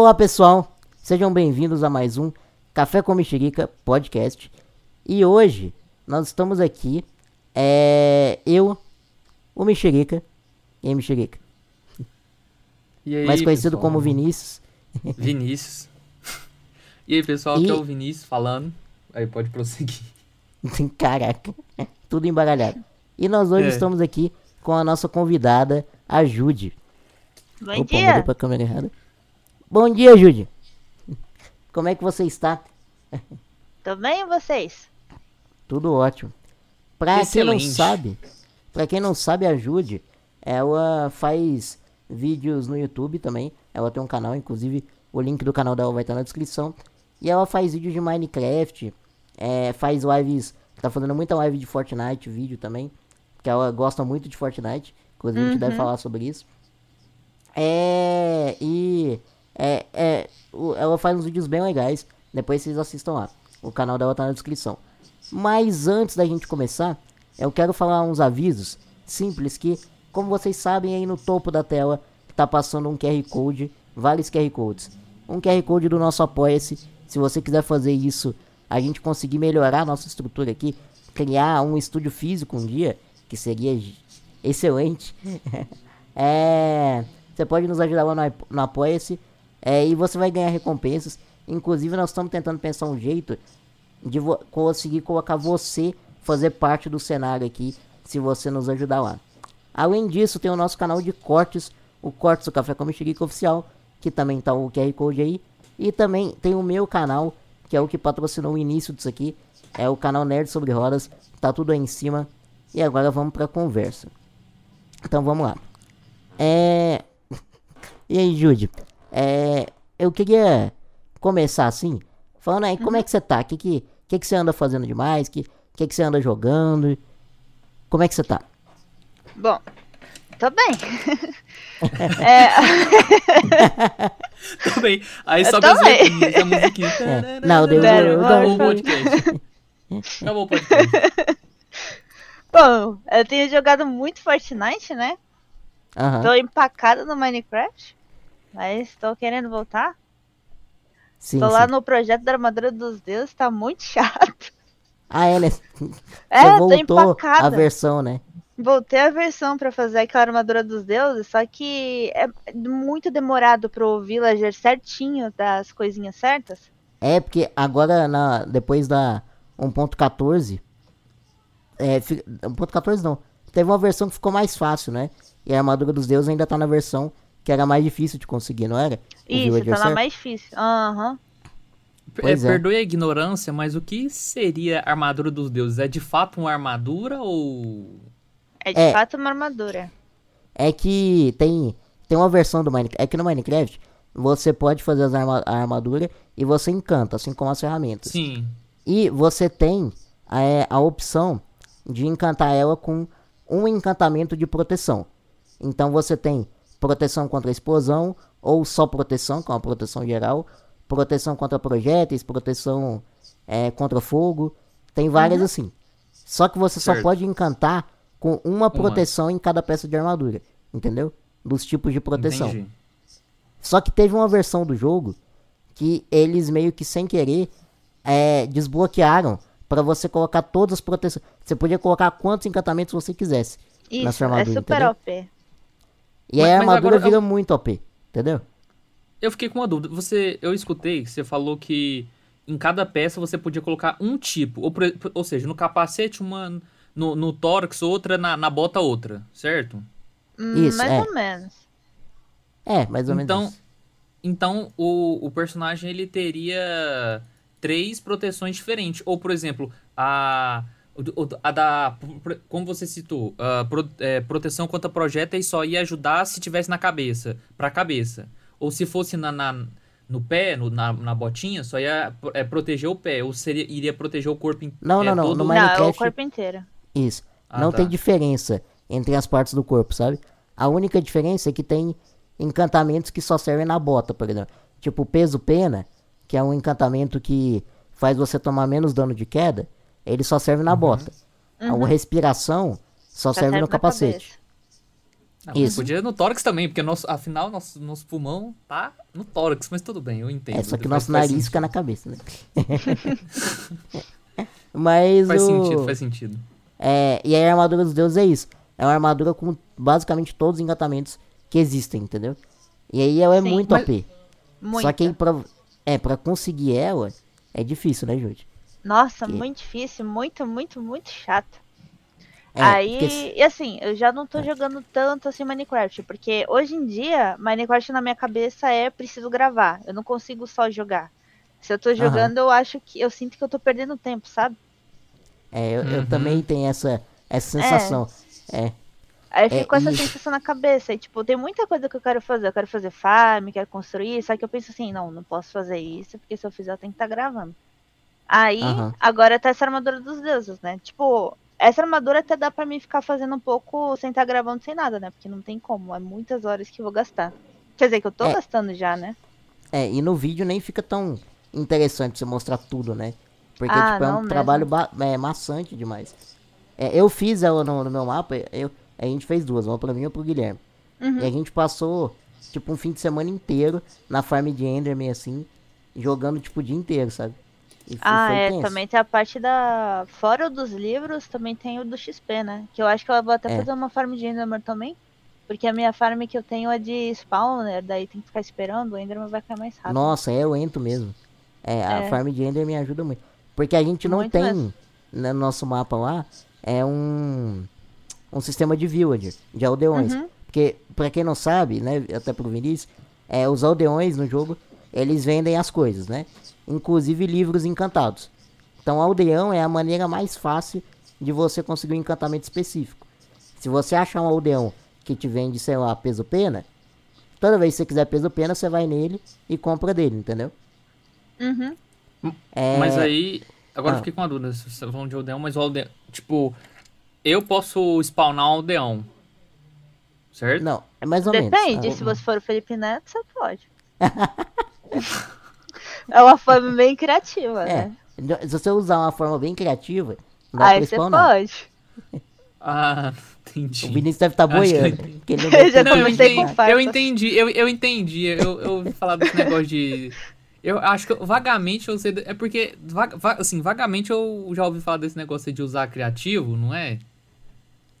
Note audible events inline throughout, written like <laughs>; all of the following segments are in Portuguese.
Olá pessoal, sejam bem-vindos a mais um Café com Mexerica podcast. E hoje nós estamos aqui, é, eu, o Mexerica, e aí Mexerica, E aí, mais conhecido pessoal? como Vinícius. Vinícius. <laughs> E aí, pessoal, E- aqui é o Vinícius falando. Aí pode prosseguir. <laughs> Caraca, tudo embaralhado. E nós hoje É. estamos aqui com a nossa convidada, a Jude. Bom Opa, dia. pra câmera errada. Bom dia, Jude. <laughs> Como é que você está? <laughs> Tudo bem e vocês? Tudo ótimo. Pra quem não Excelente. sabe, pra quem não sabe, a Jude, ela faz vídeos no YouTube também. Ela tem um canal, inclusive o link do canal dela vai estar na descrição. E ela faz vídeos de Minecraft, é, faz lives, tá fazendo muita live de Fortnite, vídeo também. Que ela gosta muito de Fortnite. Inclusive a gente deve falar sobre isso. É. E. É, é, ela faz uns vídeos bem legais. Depois vocês assistam lá. O canal dela tá na descrição. Mas antes da gente começar, eu quero falar uns avisos simples que, como vocês sabem, aí no topo da tela tá passando um QR Code, vários QR Codes. Um QR Code do nosso Apoia-se. Se você quiser fazer isso, a gente conseguir melhorar nossa estrutura aqui, criar um estúdio físico um dia, que seria excelente. <laughs> é, você pode nos ajudar lá no, no Apoia-se é, e você vai ganhar recompensas. Inclusive, nós estamos tentando pensar um jeito de conseguir colocar você fazer parte do cenário aqui, se você nos ajudar lá. Além disso, tem o nosso canal de cortes, o Cortes do Café com Mexerica Oficial, que também tá o QR Code aí. E também tem o meu canal, que é o que patrocinou o início disso aqui, é o canal Nerd Sobre Rodas, tá tudo aí em cima. E agora vamos pra conversa. Então vamos lá. É... <laughs> E aí, Jude? É... Eu queria começar assim, falando aí, como é que você tá? O que, que, que, que você anda fazendo demais? O que, que, que você anda jogando? Como é que você tá? Bom, tô bem. <laughs> é, <laughs> Tudo bem. Aí Eu sobe as letrinhas, a musiquinha. É. Não, deu- deu- Acabou o podcast. Acabou o podcast. bom, eu tenho jogado muito Fortnite, né? Aham. Tô empacada no Minecraft, mas tô querendo voltar. Sim, tô lá sim. no projeto da Armadura dos Deuses, tá muito <laughs> chato. Ah, é, né? É, você tô voltou a versão, né? Voltei a versão pra fazer aquela Armadura dos Deuses, só que é muito demorado pro villager certinho das coisinhas certas. É, porque agora, na, depois da 1.14, é, fi- 1.14 não, teve uma versão que ficou mais fácil, né? E a Armadura dos Deuses ainda tá na versão que era mais difícil de conseguir, não era? O Isso, Villager tá lá mais difícil. Aham. É, Pois é. Perdoe a ignorância, mas o que seria a armadura dos deuses? É de fato uma armadura ou. É de É. fato uma armadura. É que tem, tem uma versão do Minecraft. É que no Minecraft você pode fazer as arma, a armadura e você encanta, assim como as ferramentas. Sim. E você tem é, a opção de encantar ela com um encantamento de proteção. Então você tem proteção contra explosão, ou só proteção, que é uma proteção geral, proteção contra projéteis, proteção é, contra fogo. Tem várias assim. Só que você só Certo. pode encantar com uma proteção em cada peça de armadura. Entendeu? Dos tipos de proteção. Entendi. Só que teve uma versão do jogo que eles meio que sem querer é, desbloquearam pra você colocar todas as proteções. Você podia colocar quantos encantamentos você quisesse na Isso, sua é armadura, super entendeu? OP. E Mas- aí a armadura agora eu- vira muito OP, entendeu? Eu fiquei com uma dúvida. Você, eu escutei que você falou que em cada peça você podia colocar um tipo. Ou, ou seja, no capacete uma, no, no tórax outra, na, na bota outra, certo? Hum, Isso, mais é. ou menos. É, mais ou Então, menos. isso. então o, o personagem ele teria três proteções diferentes. Ou, por exemplo, a, a da. Como você citou, a pro- é, proteção contra projéteis só ia ajudar se tivesse na cabeça, pra cabeça. Ou se fosse na, na- no pé, no- na, na botinha, só ia é, proteger o pé. Ou seria, iria proteger o corpo inteiro. Não, não, não, no Não, é o Minecraft- corpo inteiro. Isso. Ah, não tá. tem diferença entre as partes do corpo, sabe? A única diferença é que tem encantamentos que só servem na bota, por exemplo. Tipo, peso pena, que é um encantamento que faz você tomar menos dano de queda, ele só serve Uhum. na bota. A respiração só, Só serve no na capacete. cabeça. Ah, Isso. Podia no tórax também, porque nosso, afinal nosso, nosso pulmão tá no tórax, mas tudo bem, eu entendo. É, só que nosso nariz sentido. fica na cabeça, né? <laughs> Mas Faz o... sentido, faz sentido. É, e aí a armadura dos deuses é isso. É uma armadura com basicamente todos os encantamentos que existem, entendeu? E aí ela é Sim, muito mas- OP. Muito. Só que aí pra, é, pra conseguir ela é difícil, né, Júlio? Nossa, que- muito difícil, muito, muito, muito chato. É, Aí, porque e assim, eu já não tô jogando tanto assim Minecraft, porque hoje em dia, Minecraft na minha cabeça é preciso gravar. Eu não consigo só jogar. Se eu tô jogando, eu acho que eu sinto que eu tô perdendo tempo, sabe? é, eu, eu Uhum. também tenho essa, essa sensação. É, Aí eu É, fico com essa e- sensação na cabeça. E, tipo, tem muita coisa que eu quero fazer. Eu quero fazer farm, quero construir. Só que eu penso assim, não, não posso fazer isso, porque se eu fizer eu tenho que estar gravando. Aí, Aham. agora tá essa armadura dos deuses, né? Tipo, essa armadura até dá pra mim ficar fazendo um pouco sem estar gravando sem nada, né? Porque não tem como. É muitas horas que eu vou gastar. Quer dizer, que eu tô É. gastando já, né? é, e no vídeo nem fica tão interessante você mostrar tudo, né? Porque Ah, tipo, é um mesmo. trabalho ba- é, maçante demais. É, eu fiz ela no, no meu mapa, eu, a gente fez duas, uma pra mim e uma pro Guilherme. Uhum. E a gente passou, tipo, um fim de semana inteiro na farm de Enderman, assim, jogando, tipo, o dia inteiro, sabe? E Ah, é, tenso. também tem a parte da. Fora dos livros, também tem o do XP, né? Que eu acho que eu vou até É. fazer uma farm de Enderman também. Porque a minha farm que eu tenho é de spawner, daí tem que ficar esperando, o Enderman vai cair mais rápido. Nossa, é lento mesmo. É, a É. farm de Enderman ajuda muito. Porque a gente não Muito tem, mesmo. no nosso mapa lá, é um, um sistema de villager, de aldeões. Uhum. Porque, pra quem não sabe, né, até pro Vinícius, é, os aldeões no jogo, eles vendem as coisas, né? Inclusive livros encantados. Então, aldeão é a maneira mais fácil de você conseguir um encantamento específico. Se você achar um aldeão que te vende, sei lá, peso pena, toda vez que você quiser peso pena, você vai nele e compra dele, entendeu? Uhum. É, Mas aí, agora Ah. eu fiquei com uma dúvida, se você tá falando de aldeão, mas o aldeão, tipo, eu posso spawnar um aldeão, certo? Não, é mais ou menos. Depende, Ah, se você for o Felipe Neto, você pode. <laughs> <laughs> é uma forma bem criativa, É, né? se você usar uma forma bem criativa, não dá Aí pra você pode. <laughs> Ah, O entendi. Vinícius deve estar que eu boiando. porque ele não <laughs> Eu já ter Não, eu comecei entendi, com farpas. eu entendi, eu, eu entendi, eu, eu ouvi falar desse negócio de... Eu acho que eu- vagamente eu sei... É porque, va- va- assim, vagamente eu já ouvi falar desse negócio de usar criativo, não é?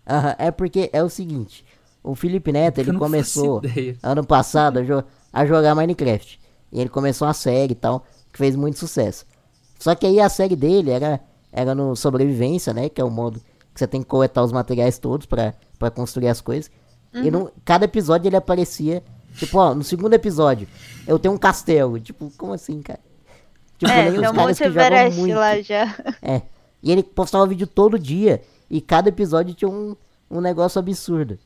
Aham, é porque é o seguinte, o Felipe Neto, ele começou ano passado a, jo- a jogar Minecraft. E ele começou uma série e tal, que fez muito sucesso. Só que aí a série dele era, era no sobrevivência, né? Que é o modo que você tem que coletar os materiais todos pra, pra construir as coisas. E no, cada episódio ele aparecia, tipo, ó, no segundo episódio, eu tenho um castelo. Tipo, como assim, cara? Tipo, É, nem os caras que jogam muito. lá já. É. E ele postava vídeo todo dia. E cada episódio tinha um, um negócio absurdo.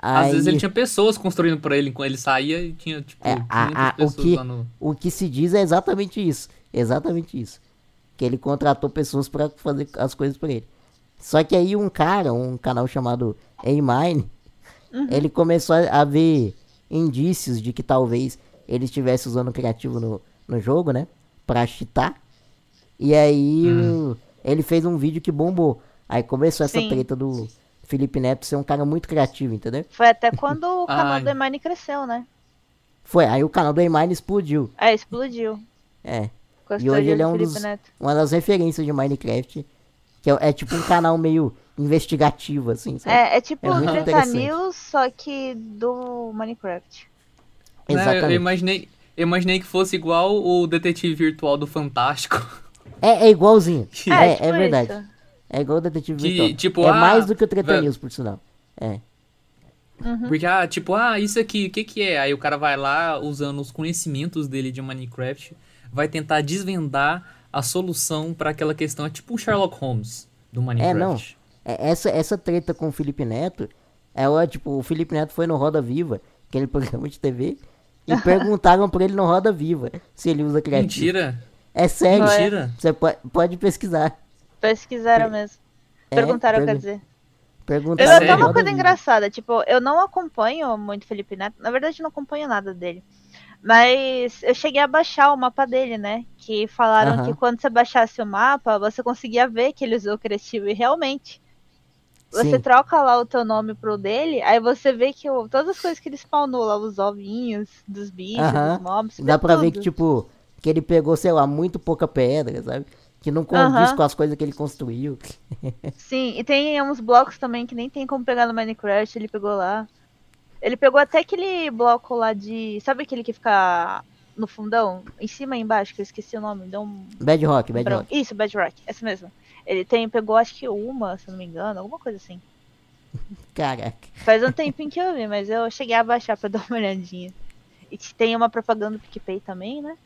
Às Aí, vezes ele tinha pessoas construindo pra ele, quando ele saía e tinha, tipo, É, 500 a- a- o, pessoas que, lá no... o que se diz é exatamente isso. Exatamente isso. Que ele contratou pessoas pra fazer as coisas pra ele. Só que aí um cara, um canal chamado A-Mine, ele começou a, a ver indícios de que talvez ele estivesse usando o criativo no, no jogo, né? Pra cheatar. E aí o- ele fez um vídeo que bombou. Aí começou essa Sim. treta do Felipe Neto ser um cara muito criativo, entendeu? Foi até quando o <laughs> canal Ai. do Emine cresceu, né? Foi, aí o canal do A-Mine explodiu. É, explodiu. É. A E hoje ele é um dos, uma das referências de Minecraft. Que é, é tipo um canal meio investigativo, assim, sabe? É, é tipo É o muito Treta. News, só que do Minecraft. Não, eu- eu, Exatamente. imaginei, eu imaginei que fosse igual o detetive virtual do Fantástico. É, é igualzinho. <laughs> Que- É, tipo é verdade. isso. É igual o Detetive Que, Virtual. tipo, é ah, mais do que o Treta velho. News, por sinal. É. Uhum. Porque, ah, tipo, ah, isso aqui, o que que é? Aí o cara vai lá, usando os conhecimentos dele de Minecraft, vai tentar desvendar a solução pra aquela questão. É tipo o Sherlock Holmes do Minecraft. não. É, essa, essa treta com o Felipe Neto, ela, tipo, o Felipe Neto foi no Roda Viva, aquele programa de TV, e <laughs> perguntaram pra ele no Roda Viva se ele usa criativo. Mentira. É sério. Foi. Mentira. Você pode, pode pesquisar. Pesquisaram mesmo. É, Perguntaram, quer pergun- dizer. Perguntaram Eu Sério? até uma coisa engraçada, tipo, eu não acompanho muito Felipe Neto. Na verdade, não acompanho nada dele. Mas eu cheguei a baixar o mapa dele, né? Que falaram Aham. que quando você baixasse o mapa, você conseguia ver que ele usou o criativo. E realmente. Você Sim. troca lá o teu nome pro dele, aí você vê que o- todas as coisas que ele spawnou lá, os ovinhos dos bichos, Aham. dos mobs. Dá pra ver que, tudo. tipo, que ele pegou, sei lá, muito pouca pedra, sabe? Que não condiz com as coisas que ele construiu. Sim, e tem uns blocos também que nem tem como pegar no Minecraft, ele pegou lá. Ele pegou até aquele bloco lá de. Sabe aquele que fica no fundão? Em cima e embaixo, que eu esqueci o nome. Deu um. Bedrock. Bedrock. Isso, Bedrock, essa mesmo. Ele tem, pegou acho que uma, se não me engano, alguma coisa assim. Caraca. Faz um tempinho que eu vi, mas eu cheguei a baixar pra <laughs> dar uma olhadinha. E tem uma propaganda do PicPay também, né?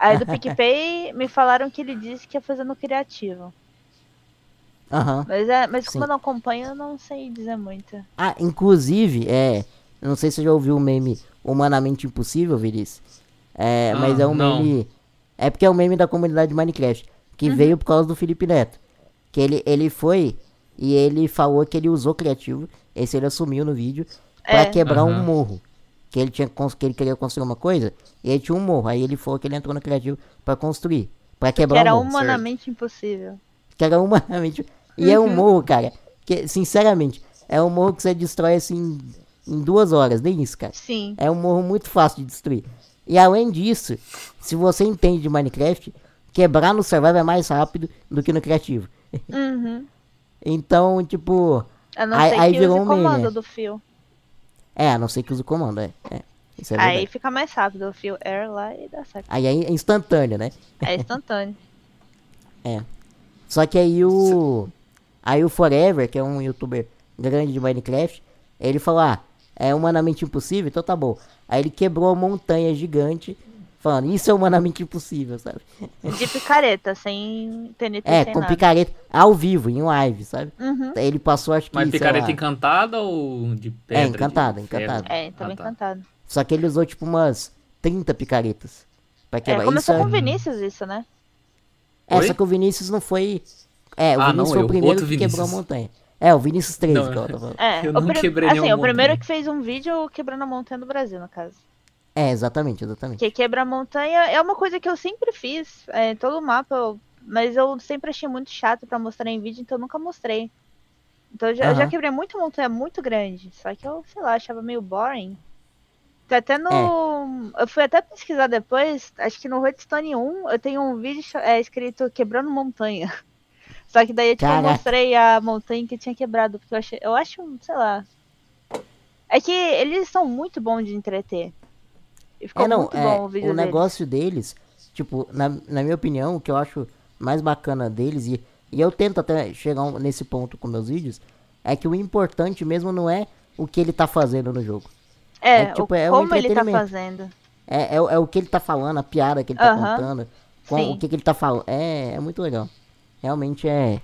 Aí do <laughs> PicPay me falaram que ele disse que ia fazer no criativo. Aham. Mas, é, mas como eu não acompanho, eu não sei dizer muito. Ah, inclusive, é. Não sei se você já ouviu o meme Humanamente Impossível, Vinícius. É, mas Ah, é um não. meme. É porque é um meme da comunidade de Minecraft. Que veio por causa do Felipe Neto. Que ele, ele foi e ele falou que ele usou criativo. Esse ele assumiu no vídeo. Pra É. quebrar um Aham. morro. Que ele, tinha, que ele queria construir uma coisa. E aí tinha um morro. Aí ele falou que ele entrou no criativo pra construir. Pra Que quebrar era um morro. humanamente impossível. Que era humanamente. E é um morro, cara. Que, sinceramente, é um morro que você destrói assim em duas horas, nem isso, cara. Sim. É um morro muito fácil de destruir. E além disso, se você entende de Minecraft, quebrar no survival é mais rápido do que no criativo. Uhum. <laughs> Então, tipo. A não Aí- ser aí que virou um meme, do fio. É, a não ser que use o comando, é. é isso é Aí verdade. fica mais rápido o fio air lá e dá certo. Aí é instantâneo, né? É instantâneo. <laughs> É. Só que aí o. Aí o Forever, que é um youtuber grande de Minecraft, ele falou, ah, é humanamente impossível, então tá bom. Aí ele quebrou uma montanha gigante, falando, isso é humanamente impossível, sabe? De picareta, sem <laughs> TNT, É, sem com nada. picareta, ao vivo, em live, sabe? Uhum. Ele passou, acho que, Mas picareta lá, encantada ou de pedra? de encantada, encantada. É, tava Ah, tá. encantado. Só que ele usou, tipo, umas 30 picaretas pra É, começou isso com o é... Vinícius isso, né? é, Oi? só que o Vinícius não foi... É, o Ah, Vinícius não, foi o primeiro outro que quebrou a Vinícius. montanha. É, o Vinícius 13, Não, que eu tô falando. É, Eu não prim- quebrei assim, o primeiro montanha. que fez um vídeo quebrando a montanha do Brasil, no caso. É, exatamente, exatamente. Porque quebrar a montanha é uma coisa que eu sempre fiz, é, todo o mapa, eu- mas eu sempre achei muito chato pra mostrar em vídeo, então eu nunca mostrei. Então eu já, eu já quebrei muita montanha muito grande, só que eu, sei lá, achava meio boring. Até no. É. Eu fui até pesquisar depois, acho que no Redstone 1 eu tenho um vídeo é, escrito Quebrando Montanha. <laughs> Só que daí tipo, eu mostrei a montanha que tinha quebrado, porque eu achei. Eu acho, sei lá. É que eles são muito bons de entreter. E ficou É, não, muito é, bom o vídeo o deles. negócio deles, tipo, na, na minha opinião, o que eu acho mais bacana deles, e, e eu tento até chegar nesse ponto com meus vídeos, é que o importante mesmo não é o que ele tá fazendo no jogo. É, É, tipo, o, é como ele tá entretenimento. fazendo. É, é, o- é o que ele tá falando, a piada que ele tá Aham, contando, com o que, que ele tá falando. É, é muito legal. Realmente é,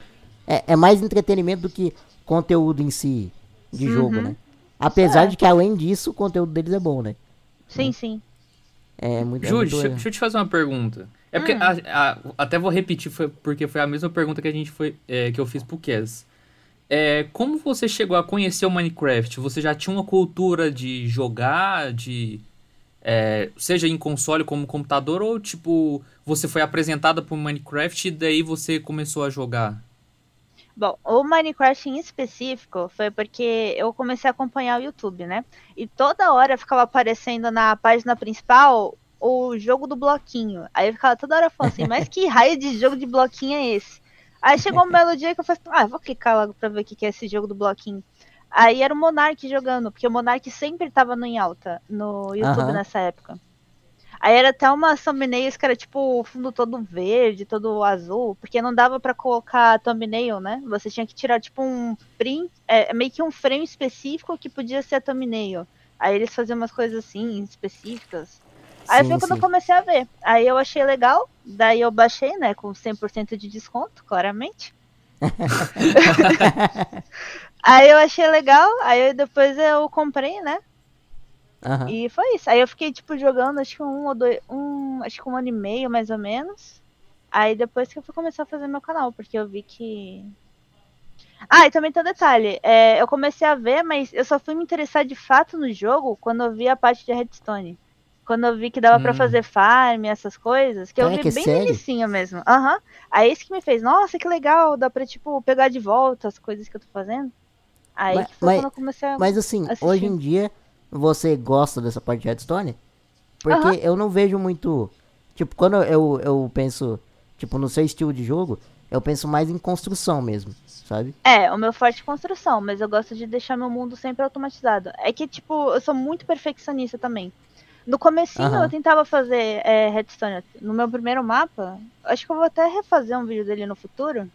é. É mais entretenimento do que conteúdo em si de jogo, Uhum. né? Apesar É. de que, além disso, o conteúdo deles é bom, né? Sim, sim. É muito, é deixa, legal. deixa eu te fazer uma pergunta. É porque, Hum. a- a- até vou repetir, foi, porque foi a mesma pergunta que a gente foi, é, que eu fiz pro Kes. É, como você chegou a conhecer o Minecraft? Você já tinha uma cultura de jogar, de é, seja em console como computador, ou tipo, você foi apresentada pro Minecraft e daí você começou a jogar? Bom, o Minecraft em específico foi porque eu comecei a acompanhar o YouTube, né? E toda hora ficava aparecendo na página principal o jogo do bloquinho. Aí eu ficava toda hora falando assim, mas que raio de jogo de bloquinho é esse? Aí chegou um belo dia que eu falei, assim, ah, vou clicar logo pra ver o que é esse jogo do bloquinho. Aí era o Monark jogando, porque o Monark sempre tava no em alta no YouTube Aham. nessa época. Aí era até uma thumbnails que era tipo o fundo todo verde, todo azul, porque não dava pra colocar thumbnail, né? Você tinha que tirar tipo um print, é, meio que um frame específico que podia ser a thumbnail. Aí eles faziam umas coisas assim, específicas. Aí Sim, foi quando eu sim. comecei a ver. Aí eu achei legal, daí eu baixei, né, com 100% de desconto, claramente. <laughs> <laughs> aí eu achei legal, aí eu- depois eu comprei, né? Aham. E foi isso. Aí eu fiquei, tipo, jogando, acho que um ou dois. Um, acho que um ano e meio, mais ou menos. Aí depois que eu fui começar a fazer meu canal, porque eu vi que. Ah, e também tem um detalhe. é, eu comecei a ver, mas eu só fui me interessar de fato no jogo quando eu vi a parte de Redstone. Quando eu vi que dava pra Hum. fazer farm, essas coisas, que eu Caraca, vi é bem sério? no inicinho mesmo. Aham. Aí isso que me fez, nossa, que legal, dá pra, tipo, pegar de volta as coisas que eu tô fazendo. Aí Mas- que foi mas- quando eu comecei a. Mas assim, Assisti. hoje em dia, você gosta dessa parte de Hearthstone? Porque Aham. eu não vejo muito. Tipo, quando eu, eu penso, tipo, no seu estilo de jogo, eu penso mais em construção mesmo, sabe? É, o meu forte é construção, mas eu gosto de deixar meu mundo sempre automatizado. É que, tipo, eu sou muito perfeccionista também. No comecinho Aham. eu tentava fazer é, redstone. No meu primeiro mapa, acho que eu vou até refazer um vídeo dele no futuro.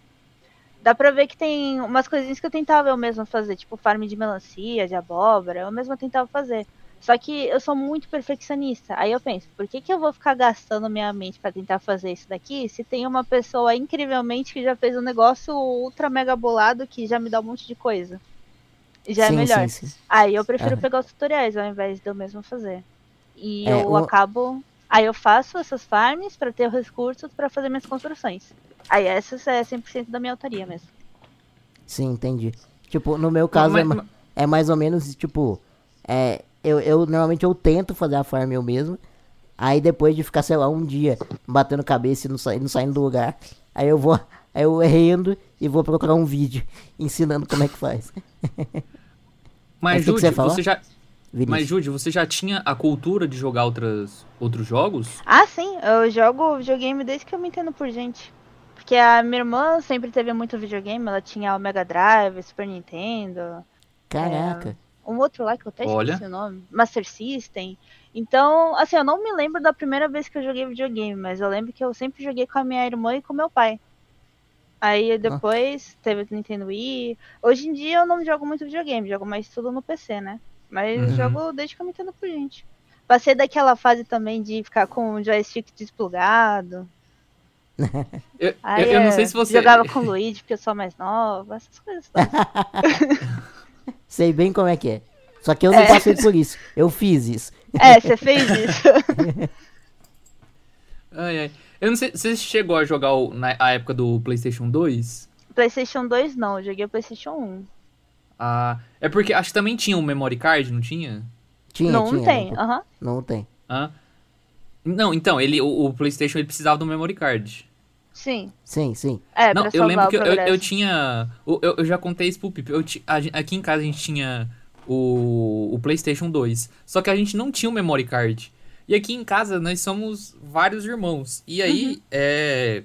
Dá pra ver que tem umas coisinhas que eu tentava eu mesma fazer, tipo farm de melancia, de abóbora, eu mesma tentava fazer. Só que eu sou muito perfeccionista. Aí eu penso, por que, que eu vou ficar gastando minha mente pra tentar fazer isso daqui se tem uma pessoa incrivelmente que já fez um negócio ultra mega bolado que já me dá um monte de coisa? Já sim, é melhor. sim, sim. Aí eu prefiro Aham. pegar os tutoriais ao invés de eu mesmo fazer. E É, eu o- acabo. Aí eu faço essas farms pra ter os recursos pra fazer minhas construções. Aí essas é 100% da minha autoria mesmo. Sim, entendi. Tipo, no meu caso Mas- é, ma- é mais ou menos, tipo, é, eu, eu normalmente eu tento fazer a farm eu mesmo. Aí depois de ficar, sei lá, um dia batendo cabeça e não, sa não saindo do lugar, aí eu vou, <laughs> aí eu rendo e vou procurar um vídeo <laughs> ensinando como é que faz. <laughs> Mas Jude, você você já. Vinícius. Mas, Jude, você já tinha a cultura de jogar outras, outros jogos? Ah, sim, eu jogo videogame desde que eu me entendo por gente. Porque a minha irmã sempre teve muito videogame, ela tinha o Mega Drive, Super Nintendo, Caraca. um outro lá que eu até Olha. esqueci o nome, Master System. Então, assim, eu não me lembro da primeira vez que eu joguei videogame, mas eu lembro que eu sempre joguei com a minha irmã e com meu pai. Aí depois teve o Nintendo Wii. Hoje em dia eu não jogo muito videogame, jogo mais tudo no PC, né? Mas Uhum. jogo desde que eu me entendo por gente. Passei daquela fase também de ficar com o joystick desplugado. Eu, <laughs> eu, Aí eu não é, sei se você. jogava com o Luigi porque eu sou mais nova, essas coisas. todas. <laughs> Sei bem como é que é. Só que eu não É. passei por isso. Eu fiz isso. é, você fez isso. <laughs> Ai, ai. Eu não sei. Você chegou a jogar o- na a época do PlayStation 2? PlayStation 2 não, eu joguei o PlayStation 1. Ah, é porque acho que também tinha um memory card, não tinha? Tinha, não tinha. tem, Não, aham. não tem. Hã? Não, então, ele, o, o PlayStation ele precisava do memory card. Sim. Sim, sim. É, não, eu lembro que eu, eu, tinha. Eu, eu- já contei isso pro Pipe. Eu a aqui em casa a gente tinha o, o PlayStation 2. Só que a gente não tinha o memory card. E aqui em casa nós somos vários irmãos. E aí Uhum. é,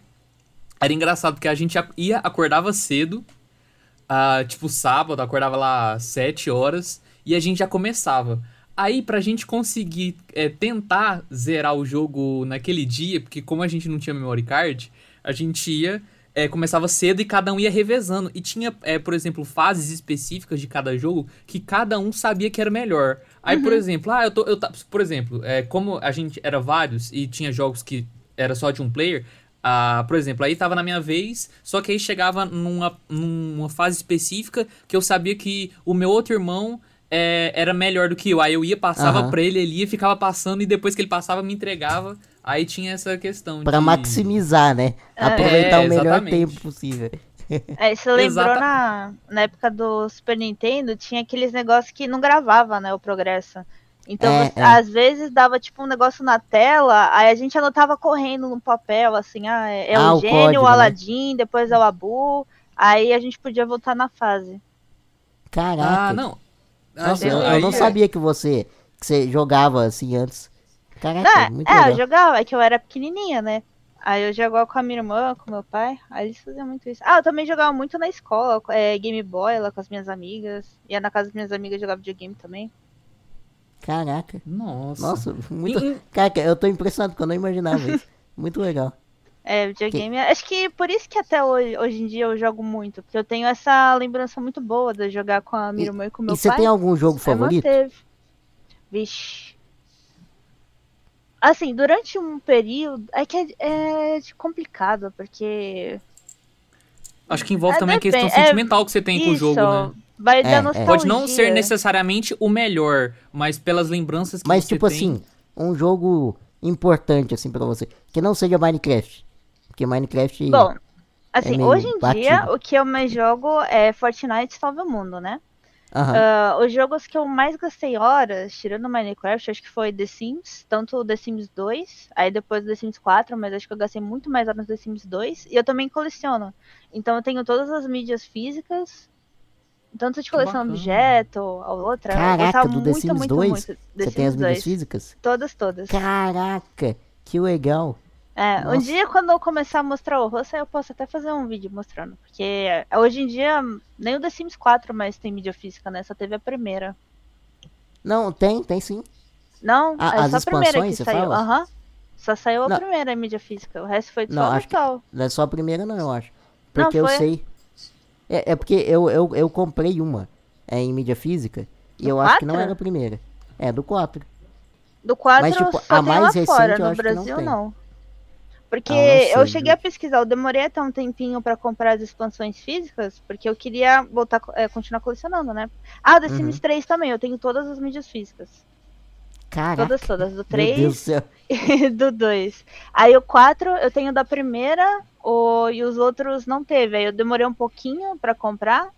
era engraçado porque a gente ia, acordava cedo. ah, tipo sábado, acordava lá às 7 horas. E a gente já começava. Aí, pra gente conseguir é, tentar zerar o jogo naquele dia, porque como a gente não tinha memory card, a gente ia, é, começava cedo e cada um ia revezando. E tinha, é, por exemplo, fases específicas de cada jogo que cada um sabia que era melhor. Aí, por exemplo, ah, eu tô. Eu, ta- por exemplo, é, como a gente era vários e tinha jogos que era só de um player. Ah, por exemplo, aí tava na minha vez, só que aí chegava numa, numa fase específica que eu sabia que o meu outro irmão é, era melhor do que eu. Aí eu ia, passava Aham. pra ele, ele ia, ficava passando e depois que ele passava me entregava. Aí tinha essa questão Pra de... maximizar, né? Aproveitar É, o melhor exatamente. tempo possível. É, você lembrou na, na época do Super Nintendo, tinha aqueles negócios que não gravava, né, o progresso. Então, É, você- é. às vezes dava tipo um negócio na tela, aí a gente anotava correndo no papel, assim, ah, é, é Ah, o gênio, código, o né? Aladdin, depois é o Abu, aí a gente podia voltar na fase. Caraca. Ah, não. Nossa, eu, eu não é- sabia que você, que você jogava assim antes. Caraca, Não, muito é, legal. eu jogava, é que eu era pequenininha, né? Aí eu jogava com a minha irmã, com meu pai, aí eles faziam muito isso. Ah, eu também jogava muito na escola, é, Game Boy lá com as minhas amigas, ia na casa das minhas amigas jogar videogame também. Caraca. Nossa. Nossa, muito. E- <laughs> Caraca, eu tô impressionado porque eu não imaginava isso. Muito legal. É, videogame. Acho que por isso que até hoje, hoje em dia eu jogo muito. Porque eu tenho essa lembrança muito boa de jogar com a minha E- irmã e com E meu você pai. tem algum jogo favorito? Vixe. Assim, durante um período. É que é, é complicado, porque. Acho que envolve É, também a questão é, sentimental que você tem com o Isso, jogo, né? vai É, dar é. nostalgia. Pode não ser necessariamente o melhor, mas pelas lembranças que Mas você tipo tem... assim, um jogo importante assim pra você, que não seja Minecraft. Porque Minecraft Bom, assim, meio hoje em dia, batido. o que eu mais jogo é Fortnite Salva o Mundo, né? Uh, os jogos que eu mais gastei horas, tirando Minecraft, acho que foi The Sims, tanto o The Sims 2, aí depois o The Sims 4, mas acho que eu gastei muito mais horas no The Sims 2, e eu também coleciono. Então eu tenho todas as mídias físicas, tanto de coleção de objeto, a outra. Caraca, do The Sims muito, 2? Muito, muito Você tem as mídias físicas? Todas, todas. Caraca, que legal. É, um dia quando eu começar a mostrar o rosto, eu posso até fazer um vídeo mostrando. Porque hoje em dia, nem o The Sims 4 mais tem mídia física, né? Só teve a primeira. Não, tem, tem sim. Não, a, é só a primeira que saiu. Aham. Uhum. Só saiu a não. primeira mídia física. O resto foi não, só acho virtual. Não é só a primeira, não, eu acho. Porque não, eu sei. É, é, porque eu, eu, eu comprei uma é, em mídia física. E do eu 4? acho que não era a primeira. É, do 4. Do 4 Mas, tipo, a mais recente fora, no Brasil não, não. Porque ah, eu cheguei a pesquisar, eu demorei até um tempinho para comprar as expansões físicas, porque eu queria voltar, é, continuar colecionando, né? Ah, The Sims uhum. 3 também, eu tenho todas as mídias físicas. Caraca. Todas, todas, do 3 <laughs> e do 2. Aí o 4 eu tenho da primeira, o, e os outros não teve. Aí eu demorei um pouquinho para comprar,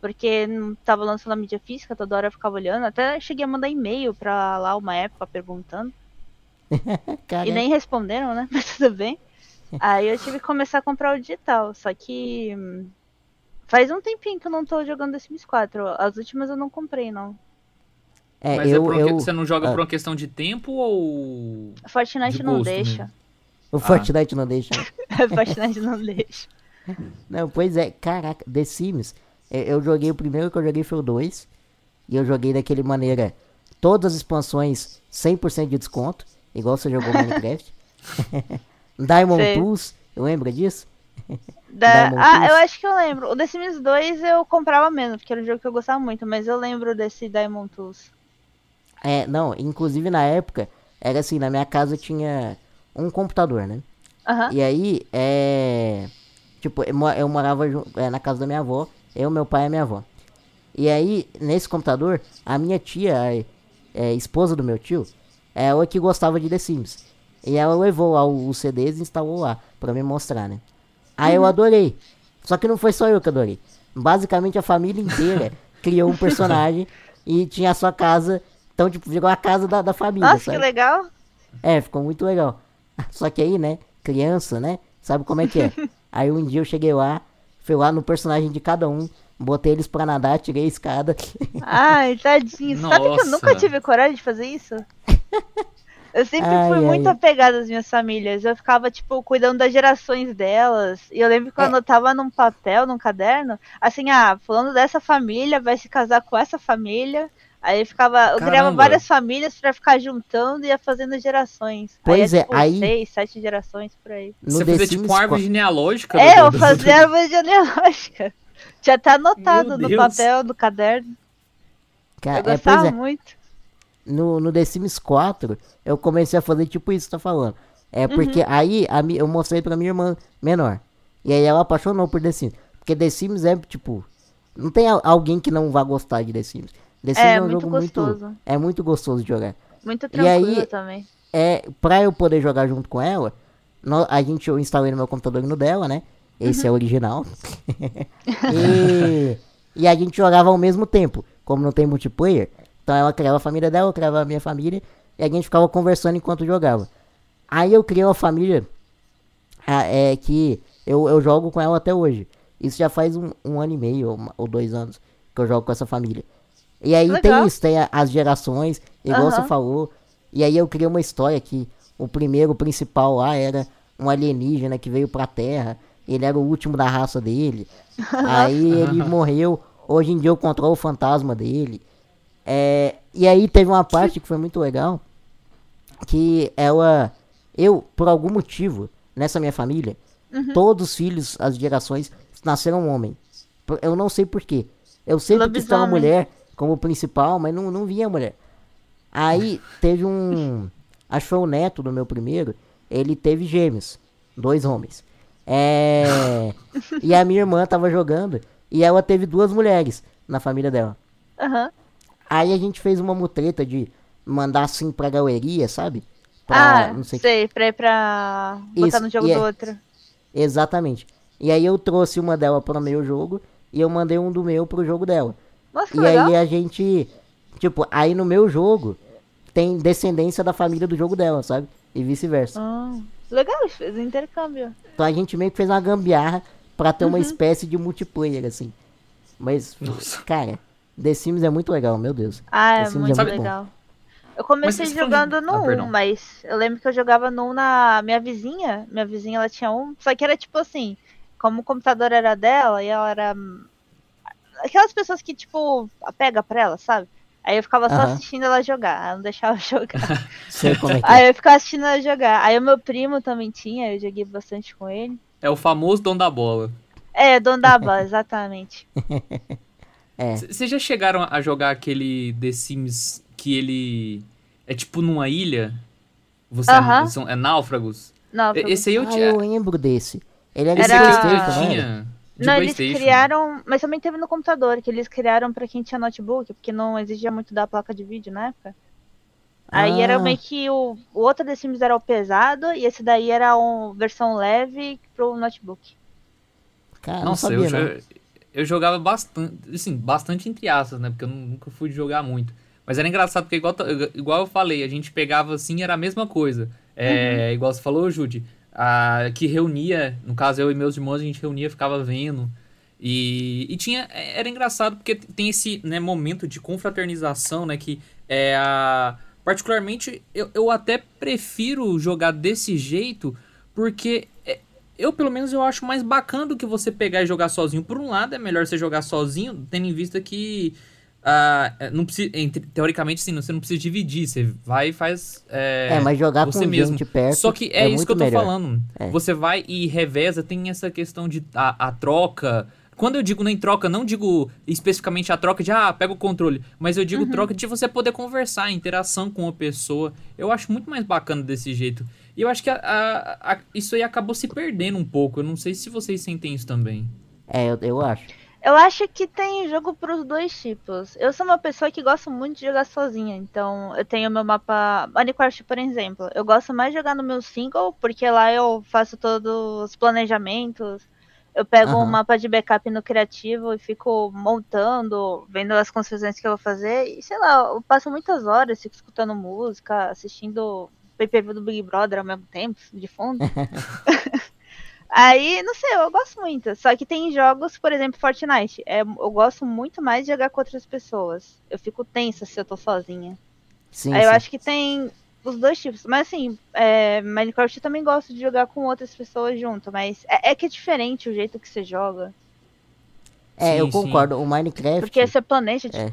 porque não tava lançando a mídia física, toda hora eu ficava olhando. Até cheguei a mandar e-mail pra lá uma época perguntando. <laughs> e nem responderam, né? <laughs> Mas tudo bem. Aí eu tive que começar a comprar o digital. Só que hum, faz um tempinho que eu não tô jogando The Sims 4. As últimas eu não comprei, não. É, Mas é eu, é eu, você não joga ah, por uma questão de tempo ou. Fortnite de não deixa. Mesmo? O Fortnite ah. não deixa. Fortnite não deixa. <laughs> Não, pois é, caraca, The Sims. Eu joguei o primeiro que eu joguei foi o 2. E eu joguei daquele maneira. Todas as expansões 100% de desconto. Igual você jogou Minecraft. <laughs> Diamond Sei. Tools, lembra disso? Da... Ah, Tools? eu acho que eu lembro. O The Sims 2 eu comprava menos, porque era um jogo que eu gostava muito, mas eu lembro desse Diamond Tools. É, não, inclusive na época, era assim, na minha casa tinha um computador, né? Uhum. E aí, é. Tipo, eu morava é, na casa da minha avó, eu, meu pai e minha avó. E aí, nesse computador, a minha tia, a é, esposa do meu tio, ela que gostava de The Sims. E ela levou lá os CDs e instalou lá, pra me mostrar, né? Aí uhum. eu adorei. Só que não foi só eu que adorei. Basicamente a família inteira <laughs> criou um personagem e tinha a sua casa. Então, tipo, virou a casa da, da família. Nossa, sabe? que legal. É, ficou muito legal. <laughs> Só que aí, né, criança, né? Sabe como é que é? <laughs> aí um dia eu cheguei lá, fui lá no personagem de cada um, botei eles pra nadar, tirei a escada. Ai, tadinho. Nossa. Sabe que eu nunca tive coragem de fazer isso? Eu sempre ai, fui ai. muito apegada às minhas famílias. Eu ficava, tipo, cuidando das gerações delas. E eu lembro que eu é. anotava num papel, num caderno, assim, ah, falando dessa família, vai se casar com essa família. Aí eu ficava, eu Caramba. criava várias famílias para ficar juntando e ia fazendo gerações. Pois aí, é, tipo, aí. Seis, sete gerações por aí. Você fazia tipo uma árvore genealógica? É, eu fazia <laughs> árvore genealógica. Tinha até anotado no papel, no caderno. Cara, eu é, gostava é, é. muito no, no The Sims 4, eu comecei a fazer tipo isso que tá falando. É porque uhum. aí a, eu mostrei pra minha irmã menor. E aí ela apaixonou por The Sims. Porque The Sims é tipo. Não tem alguém que não vá gostar de The Sims. The Sims é, é um muito jogo gostoso. muito. É muito gostoso de jogar. Muito tranquilo e aí, também. É, pra eu poder jogar junto com ela, no, a gente eu instalei no meu computador e no dela, né? Esse uhum. é o original. <laughs> <laughs> e, e a gente jogava ao mesmo tempo. Como não tem multiplayer, então ela criava a família dela, eu criava a minha família, e a gente ficava conversando enquanto jogava. Aí eu criei uma família é, que eu, eu jogo com ela até hoje. Isso já faz um, um ano e meio ou, ou, dois anos que eu jogo com essa família. E aí Legal. tem isso, tem a, as gerações, igual uhum. você falou. E aí eu criei uma história que o primeiro, principal lá era um alienígena que veio pra Terra. Ele era o último da raça dele. <laughs> aí ele morreu. Hoje em dia eu controlo o fantasma dele. É, e aí teve uma parte que foi muito legal, que ela, eu, por algum motivo, nessa minha família, uhum. todos os filhos, as gerações, nasceram homem. Eu não sei porquê. Eu sempre quis ter uma mulher como principal, mas não, não vinha mulher. Aí teve um. Acho que foi o neto do meu primeiro. Ele teve gêmeos. Dois homens. É. <laughs> e a minha irmã tava jogando. E ela teve duas mulheres na família dela. Aham. Uhum. Aí a gente fez uma mutreta de mandar assim pra galeria, sabe? Pra, ah, não sei, sei pra ir pra botar Isso, no jogo do é... outro. Exatamente. E aí eu trouxe uma dela pro meu jogo e eu mandei um do meu pro jogo dela. Nossa, que E legal. aí a gente. Tipo, aí no meu jogo tem descendência da família do jogo dela, sabe? E vice-versa. Ah, legal, fez um intercâmbio. Então a gente meio que fez uma gambiarra pra ter Uhum. uma espécie de multiplayer, assim. Mas, Nossa. cara, The Sims é muito legal, meu Deus. Ah, é Esse muito é muito legal. Eu comecei jogando no Ah, 1, perdão. mas eu lembro que eu jogava no 1 na minha vizinha. Minha vizinha ela tinha um, só que era tipo assim, como o computador era dela e ela era aquelas pessoas que tipo pega pra ela, sabe? Aí eu ficava só assistindo ela jogar, ela não deixava eu jogar. <laughs> Sei como é que é. Aí eu ficava assistindo ela jogar. Aí o meu primo também tinha, eu joguei bastante com ele. É o famoso dono da bola. É, Dono da Bola, <laughs> exatamente. <laughs> É. Vocês já chegaram a jogar aquele The Sims que ele é tipo numa ilha? Você Aham. é, são, é náufragos? Não, E- Esse aí eu Ah, tinha. eu lembro desse. Ele era, Esse Era- eu- eu era? tinha. De Não, eles criaram, mas também teve no computador, que eles criaram pra quem tinha notebook, porque não exigia muito da placa de vídeo na época. Aí era Ah. meio que o, o outro The Sims era o pesado e esse daí era uma versão leve pro notebook. Cara, Nossa, não eu, sabia, não. jo- eu jogava bastante, assim, bastante entre aspas, né? Porque eu nu- nunca fui jogar muito. Mas era engraçado, porque igual, igual eu falei, a gente pegava assim, era a mesma coisa. É, Igual você falou, Jude, a, que reunia, no caso eu e meus irmãos, a gente reunia, ficava vendo. E, e tinha, era engraçado porque tem esse né, momento de confraternização, né? Que é a. Particularmente, eu, eu até prefiro jogar desse jeito, porque é, eu, pelo menos, eu acho mais bacana do que você pegar e jogar sozinho. Por um lado, é melhor você jogar sozinho, tendo em vista que. é, não precisa, entre- teoricamente, sim, você não precisa dividir. Você vai e faz. É, É, mas jogar você com mesmo. gente perto Só que é, é isso que eu tô melhor. falando. É. Você vai e reveza, tem essa questão de a, a troca. Quando eu digo nem troca, não digo especificamente a troca de ah, pega o controle, mas eu digo Uhum. troca de você poder conversar, interação com a pessoa. Eu acho muito mais bacana desse jeito. E eu acho que a- a- a- isso aí acabou se perdendo um pouco. Eu não sei se vocês sentem isso também. É, eu, eu acho. Eu acho que tem jogo pros dois tipos. Eu sou uma pessoa que gosta muito de jogar sozinha, então eu tenho meu mapa Minecraft, por exemplo. Eu gosto mais de jogar no meu single, porque lá eu faço todos os planejamentos. Eu pego um Aham. mapa de backup no criativo e fico montando, vendo as construções que eu vou fazer. E sei lá, eu passo muitas horas, fico escutando música, assistindo pay-per-view do Big Brother ao mesmo tempo, de fundo. <laughs> Aí, não sei, eu gosto muito. Só que tem jogos, por exemplo, Fortnite. É, eu gosto muito mais de jogar com outras pessoas. Eu fico tensa se eu tô sozinha. Sim, Aí eu sim. acho que tem os dois tipos. Mas assim, é, Minecraft eu também gosto de jogar com outras pessoas junto. Mas é, é que é diferente o jeito que você joga. É, Sim, eu sim. concordo. O Minecraft, Porque você planeja. É.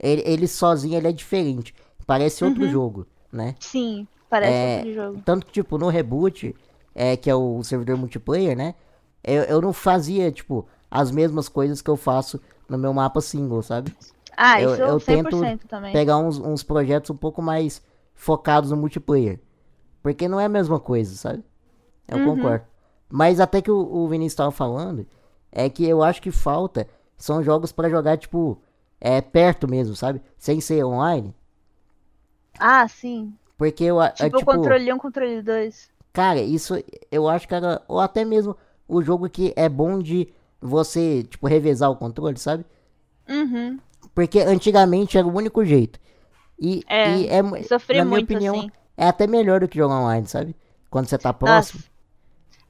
ele, ele sozinho ele é diferente. Parece outro Uhum. jogo, né? Sim, parece É, outro jogo. Tanto que, tipo, no reboot, é, que é o servidor multiplayer, né? Eu, eu não fazia, tipo, as mesmas coisas que eu faço no meu mapa single, sabe? Ah, eu- isso eu 100% tento também. Pegar uns, uns projetos um pouco mais focados no multiplayer. Porque não é a mesma coisa, sabe? Eu Uhum. concordo. Mas até que o, o Vinícius tava falando, é que eu acho que falta são jogos pra jogar, tipo, é, perto mesmo, sabe? Sem ser online. Ah, sim. Porque eu, é, Tipo, tipo, controle 1, controle 2. Cara, isso eu acho que era. Ou até mesmo o jogo que é bom de você, tipo, revezar o controle, sabe? Uhum. Porque antigamente era o único jeito. E É, e é Eu na minha muito opinião, assim. é até melhor do que jogar online, sabe? Quando você tá próximo. Nossa.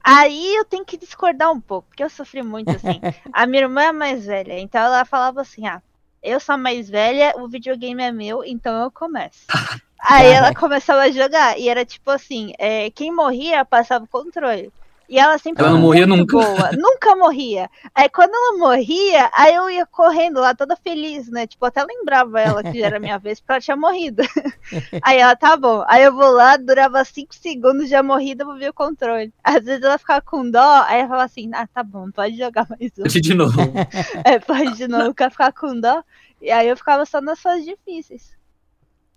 Aí eu tenho que discordar um pouco, porque eu sofri muito assim. <laughs> a minha irmã é mais velha, então ela falava assim: ah, eu sou a mais velha, o videogame é meu, então eu começo. <laughs> Aí ela começava a jogar, e era tipo assim: é, quem morria passava o controle. E ela sempre Ela não morria muito nunca. boa, <laughs> nunca morria. Aí quando ela morria, aí eu ia correndo lá toda feliz, né? Tipo, até lembrava ela que já era minha vez, porque ela tinha morrido. <laughs> Aí ela, tá bom. Aí eu vou lá, durava 5 segundos já morrida pra ver o controle. Às vezes ela ficava com dó, aí ela falava assim, ah, tá bom, pode jogar mais um. De novo. <laughs> É, pode de novo, ela ficava com dó. E aí eu ficava só nas fases difíceis,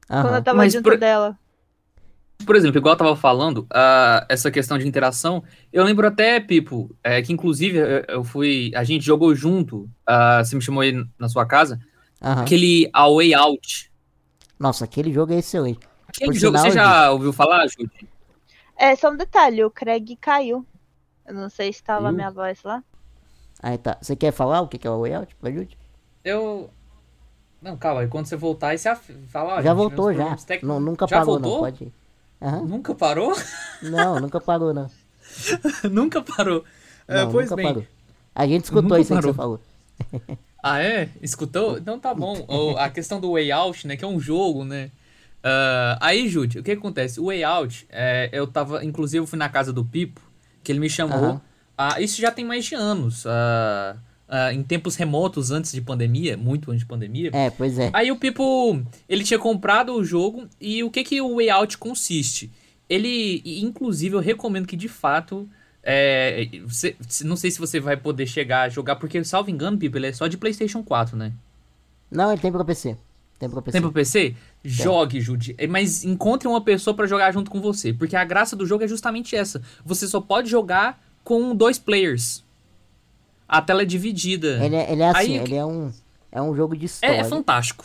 quando eu tava Mas junto por- dela. Por exemplo, igual eu tava falando, ah, essa questão de interação, eu lembro até, Pipo, é, que inclusive eu, eu fui. A gente jogou junto, ah, você me chamou aí na sua casa, aham. aquele A Way Out. Nossa, aquele jogo é excelente. Aquele Por jogo, você já ouviu falar, Judy? É, só um detalhe, o Craig caiu. Eu não sei se tava a Caiu? minha voz lá. Aí tá. Você quer falar o que que é o layout pra Jude? Eu. Não, calma, aí quando você voltar, aí você af- fala, ó, já gente, voltou, já. técnicos- Não, nunca já parou, voltou? não. Pode ir. Aham. Nunca parou? Não, nunca parou, não. <laughs> nunca parou. É, Não, pois nunca bem. parou. A gente escutou Nunca isso aí que você parou. falou. <laughs> Ah, é? Escutou? Então tá bom. A questão do Way Out, né? Que é um jogo, né? Ah, aí, Jude, o que acontece? O Way Out, é, eu tava. Inclusive, eu fui na casa do Pipo, que ele me chamou. Aham. Ah, isso já tem mais de anos. ah, ah, em tempos remotos, antes de pandemia, muito antes de pandemia. É, pois é. Aí o Pipo, ele tinha comprado o jogo e o que que o Way Out consiste? Ele, inclusive, eu recomendo que de fato, é, você- não sei se você vai poder chegar a jogar, porque, salvo engano, Pipo, ele é só de PlayStation 4, né? Não, ele tem pra PC. Tem pra PC. Tem pro PC? Jogue, Jude. É, Mas encontre uma pessoa pra jogar junto com você, porque a graça do jogo é justamente essa. Você só pode jogar com dois players. A tela é dividida. Ele é, ele é assim, Aí- ele é um, é um jogo de história. É, é fantástico.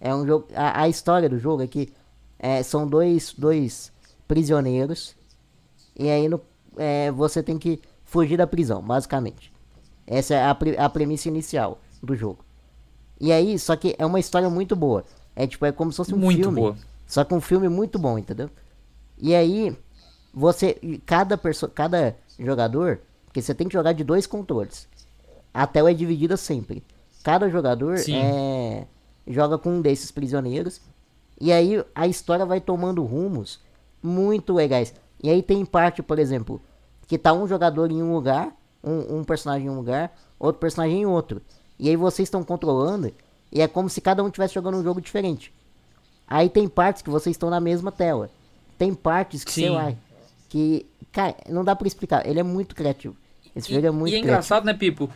É um jogo. A, a história do jogo é que é, são dois, dois prisioneiros. E aí no, é, você tem que fugir da prisão, basicamente. Essa é a, a premissa inicial do jogo. E aí, só que é uma história muito boa. É tipo, é como se fosse um Muito filme. boa. Só que um filme muito bom, entendeu? E aí, você. Cada. Cada jogador. Porque você tem que jogar de dois controles. A tela é dividida sempre. Cada jogador é, joga com um desses prisioneiros. E aí a história vai tomando rumos muito legais. E aí tem parte, por exemplo, que tá um jogador em um lugar, um, um personagem em um lugar, outro personagem em outro. E aí vocês estão controlando, e é como se cada um estivesse jogando um jogo diferente. Aí tem partes que vocês estão na mesma tela. Tem partes que, sei Sim. lá, que. Cara, não dá pra explicar. Ele é muito criativo. Esse jogo é muito e é criativo. engraçado, né, Pipo?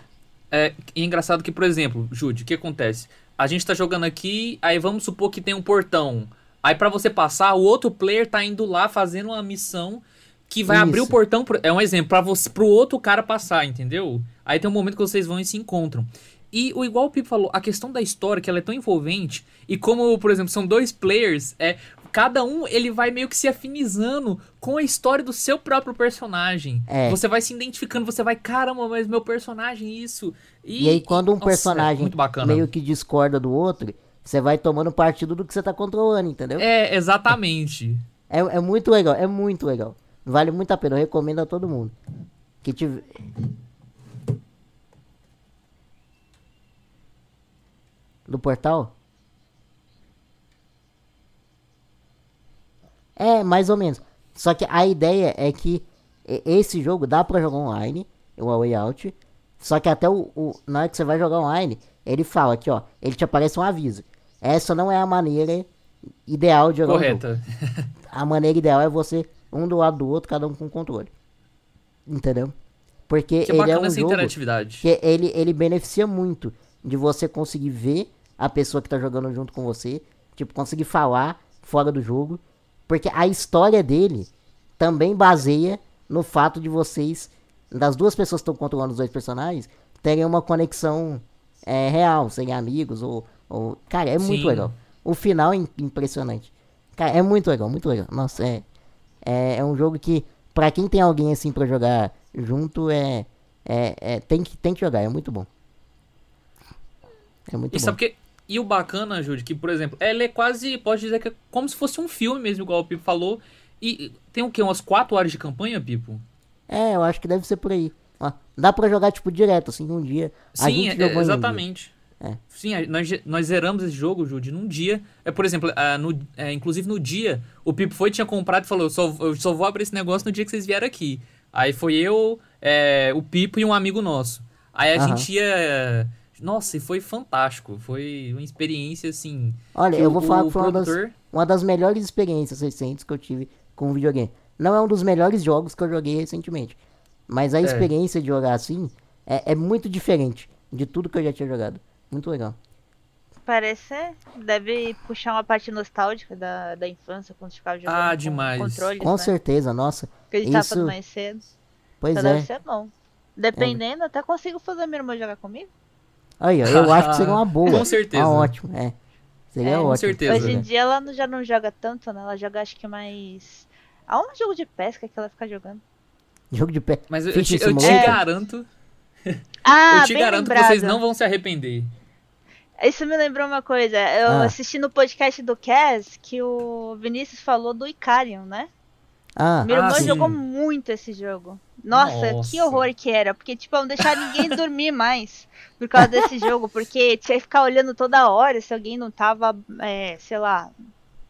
É, e é engraçado que, por exemplo, Jude, o que acontece? A gente tá jogando aqui, aí vamos supor que tem um portão. Aí pra você passar, o outro player tá indo lá fazendo uma missão que vai abrir o Isso. portão. pro- é um exemplo, pra você, pro outro cara passar, entendeu? Aí tem um momento que vocês vão e se encontram. E o igual o Pipo falou, a questão da história, que ela é tão envolvente, e como, por exemplo, são dois players, é. Cada um ele vai meio que se afinizando com a história do seu próprio personagem. É. Você vai se identificando, você vai, caramba, mas meu personagem isso. E aí quando um nossa, é personagem muito bacana. meio que discorda do outro, você vai tomando partido do que você tá controlando, entendeu? É, exatamente. É, é muito legal, é muito legal. Vale muito a pena, eu recomendo a todo mundo. Que tive... Do portal? É, mais ou menos. Só que a ideia é que esse jogo dá pra jogar online, o A Way Out. Só que até o, o- na hora que você vai jogar online, ele fala aqui, ó, ele te aparece um aviso. Essa não é a maneira ideal de jogar Correta. <laughs> a maneira ideal é você um do lado do outro, cada um com controle. Entendeu? Porque Que ele é um essa jogo interatividade. que ele, ele beneficia muito de você conseguir ver a pessoa que tá jogando junto com você, tipo, conseguir falar fora do jogo, porque a história dele também baseia no fato de vocês, das duas pessoas que estão controlando os dois personagens, terem uma conexão é, real, serem amigos, ou, ou... Cara, é muito Sim. legal. O final é im- impressionante. Cara, é muito legal, muito legal. Nossa, é, é, é um jogo que, pra quem tem alguém assim pra jogar junto, é, é, é- tem, que, tem que jogar, é muito bom. É muito E bom. sabe que. E o bacana, Jude, que, por exemplo, ela é quase, pode dizer que é como se fosse um filme mesmo, igual o Pipo falou. E tem o quê? Umas 4 horas de campanha, Pipo? É, eu acho que deve ser por aí. Ó, dá pra jogar, tipo, direto, assim, um dia. Sim, é- em um dia. exatamente. É. Sim, nós, nós zeramos esse jogo, Jude, num dia. É, por exemplo, ah, no, é, inclusive no dia, o Pipo foi, tinha comprado e falou: eu só, eu só vou abrir esse negócio no dia que vocês vieram aqui. Aí foi eu, é, o Pipo e um amigo nosso. Aí a Aham. gente ia. Nossa, e foi fantástico. Foi uma experiência assim. Olha, eu o- vou falar o que foi uma das, produtor- uma das melhores experiências recentes que eu tive com videogame. Não é um dos melhores jogos que eu joguei recentemente. Mas a É. experiência de jogar assim é, é muito diferente de tudo que eu já tinha jogado. Muito legal. Parece ser. Deve puxar uma parte nostálgica da, da infância quando ficava jogando Ah, com demais. controles, Com né? certeza, nossa. Que a gente tava Isso- falando mais cedo. Pois então é. deve ser bom. Dependendo, até consigo fazer minha irmã jogar comigo. Aí, ó, eu acho que seria uma <laughs> boa. Com certeza. Ah, ótimo, é. Seria É, com ótimo. certeza. Hoje em né? dia ela já não joga tanto, né? Ela joga acho que mais. Há um jogo de pesca que ela fica jogando. Jogo de pé. Mas eu, eu te, eu te Simulator? garanto, <laughs> Ah, eu te bem garanto que lembrado. vocês não vão se arrepender. Isso me lembrou uma coisa. Eu Ah. assisti no podcast do Cass que o Vinícius falou do Icarion, né? Ah, Meu irmão sim. jogou muito esse jogo. Nossa, Nossa. que horror que era. Porque, tipo, não deixar ninguém dormir mais por causa desse jogo. Porque tinha que ficar olhando toda hora se alguém não tava, é, sei lá,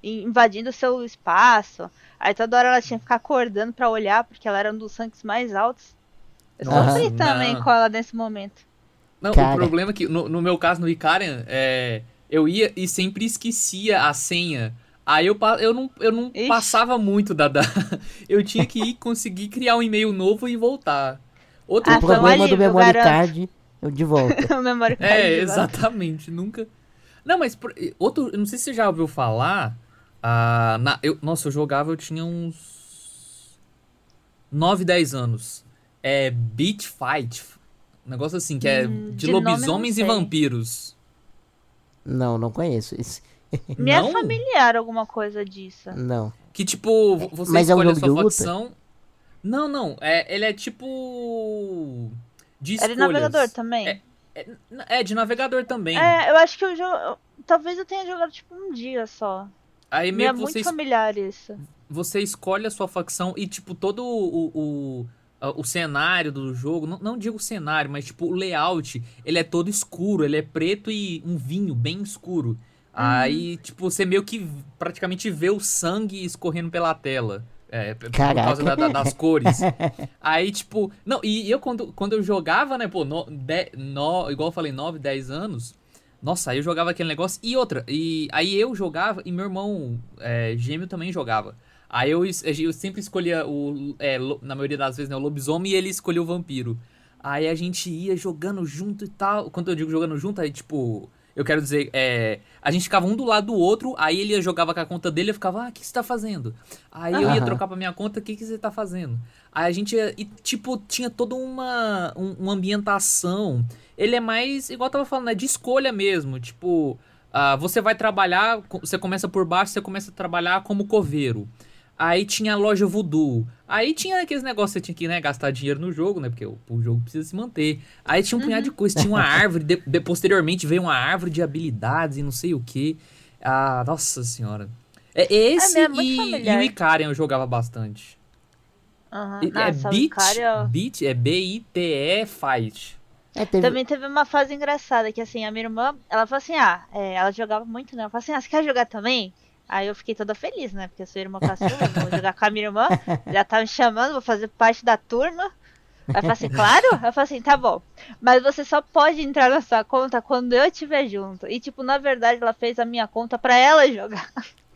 in- invadindo o seu espaço. Aí toda hora ela tinha que ficar acordando pra olhar, porque ela era um dos ranks mais altos. Eu Nossa, sofri também não. com ela nesse momento. Não, Cara. o problema é que, no, no meu caso, no Icarian, é, eu ia e sempre esquecia a senha. Aí eu, eu não, eu não Ixi. passava muito da, da. <laughs> Eu tinha que ir conseguir criar um e-mail novo e voltar. Outro Ah, problema do alívio, eu memory card, eu de volta. <laughs> memory card. É, exatamente. Nunca. Não, mas por- outro. eu Não sei se você já ouviu falar. ah, na, eu, nossa, eu jogava, eu tinha uns. 9, 10 anos. É Beat Fight. Um negócio assim, que é Hum, de, de lobisomens e vampiros. Não, não conheço esse. <laughs> Me é Não? familiar alguma coisa disso. Não. Que tipo, vo- você Mas é um escolhe a sua facção. Não, não. É, ele é tipo. De Era escolhas. de navegador também. É, É, é, de navegador também. É, eu acho que eu jogo. Talvez eu tenha jogado tipo um dia só. Aí Me meio é que muito es- familiar isso. você escolhe a sua facção e, tipo, todo o, o, a- o cenário do jogo, não, não digo cenário, mas, tipo, o layout, ele é todo escuro, ele é preto e um vinho bem escuro. Aí, tipo, você meio que praticamente vê o sangue escorrendo pela tela. É, por causa da- da- das cores. <laughs> Aí, tipo. Não, e eu quando, quando eu jogava, né, pô, no, de- no- igual eu falei, 9, 10 anos. Nossa, aí eu jogava aquele negócio. E outra, e aí eu jogava e meu irmão é, gêmeo também jogava. Aí eu, eu sempre escolhia o. é, na maioria das vezes, né, o lobisomem e ele escolhia o vampiro. Aí a gente ia jogando junto e tal. Quando eu digo jogando junto, aí tipo. Eu quero dizer, é, a gente ficava um do lado do outro, aí ele jogava com a conta dele e eu ficava, ah, o que você tá fazendo? Aí eu ia trocar pra minha conta, o que, que você tá fazendo? Aí a gente, ia- e, tipo, tinha toda uma, um- uma ambientação. Ele é mais, igual eu tava falando, é de escolha mesmo. Tipo, ah, você vai trabalhar, você começa por baixo, você começa a trabalhar como coveiro. Aí tinha a loja voodoo. Aí tinha aqueles negócios que você tinha que né, gastar dinheiro no jogo, né? Porque o, o jogo precisa se manter. Aí tinha um punhado de coisa. Tinha uma <laughs> árvore. de- de- posteriormente veio uma árvore de habilidades e não sei o que. Ah, nossa senhora. É esse É, é e, e o Icarian eu jogava bastante. Aham. E- é Nossa, o Beat, Icaria- Beat, é B-I-T-E Fight. É, teve... Também teve uma fase engraçada que assim, a minha irmã, ela falou assim, ah, é, ela jogava muito, né? Ela falou assim, ah, você quer jogar também? Aí eu fiquei toda feliz, né? Porque eu sou irmã caçula, vou jogar com a minha irmã, já tá me chamando, vou fazer parte da turma. Aí eu falei assim, claro? Eu falei assim, tá bom. Mas você só pode entrar na sua conta quando eu estiver junto. E, tipo, na verdade, ela fez a minha conta pra ela jogar.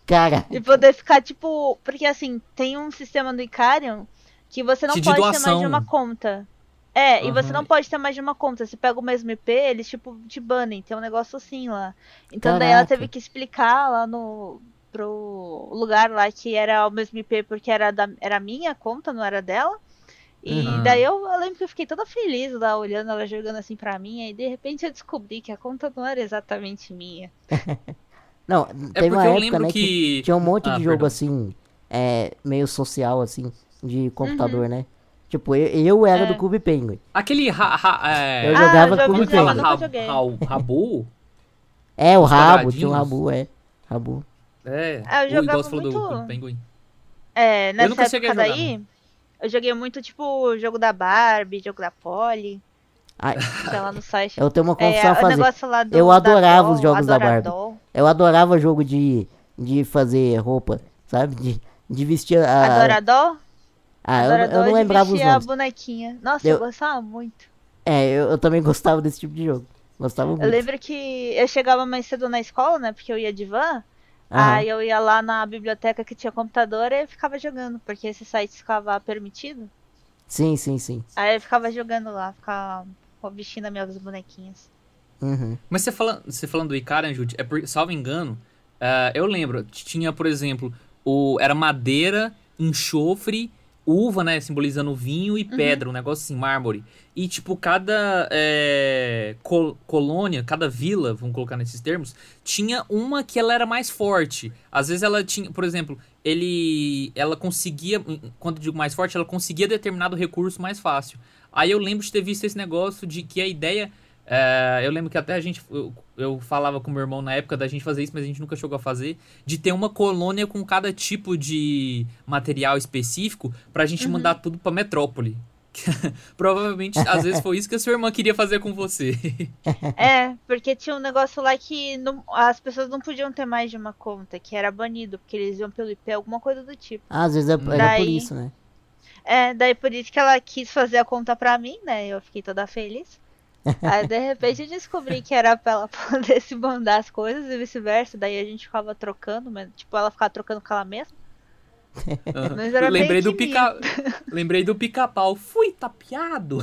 Cara, E poder ficar, tipo. Porque assim, tem um sistema do Icarium que você não de pode ter mais doação. de uma conta. É, e você não pode ter mais de uma conta. Você pega o mesmo IP, eles tipo te banem. Tem um negócio assim lá. Então daí ela Caraca. teve que explicar lá no pro lugar lá que era o mesmo IP porque era da era minha conta, não era dela. E Uhum. daí eu, eu lembro que eu fiquei toda feliz lá olhando ela jogando assim pra mim, aí de repente eu descobri que a conta não era exatamente minha. <laughs> não, É teve porque uma eu época, lembro né, que... que. tinha um monte Ah, de jogo perdão. assim, é, meio social, assim, de computador, né? Tipo, eu, eu era É. do Clube Penguin. Aquele. Ra, ra- é, Eu Ah, jogava eu Clube fala mas Penguin. Ra- Ra- Rabu? É, o Os Rabo, tinha um quadradinhos. Rabu, é. Rabu. É. Ah, eu jogava muito- do Penguin. É, nessa nunca cheguei a época jogar, daí, eu joguei muito, tipo, jogo da Barbie, jogo da Polly, Ai, lá no site. eu tenho uma confissão é, a fazer. do, Eu adorava os Doll, jogos da Barbie. Eu adorava jogo de, de fazer roupa, sabe? De, de vestir a. Adorador? Ah, eu, eu Adorador não de lembrava os vestir a nomes. bonequinha. Nossa, Eu- eu gostava muito. É, eu, eu também gostava desse tipo de jogo. Gostava muito. Eu lembro que eu chegava mais cedo na escola, né? Porque eu ia de van. Aham. Aí eu ia lá na biblioteca que tinha computador e eu ficava jogando, porque esse site ficava permitido. Sim, sim, sim. Aí eu ficava jogando lá, ficava vestindo as minhas bonequinhas. Uhum. Mas você, fala, você falando do Icarian, Jude, é por, salvo engano, ah, eu lembro, tinha, por exemplo, o, era madeira, enxofre, uva, né, simbolizando o vinho, e pedra, um negócio assim, mármore. E, tipo, cada é, col- colônia, cada vila, vamos colocar nesses termos, tinha uma que ela era mais forte. Às vezes ela tinha, por exemplo, ele, ela conseguia, quando eu digo mais forte, ela conseguia determinado recurso mais fácil. Aí eu lembro de ter visto esse negócio de que a ideia É, eu lembro que até a gente. Eu, eu, falava com meu irmão na época da gente fazer isso, mas a gente nunca chegou a fazer. De ter uma colônia com cada tipo de material específico pra gente uhum. mandar tudo pra metrópole. <laughs> Provavelmente, às vezes, foi isso que a sua irmã queria fazer com você. <laughs> é, porque tinha um negócio lá que não, as pessoas não podiam ter mais de uma conta, que era banido, porque eles iam pelo IP, alguma coisa do tipo. Ah, às vezes era, é, daí, por isso, né? É, daí por isso que ela quis fazer a conta pra mim, né? Eu fiquei toda feliz. Aí de repente eu descobri que era pra ela <laughs> poder se mandar as coisas e vice-versa. Daí a gente ficava trocando, mas, tipo, ela ficava trocando com ela mesma. <laughs> Uhum. Mas era lembrei, do pica... <laughs> lembrei do pica-pau. Fui tapeado.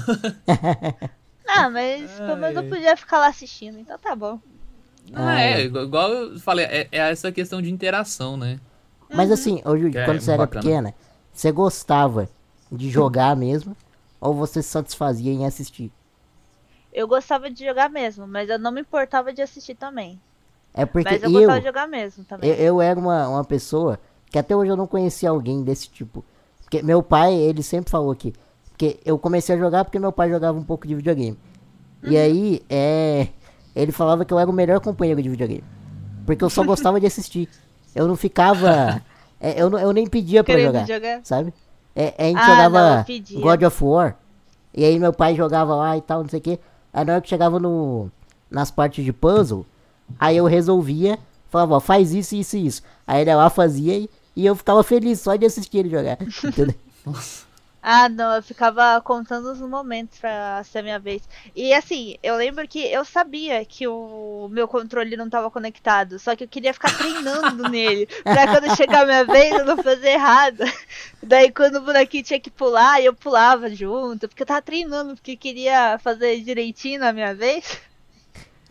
Não, <laughs> mas pelo menos eu podia ficar lá assistindo, então tá bom. Ah, é, igual eu falei, é, é essa questão de interação, né? Mas uhum. assim, ô, Júlio, quando é, você era pequena, você gostava de jogar mesmo? Ou você se satisfazia em assistir? Eu gostava de jogar mesmo, mas eu não me importava de assistir também. É porque mas eu, eu gostava de jogar mesmo também. Eu, eu era uma, uma pessoa que até hoje eu não conhecia alguém desse tipo. Porque meu pai, ele sempre falou que. Porque eu comecei a jogar porque meu pai jogava um pouco de videogame. Uhum. E aí, é. Ele falava que eu era o melhor companheiro de videogame. Porque eu só gostava de assistir. Eu não ficava. <laughs> É, eu, não, eu nem pedia pra jogar, jogar, Sabe? É, a gente ah, jogava não, God of War. E aí meu pai jogava lá e tal, não sei o que. Aí na hora que chegava no, nas partes de puzzle, aí eu resolvia, falava, ó, faz isso, isso e isso. Aí ele lá fazia e, e eu ficava feliz só de assistir ele jogar. <laughs> Entendeu? Ah, não, eu ficava contando os momentos pra ser a minha vez. E assim, eu lembro que eu sabia que o meu controle não tava conectado, só que eu queria ficar treinando <laughs> nele, pra quando chegar a minha vez eu não fazer errado. Daí quando o bonequinho tinha que pular, eu pulava junto, porque eu tava treinando, porque queria fazer direitinho na minha vez.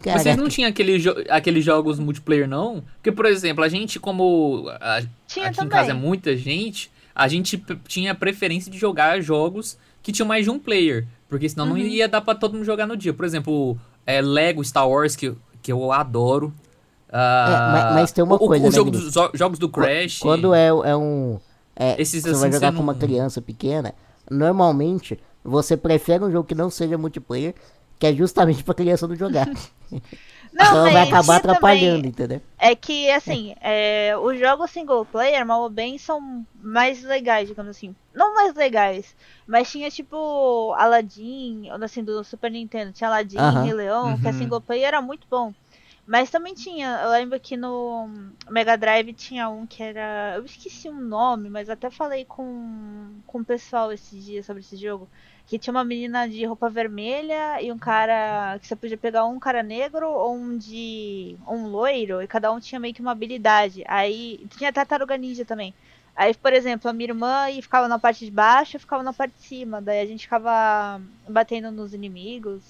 Caraca. Vocês não tinham aqueles jo aquele jogos multiplayer, não? Porque, por exemplo, a gente, como. A, Tinha aqui também. em casa é muita gente a gente tinha preferência de jogar jogos que tinham mais de um player, porque senão uhum. não ia dar para todo mundo jogar no dia. Por exemplo, é, Lego Star Wars, que, que eu adoro. Uh, é, mas, mas, tem uma o, coisa, o né, jogo dos jogos do Crash. Quando é, é um. É, Esses, você assim, vai jogar com uma criança pequena, normalmente você prefere um jogo que não seja multiplayer, que é justamente pra criança não jogar. <laughs> Não, então vai acabar atrapalhando, entendeu? É que, assim, é, os jogos single player, mal ou bem, são mais legais, digamos assim. Não mais legais, mas tinha tipo Aladdin, assim, do Super Nintendo, tinha Aladdin, uh -huh. Leão, que a uhum. single player era muito bom. Mas também tinha, eu lembro que no Mega Drive tinha um que era. Eu esqueci o um nome, mas até falei com, com o pessoal esses dias sobre esse jogo que tinha uma menina de roupa vermelha e um cara que você podia pegar um cara negro ou um de um loiro e cada um tinha meio que uma habilidade. Aí tinha tartaruga ninja também. Aí, por exemplo, a minha irmã ficava na parte de baixo, eu ficava na parte de cima. Daí a gente ficava batendo nos inimigos.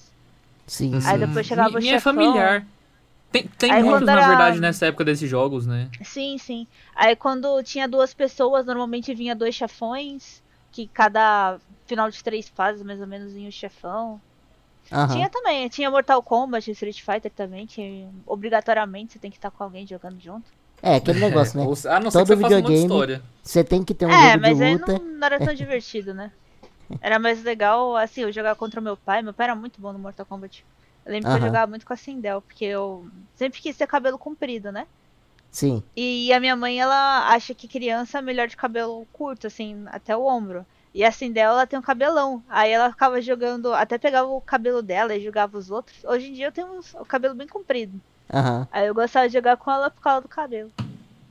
Sim, Aí depois chegava o chefão. é familiar. Tem, tem Aí muitos, era... na verdade, nessa época desses jogos, né? Sim, sim. Aí quando tinha duas pessoas, normalmente vinha dois chefões, que cada final de três fases, mais ou menos, em o chefão. Uhum. Tinha também, tinha Mortal Kombat, Street Fighter também, que obrigatoriamente você tem que estar com alguém jogando junto. É, aquele negócio, né? <laughs> A não Todo videogame, você tem que ter um é, jogo de luta. É, mas não, não era tão divertido, né? Era mais legal, assim, eu jogar contra meu pai. Meu pai era muito bom no Mortal Kombat. Eu lembro uhum. que eu jogava muito com a Sindel, porque eu sempre quis ter cabelo comprido, né? Sim. E a minha mãe, ela acha que criança é melhor de cabelo curto, assim, até o ombro. E a Sindel, ela tem um cabelão. Aí ela ficava jogando, até pegava o cabelo dela e jogava os outros. Hoje em dia eu tenho o cabelo bem comprido. Uhum. Aí eu gostava de jogar com ela por causa do cabelo.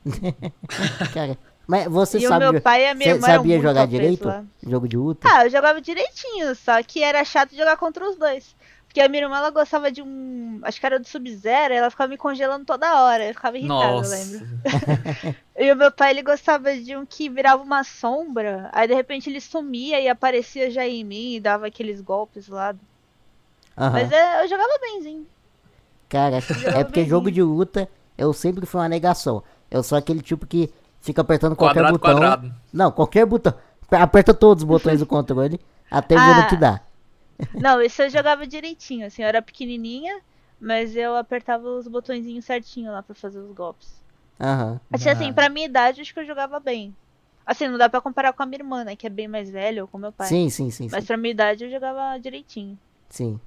<laughs> Cara, mas você e sabe, o meu pai e a minha irmã sabia jogar direito? Lá. Jogo de luta? Ah, eu jogava direitinho, só que era chato jogar contra os dois. Porque a minha irmã, ela gostava de um. Acho que era do Sub-Zero, ela ficava me congelando toda hora. Eu ficava irritada, Nossa. eu lembro. <laughs> e o meu pai, ele gostava de um que virava uma sombra. Aí de repente ele sumia e aparecia já em mim e dava aqueles golpes lá. Uhum. Mas é, eu jogava benzinho. Cara, é porque benzinho. jogo de luta eu sempre fui uma negação. Eu sou aquele tipo que fica apertando qualquer quadrado, botão. Quadrado. Não, qualquer botão. Aperta todos os botões do controle até ah, ver no que dá. Não, isso eu jogava direitinho, assim, eu era pequenininha, mas eu apertava os botõezinhos certinho lá pra fazer os golpes. Aham. Assim, assim, pra minha idade, acho que eu jogava bem. Assim, não dá pra comparar com a minha irmã, né, que é bem mais velha, ou com meu pai. Sim, sim, sim. Mas sim. pra minha idade, eu jogava direitinho. Sim.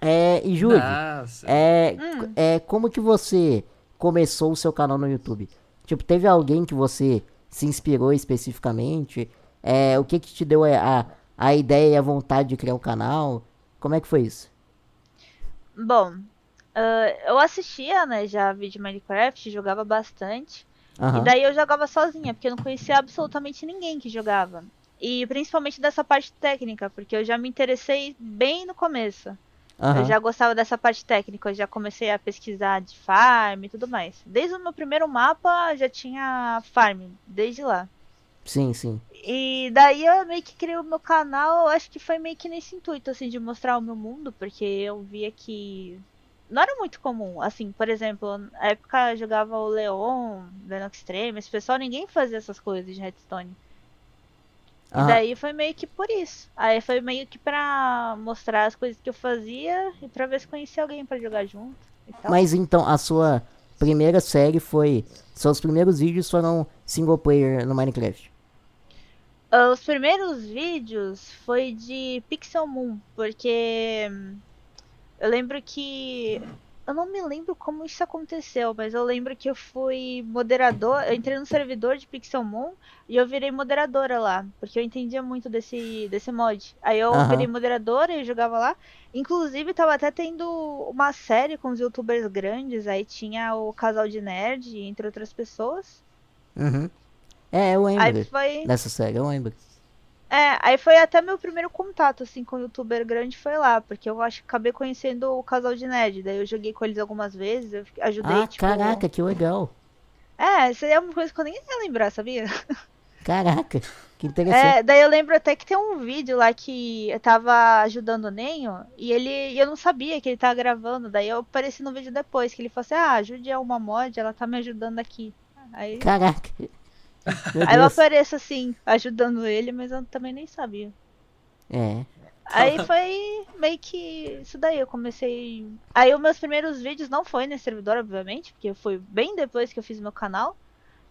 É, e Nossa. é, Hum. é, como que você começou o seu canal no YouTube? Tipo, teve alguém que você se inspirou especificamente? É, o que que te deu a, a, ideia e a vontade de criar o canal? Como é que foi isso? Bom, ah, eu assistia, né, já vídeo Minecraft, jogava bastante. E Aham, daí eu jogava sozinha, porque eu não conhecia absolutamente ninguém que jogava. E principalmente dessa parte técnica, porque eu já me interessei bem no começo. Eu aham. já gostava dessa parte técnica, eu já comecei a pesquisar de farm e tudo mais. Desde o meu primeiro mapa já tinha farm, desde lá. Sim, sim. E daí eu meio que criei o meu canal, acho que foi meio que nesse intuito, assim, de mostrar o meu mundo, porque eu via que não era muito comum. Assim, por exemplo, na época eu jogava o Leon, Venox Extreme, esse pessoal, ninguém fazia essas coisas de Redstone. E Aham. daí foi meio que por isso. Aí foi meio que pra mostrar as coisas que eu fazia e pra ver se conhecia alguém pra jogar junto e. Mas então, a sua primeira série foi. Seus primeiros vídeos foram single player no Minecraft. Ah, Os primeiros vídeos foi de Pixel Moon, porque hum, eu lembro que. Eu não me lembro como isso aconteceu, mas eu lembro que eu fui moderador. Eu entrei no servidor de Pixel Moon e eu virei moderadora lá, porque eu entendia muito desse, desse mod. Aí eu Aham. virei moderadora e jogava lá. Inclusive, tava até tendo uma série com os youtubers grandes. Aí tinha o Casal de Nerd, entre outras pessoas. Uhum. É, eu Aí lembro foi. dessa série, eu lembro. É, aí foi até meu primeiro contato, assim, com o youtuber grande foi lá, porque eu acho que acabei conhecendo o casal de nerd, daí eu joguei com eles algumas vezes, eu ajudei, Ah, tipo... caraca, que legal. É, isso aí é uma coisa que eu nem ia lembrar, sabia? Caraca, que <laughs> interessante. É, daí eu lembro até que tem um vídeo lá que eu tava ajudando o Nenho, e ele, e eu não sabia que ele tava gravando, daí eu apareci no vídeo depois, que ele falou assim, ah, ajude a uma mod, ela tá me ajudando aqui. Aí, Caraca. Aí eu apareço assim, ajudando ele, mas eu também nem sabia. É. Aí foi meio que isso daí, eu comecei. Aí os meus primeiros vídeos não foi nesse servidor, obviamente, porque foi bem depois que eu fiz meu canal.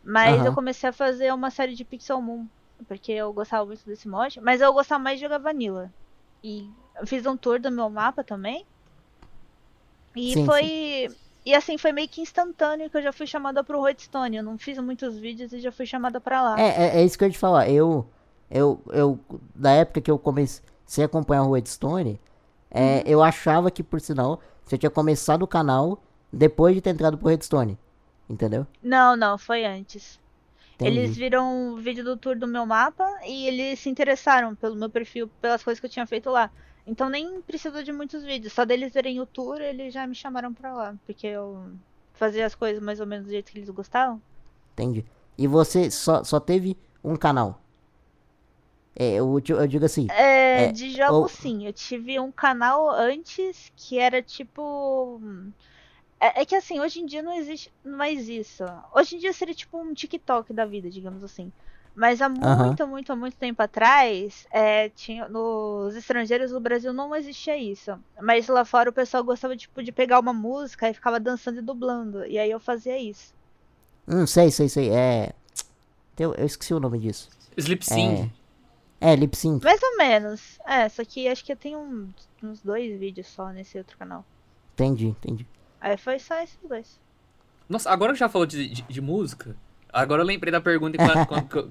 Mas Aham. eu comecei a fazer uma série de Pixel Moon, porque eu gostava muito desse mod. Mas eu gostava mais de jogar Vanilla. E eu fiz um tour do meu mapa também. E Sim, foi. E assim, foi meio que instantâneo que eu já fui chamada pro Redstone. Eu não fiz muitos vídeos e já fui chamada pra lá. É, é, é isso que eu ia te falar. Eu, eu, eu, da época que eu comecei a acompanhar o Redstone, é, Uhum. eu achava que, por sinal, você tinha começado o canal depois de ter entrado pro Redstone. Entendeu? Não, não, foi antes. Entendi. Eles viram o vídeo do tour do meu mapa e eles se interessaram pelo meu perfil, pelas coisas que eu tinha feito lá. Então nem precisou de muitos vídeos, só deles verem o tour, eles já me chamaram pra lá, porque eu fazia as coisas mais ou menos do jeito que eles gostavam. Entendi. E você só, só teve um canal? É, eu, eu digo assim. É, É, de jogo ou- sim, eu tive um canal antes que era tipo. É, é que assim, hoje em dia não existe mais isso. Hoje em dia seria tipo um TikTok da vida, digamos assim. Mas há muito, muito, muito tempo atrás, é, tinha, nos estrangeiros do Brasil não existia isso. Mas lá fora o pessoal gostava tipo, de pegar uma música e ficava dançando e dublando. E aí eu fazia isso. Hum, sei, sei, sei. É. Eu, eu esqueci o nome disso. Sleep Sing. É, lip sync. Mais ou menos. É, só que acho que eu tenho uns, uns dois vídeos só nesse outro canal. Entendi, entendi. Aí foi só esses dois. Nossa, agora que já falou de, de, de música, agora eu lembrei da pergunta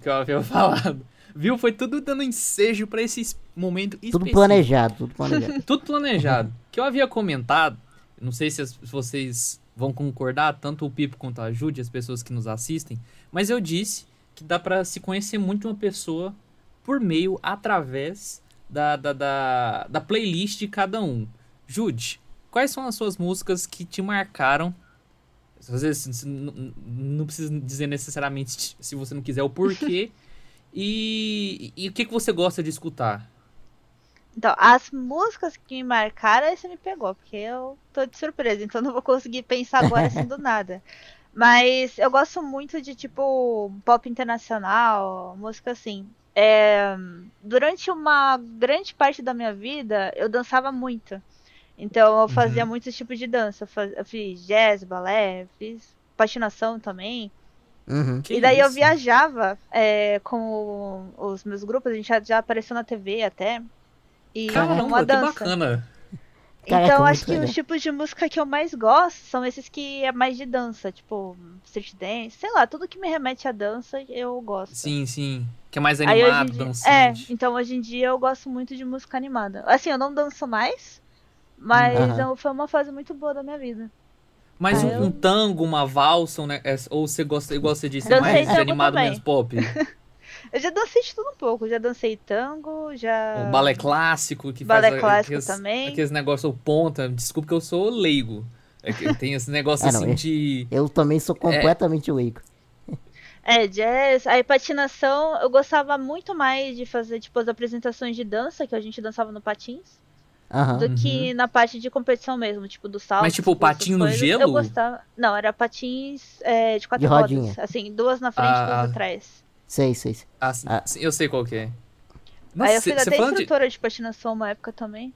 que, eu- havia falado. Viu? Foi tudo dando ensejo pra esse es- momento Tudo específico. planejado, tudo planejado. <laughs> Tudo planejado. Que eu havia comentado, não sei se vocês vão concordar, tanto o Pipo quanto a Jude, as pessoas que nos assistem, mas eu disse que dá pra se conhecer muito uma pessoa por meio, através da, da, da, da playlist de cada um. Jude, quais são as suas músicas que te marcaram? Se você se- se- n- não precisa dizer necessariamente se você não quiser o porquê. <laughs> e, e o que, que você gosta de escutar? Então, as músicas que me marcaram, aí você me pegou, porque eu tô de surpresa, então não vou conseguir pensar agora assim do nada. <laughs> Mas eu gosto muito de, tipo, pop internacional, música assim. É, durante uma grande parte da minha vida, eu dançava muito. Então, eu fazia Uhum. muitos tipos de dança. Eu faz- Eu fiz jazz, balé, fiz patinação também. Uhum. Que e daí eu isso? viajava é, com os meus grupos, a gente já, já apareceu na TV até. E Caramba, a que dança. bacana. Caraca, então, acho que legal. os tipos de música que eu mais gosto são esses que é mais de dança, tipo street dance, sei lá, tudo que me remete à dança eu gosto. Sim, sim. Que é mais animado, dia- dançante. É, então hoje em dia eu gosto muito de música animada. Assim, eu não danço mais, mas eu- foi uma fase muito boa da minha vida. Mas Ah, um, eu- um tango, uma valsa, um ne- é- ou você gosta, igual você disse, Dancei mais animado também. menos pop? <laughs> Eu já dancei de tudo um pouco, já dancei tango, já. O balé clássico, que Balé faz clássico aqueles, também. aqueles negócios ponta. Desculpa que eu sou leigo. É que tem esse negócio <laughs> Ah, não, assim é- de... Eu também sou completamente leigo. É, jazz. Aí patinação, eu gostava muito mais de fazer, tipo, as apresentações de dança, que a gente dançava no patins, Aham. do que na parte de competição mesmo, tipo, do salto. Mas, tipo, patinho no gelo? Eu gostava. Não, era patins é, de quatro De rodas. rodinha. Assim, duas na frente e Ah, duas ah. atrás. Sei, sei. sei. Ah, sim, Ah. eu sei qual que é. Aí Nossa, eu fui até falando de... instrutora de patinação uma época também.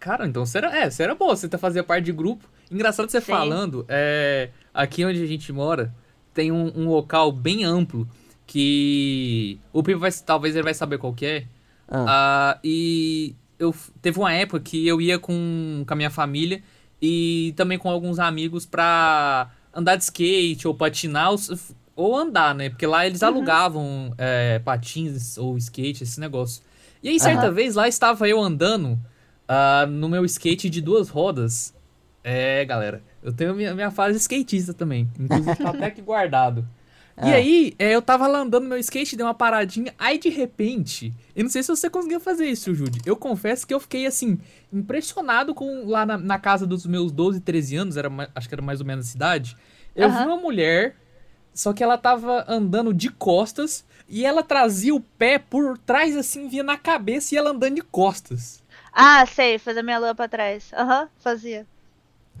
Cara, então você era, é, você era boa, você tá fazia parte de grupo. Engraçado você Sim. falando, é, aqui onde a gente mora, tem um, um local bem amplo que o Pipo vai, talvez ele vai saber qual que é. Ah, Ah, e eu teve uma época que eu ia com, com a minha família e também com alguns amigos pra andar de skate ou patinar ou, andar, né? Porque lá eles alugavam é, patins ou skate, esse negócio. E aí, certa Aham. vez, lá estava eu andando ah, no meu skate de duas rodas. É, galera, eu tenho minha, minha fase skatista também. Inclusive, tá até aqui guardado. E Ah. aí, é, eu tava lá andando no meu skate, dei uma paradinha, aí de repente, eu não sei se você conseguiu fazer isso, Jude. Eu confesso que eu fiquei assim, impressionado com lá na, na casa dos meus 12, 13 anos, era, acho que era mais ou menos a cidade. Eu vi Aham. uma mulher, só que ela tava andando de costas e ela trazia o pé por trás, assim, via na cabeça e ela andando de costas. Ah, sei, fazer minha lua pra trás. Aham, fazia.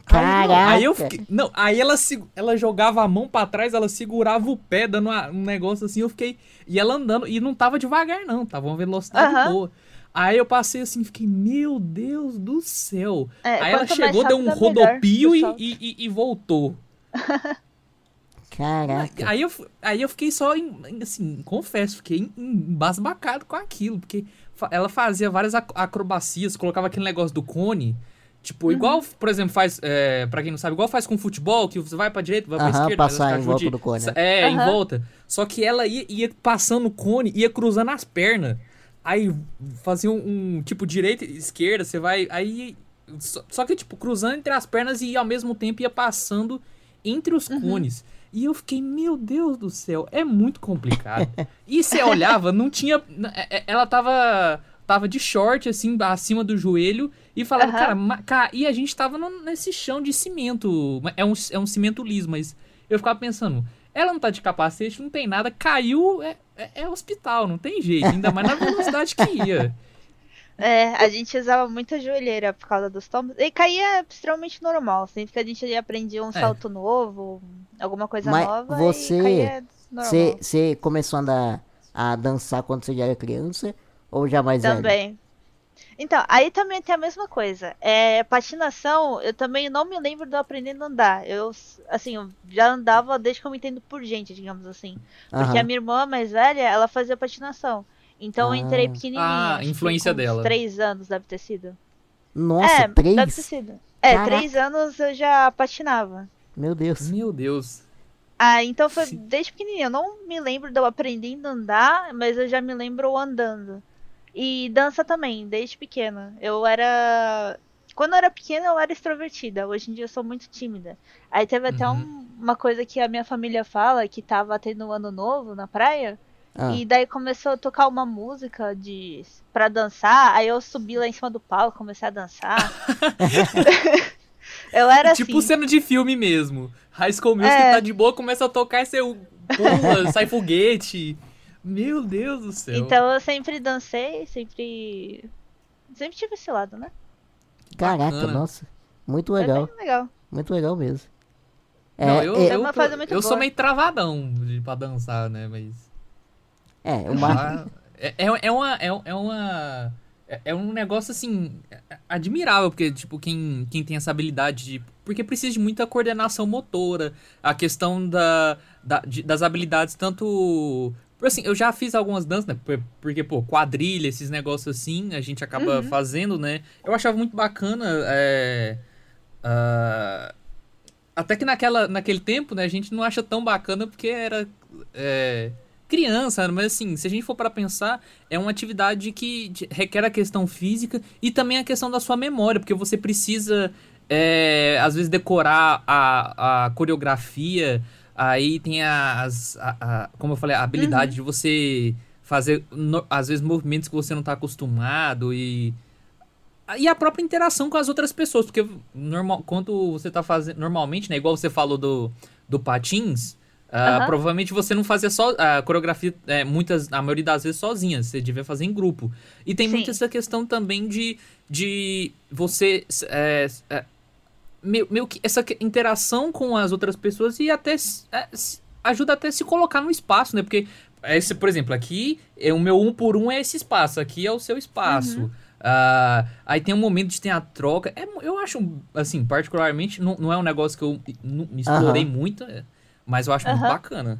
Caraca. Aí eu fiquei. Não, aí ela, ela jogava a mão pra trás, ela segurava o pé, dando uma- um negócio assim, eu fiquei. E ela andando, e não tava devagar, não, tava uma velocidade boa. Aí eu passei assim, fiquei, meu Deus do céu. É, aí ela chegou, deu um melhor rodopio e, e, e- voltou. <laughs> Caraca. Aí eu, aí eu fiquei só, em, assim, confesso, fiquei em- embasbacado com aquilo, porque ela fazia várias ac- acrobacias, colocava aquele negócio do cone, Uhum. tipo, igual, por exemplo, faz, é, pra quem não sabe, igual faz com futebol, que você vai pra direita, vai pra Aham, esquerda, passar em volta do cone, né? É, em Aham. volta. Só que ela ia, ia passando o cone, ia cruzando as pernas, aí fazia um, um, tipo, direita e esquerda, você vai, aí... Só, só que, tipo, cruzando entre as pernas e ao mesmo tempo ia passando entre os Uhum. cones. E eu fiquei, meu Deus do céu, é muito complicado. e você olhava, não tinha. é- é- Ela tava. Tava de short, assim, acima do joelho, e falava, Aham. cara, ma- ca- e a gente tava no- nesse chão de cimento. É um, é um cimento liso, mas eu ficava pensando, ela não tá de capacete, não tem nada, caiu, é, é, é hospital, não tem jeito, ainda mais na velocidade que ia. É, a gente usava muita joelheira por causa dos tombos. E caía extremamente normal. Sempre que a gente aprendia um É. salto novo, alguma coisa Mas nova. você- E caía normal. Você você começou a andar a dançar quando você já era criança? Ou já mais velho? Também. Então, aí também tem a mesma coisa. É, patinação, eu também não me lembro de eu aprendendo a andar. Eu, assim, eu já andava desde que eu me entendo por gente, digamos assim. Porque Aham. a minha irmã mais velha, ela fazia patinação. Então eu entrei Ah. pequenininha. Ah, acho que influência com uns dela. Três anos deve ter sido. Nossa, é, deve ter três? sido. É, Caraca. três anos eu já patinava. Meu Deus. Meu Deus. Ah, então foi Sim. desde pequenininha. Eu não me lembro de eu aprendendo a andar, mas eu já me lembro andando. E dança também, desde pequena. Eu era. Quando eu era pequena, eu era extrovertida. Hoje em dia eu sou muito tímida. Aí teve até Uhum. um- uma coisa que a minha família fala, que tava tendo um ano novo na praia. Ah, E daí começou a tocar uma música de para dançar. Aí eu subi lá em cima do palco, comecei a dançar. <laughs> eu era tipo assim. cena de filme mesmo. High School Music É. tá de boa, começa a tocar e você pula, <laughs> sai foguete. Meu Deus do céu. Então eu sempre dancei, sempre. Sempre tive esse lado, né? Caraca, bacana. nossa. Muito É legal. bem legal. Muito legal mesmo. É, Não, eu, é, É eu, uma tô- fase muito eu sou meio travadão de, pra dançar, né? Mas. é, uma, Ah, é, é, é uma. É, é uma. É, é um negócio assim. é- admirável, porque, tipo, quem, quem tem essa habilidade de. Porque precisa de muita coordenação motora. A questão da, da- de- das habilidades, tanto Assim, eu já fiz algumas danças, né? Porque, pô, quadrilha, esses negócios assim, a gente acaba uhum. fazendo, né? Eu achava muito bacana. É, uh, até que naquela, naquele tempo, né, a gente não acha tão bacana porque era. É, criança, mas assim, se a gente for para pensar, é uma atividade que requer a questão física e também a questão da sua memória, porque você precisa, é, às vezes, decorar a, a coreografia, aí tem as, a, a, como eu falei, a habilidade uhum. de você fazer, no, às vezes, movimentos que você não está acostumado e... E a própria interação com as outras pessoas, porque normal, quando você tá fazendo. Normalmente, né? Igual você falou do, do patins, Uh, Provavelmente você não fazia só a coreografia, é, muitas, a maioria das vezes sozinha, você devia fazer em grupo. E tem Sim. muito essa questão também de, de você. É, é, meio, meio que essa interação com as outras pessoas e até é, ajuda até a se colocar no espaço, né? Porque, esse, por exemplo, aqui é o meu um por um é esse espaço, aqui é o seu espaço. Uhum. Uh, aí tem um momento de ter a troca. É, eu acho, assim, particularmente, não, não é um negócio que eu me explorei uhum. muito. É, mas eu acho muito bacana.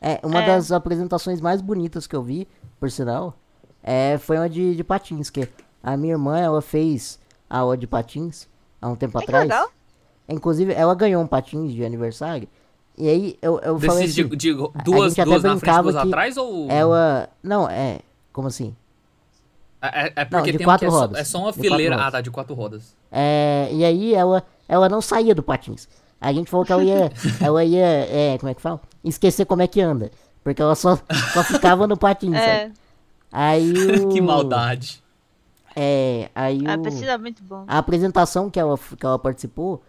É, uma é. das apresentações mais bonitas que eu vi, por sinal, é, foi uma de, de patins, que a minha irmã, ela fez a aula de patins há um tempo atrás. Legal. Inclusive, ela ganhou um patins de aniversário. E aí, eu, eu falei assim, de, de duas, duas na frente, duas atrás ou... Ela... Não, é... Como assim? É, é, é porque não, de tem quatro um rodas. É só, é só uma fileira. Ah, tá, de quatro rodas. É, e aí, ela, ela não saía do patins. A gente falou que ela ia, <laughs> ela ia, é, como é que fala? Esquecer como é que anda. Porque ela só, só ficava no patinho, é. sabe? Aí <laughs> o... que maldade. É, aí ah, precisa muito bom. A apresentação que ela, que ela participou,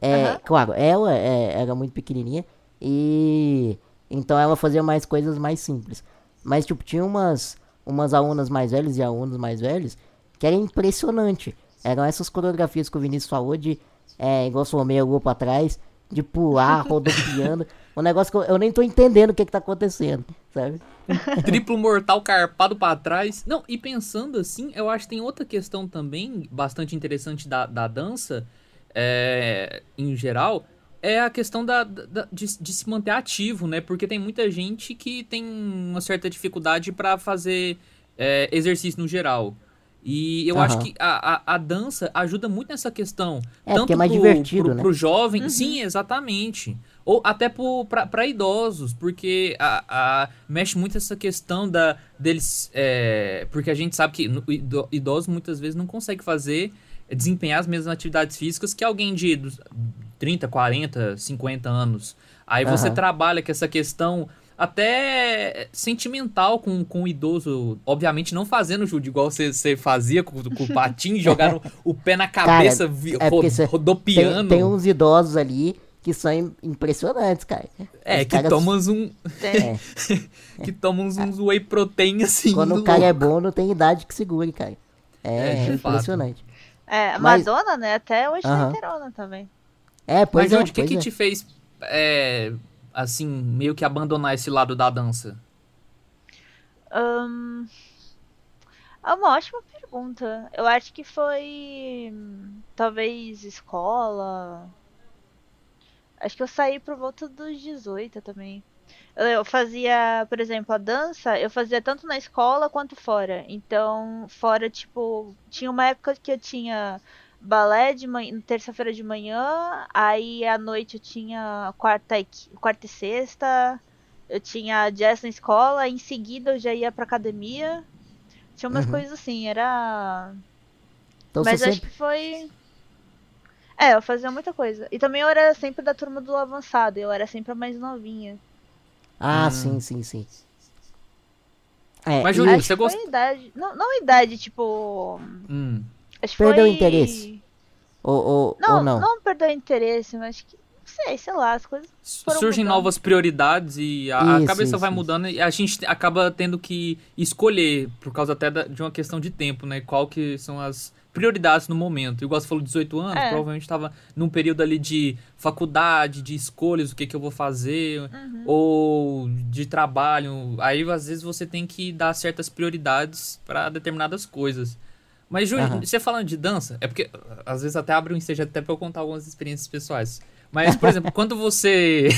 é, claro, ela é, era muito pequenininha e então ela fazia mais coisas mais simples. Mas, tipo, tinha umas, umas alunas mais velhas e alunos mais velhos que era impressionante. Eram essas coreografias que o Vinícius falou de é, igual sou meio pra trás, de pular, <laughs> rodopiando. um negócio que eu, eu, nem tô entendendo o que que tá acontecendo, sabe? <laughs> Triplo mortal carpado para trás. Não, e pensando assim, eu acho que tem outra questão também bastante interessante da, da dança, é, em geral, é a questão da, da de, de, se manter ativo, né? Porque tem muita gente que tem uma certa dificuldade para fazer é, exercício no geral. E eu uhum. acho que a, a, a, dança ajuda muito nessa questão. É, tanto é mais pro, divertido, pro, né? pro jovem, uhum. sim, exatamente. Ou até para idosos, porque a, a, mexe muito essa questão da deles. É, porque a gente sabe que idosos muitas vezes não conseguem fazer, desempenhar as mesmas atividades físicas que alguém de 30, 40, 50 anos. Aí uhum. você trabalha com essa questão até sentimental com, com o idoso. Obviamente não fazendo, Júlio, igual você, fazia com, com o patinho, <laughs> jogando o pé na cabeça, cara, é rodopiando. Tem, tem, uns idosos ali que são impressionantes, cara. É, Os que caras... tomam um... É. <laughs> que tomam uns, uns whey protein assim. Quando o cara é louco. é bom, não tem idade que segure, cara. É, é impressionante. É, a Mas... Madonna, né? Até hoje uh -huh. também. É, pois Mas, é. o que, que é. te fez é, assim, meio que abandonar esse lado da dança? Um, é uma ótima pergunta. Eu acho que foi. Talvez escola. Acho que eu saí por volta dos 18 também. Eu fazia, por exemplo, a dança, eu fazia tanto na escola quanto fora. Então, fora, tipo, tinha uma época que eu tinha balé de manhã, terça-feira de manhã, aí à noite eu tinha quarta e, quarta e sexta, eu tinha jazz na escola, em seguida eu já ia pra academia. Tinha umas uhum. coisas assim, era. Então, Mas acho sempre... que foi. É, eu fazia muita coisa. E também eu era sempre da turma do avançado, eu era sempre a mais novinha. Ah, hum. sim, sim, sim. É, Mas, Júlio, você gosta. Idade... Não, não idade, tipo. Hum. Acho perdeu foi... interesse? Ou, ou, não, ou não? Não perdeu interesse, mas que sei, sei lá, as coisas. Surgem mudando. novas prioridades e a, isso, a cabeça isso, vai isso. mudando e a gente acaba tendo que escolher, por causa até da, de uma questão de tempo, né? Qual que são as prioridades no momento. Igual você falou, 18 anos, é. provavelmente estava num período ali de faculdade, de escolhas, o que, que eu vou fazer, uhum. ou de trabalho. Aí, às vezes, você tem que dar certas prioridades para determinadas coisas. Mas, Júlio, uhum. você falando de dança, é porque às vezes até abre um ensejo até pra eu contar algumas experiências pessoais. Mas, por exemplo, <laughs> quando você.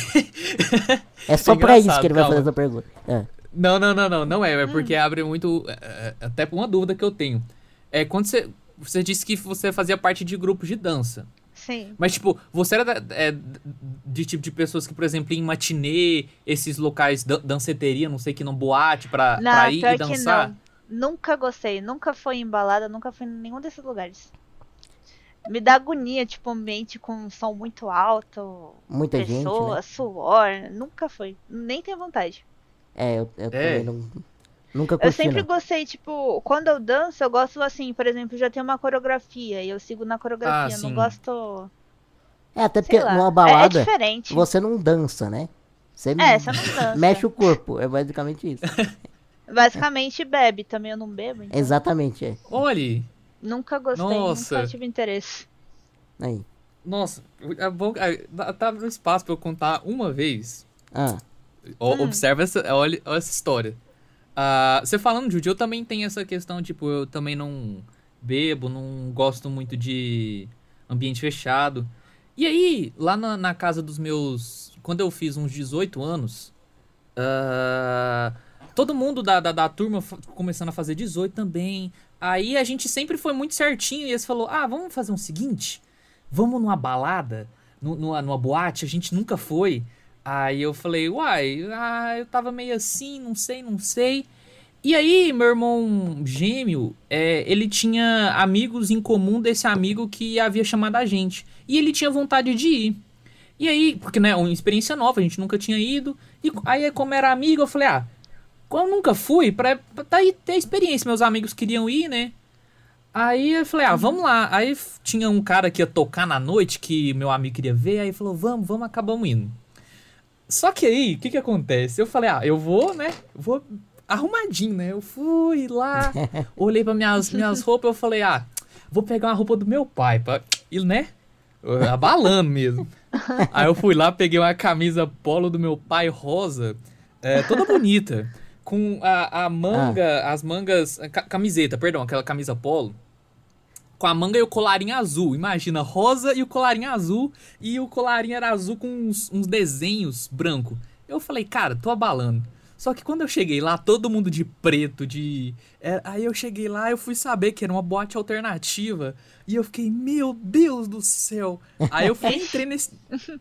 é <laughs> só é pra isso que ele vai fazer essa pergunta. É. Não, não, não, não, não é. É porque abre muito. é, é, Até uma dúvida que eu tenho. É quando você. Você disse que você fazia parte de grupos de dança. Sim. Mas, tipo, você era da- é, de tipo de pessoas que, por exemplo, em matinê, esses locais, dan danceteria, não sei que não, boate, pra, Não, pra ir pior e que dançar? não. Nunca gostei, nunca fui embalada, nunca fui em nenhum desses lugares. Me dá agonia, tipo, ambiente com um som muito alto, Muita gente, pessoa, né? suor, nunca fui. Nem tenho vontade. É, eu, eu É. também não, nunca Eu curti, sempre não. gostei, tipo, quando eu danço, eu gosto assim, por exemplo, já tem uma coreografia e eu sigo na coreografia. Ah, eu não gosto. É, até porque lá. numa É- É, balada, diferente. você não dança, né? Você É, você não dança. mexe o corpo, é basicamente isso. <laughs> Basicamente bebe também, eu não bebo. Então Exatamente, é. Olha, Nunca gostei, Nossa. nunca tive interesse. Aí. nossa, é bom, é, tá no espaço pra eu contar uma vez. Ah, Ó, Hum. Observa essa, olha, olha essa história. Ah, você falando, Judy, eu também tenho essa questão, tipo, eu também não bebo, não gosto muito de ambiente fechado. E aí, lá na, na casa dos meus. Quando eu fiz uns 18 anos, ah, todo mundo da, da, da turma começando a fazer 18 também. Aí a gente sempre foi muito certinho e eles falou: ah, vamos fazer um seguinte? Vamos numa balada, nu- numa, numa boate, a gente nunca foi. Aí eu falei, uai, ah, eu tava meio assim, não sei, não sei. E aí, meu irmão gêmeo, é, ele tinha amigos em comum desse amigo que havia chamado a gente. E ele tinha vontade de ir. E aí, porque né, uma experiência nova, a gente nunca tinha ido. E aí, como era amigo, eu falei, ah, eu nunca fui, pra, pra tá ter experiência. Meus amigos queriam ir, né? Aí eu falei, ah, vamos lá. Aí tinha um cara que ia tocar na noite, que meu amigo queria ver, aí falou, vamos, vamos, acabamos indo. Só que aí, o que que acontece? Eu falei, ah, eu vou, né? Vou arrumadinho, né? Eu fui lá, <laughs> olhei para minhas, minhas roupas, eu falei, ah, vou pegar uma roupa do meu pai, pra, e, né? Abalando mesmo. <laughs> Aí eu fui lá, peguei uma camisa polo do meu pai rosa, é, toda bonita, com a, a manga, as mangas, a camiseta, perdão, aquela camisa polo, com a manga e o colarinho azul. Imagina, rosa e o colarinho azul, e o colarinho era azul com uns, uns desenhos branco. Eu falei, cara, tô abalando. Só que quando eu cheguei lá, todo mundo de preto, de. é, aí eu cheguei lá, eu fui saber que era uma boate alternativa. E eu fiquei, meu Deus do céu. Aí eu fui, <laughs> entrei nesse.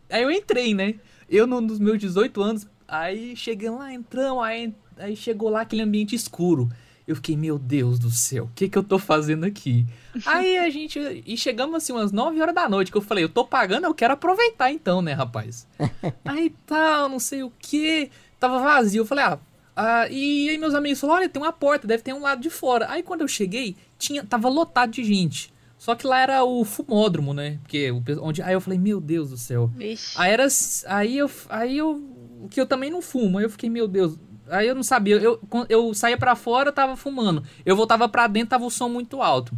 Aí eu entrei, né? Eu no- nos meus 18 anos, aí cheguei lá, entramos, aí, aí chegou lá aquele ambiente escuro. Eu fiquei, meu Deus do céu, o que que eu tô fazendo aqui? Aí a gente. E chegamos assim umas 9 horas da noite, que eu falei, eu tô pagando, eu quero aproveitar então, né, rapaz? <laughs> aí tal, não sei o que. Tava vazio. Eu falei, ah. ah, e aí meus amigos falaram, olha, tem uma porta, deve ter um lado de fora. Aí quando eu cheguei, tinha, tava lotado de gente. Só que lá era o fumódromo, né? Porque o, onde, aí eu falei, meu Deus do céu. Vixe. Aí era. Aí eu. Aí eu. Que eu também não fumo. Aí eu fiquei, meu Deus. Aí eu não sabia. Eu, eu, saía pra fora, eu tava fumando. Eu voltava pra dentro, tava o som muito alto.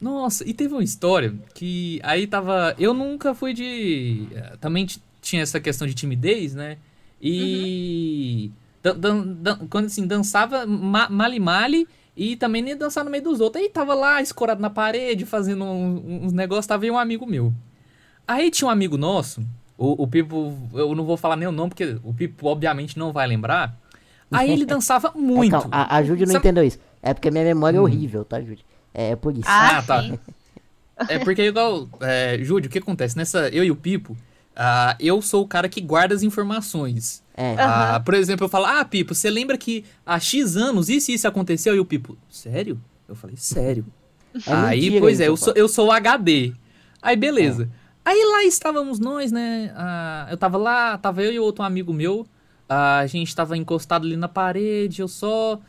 Nossa, e teve uma história que aí tava. Eu nunca fui de. eh, Também tinha essa questão de timidez, né? E. dan- dan- dan- quando assim, dançava ma- male-male e também nem dançar no meio dos outros. Aí tava lá, escorado na parede, fazendo um- uns negócios. Tava aí um amigo meu. Aí tinha um amigo nosso, o, o Pipo, eu não vou falar nem o nome, porque o Pipo obviamente não vai lembrar. Aí ele dançava <laughs> é, muito. calma, a, a Judy não Sabe- entendeu isso. É porque minha memória é horrível, tá, Judy? É, é por isso. Ah, Ah, tá. <laughs> É porque igual, é, Júlio, o que acontece? Nessa, eu e o Pipo, ah, eu sou o cara que guarda as informações. É. Ah, por exemplo, eu falo, ah, Pipo, você lembra que há X anos isso e isso aconteceu? E o Pipo, sério? Eu falei, sério. É Aí, mentira pois é, eu sou, eu sou o HD. Aí, beleza. Aí lá estávamos nós, né? ah, eu tava lá, tava eu e outro amigo meu. Ah, a gente tava encostado ali na parede, eu só.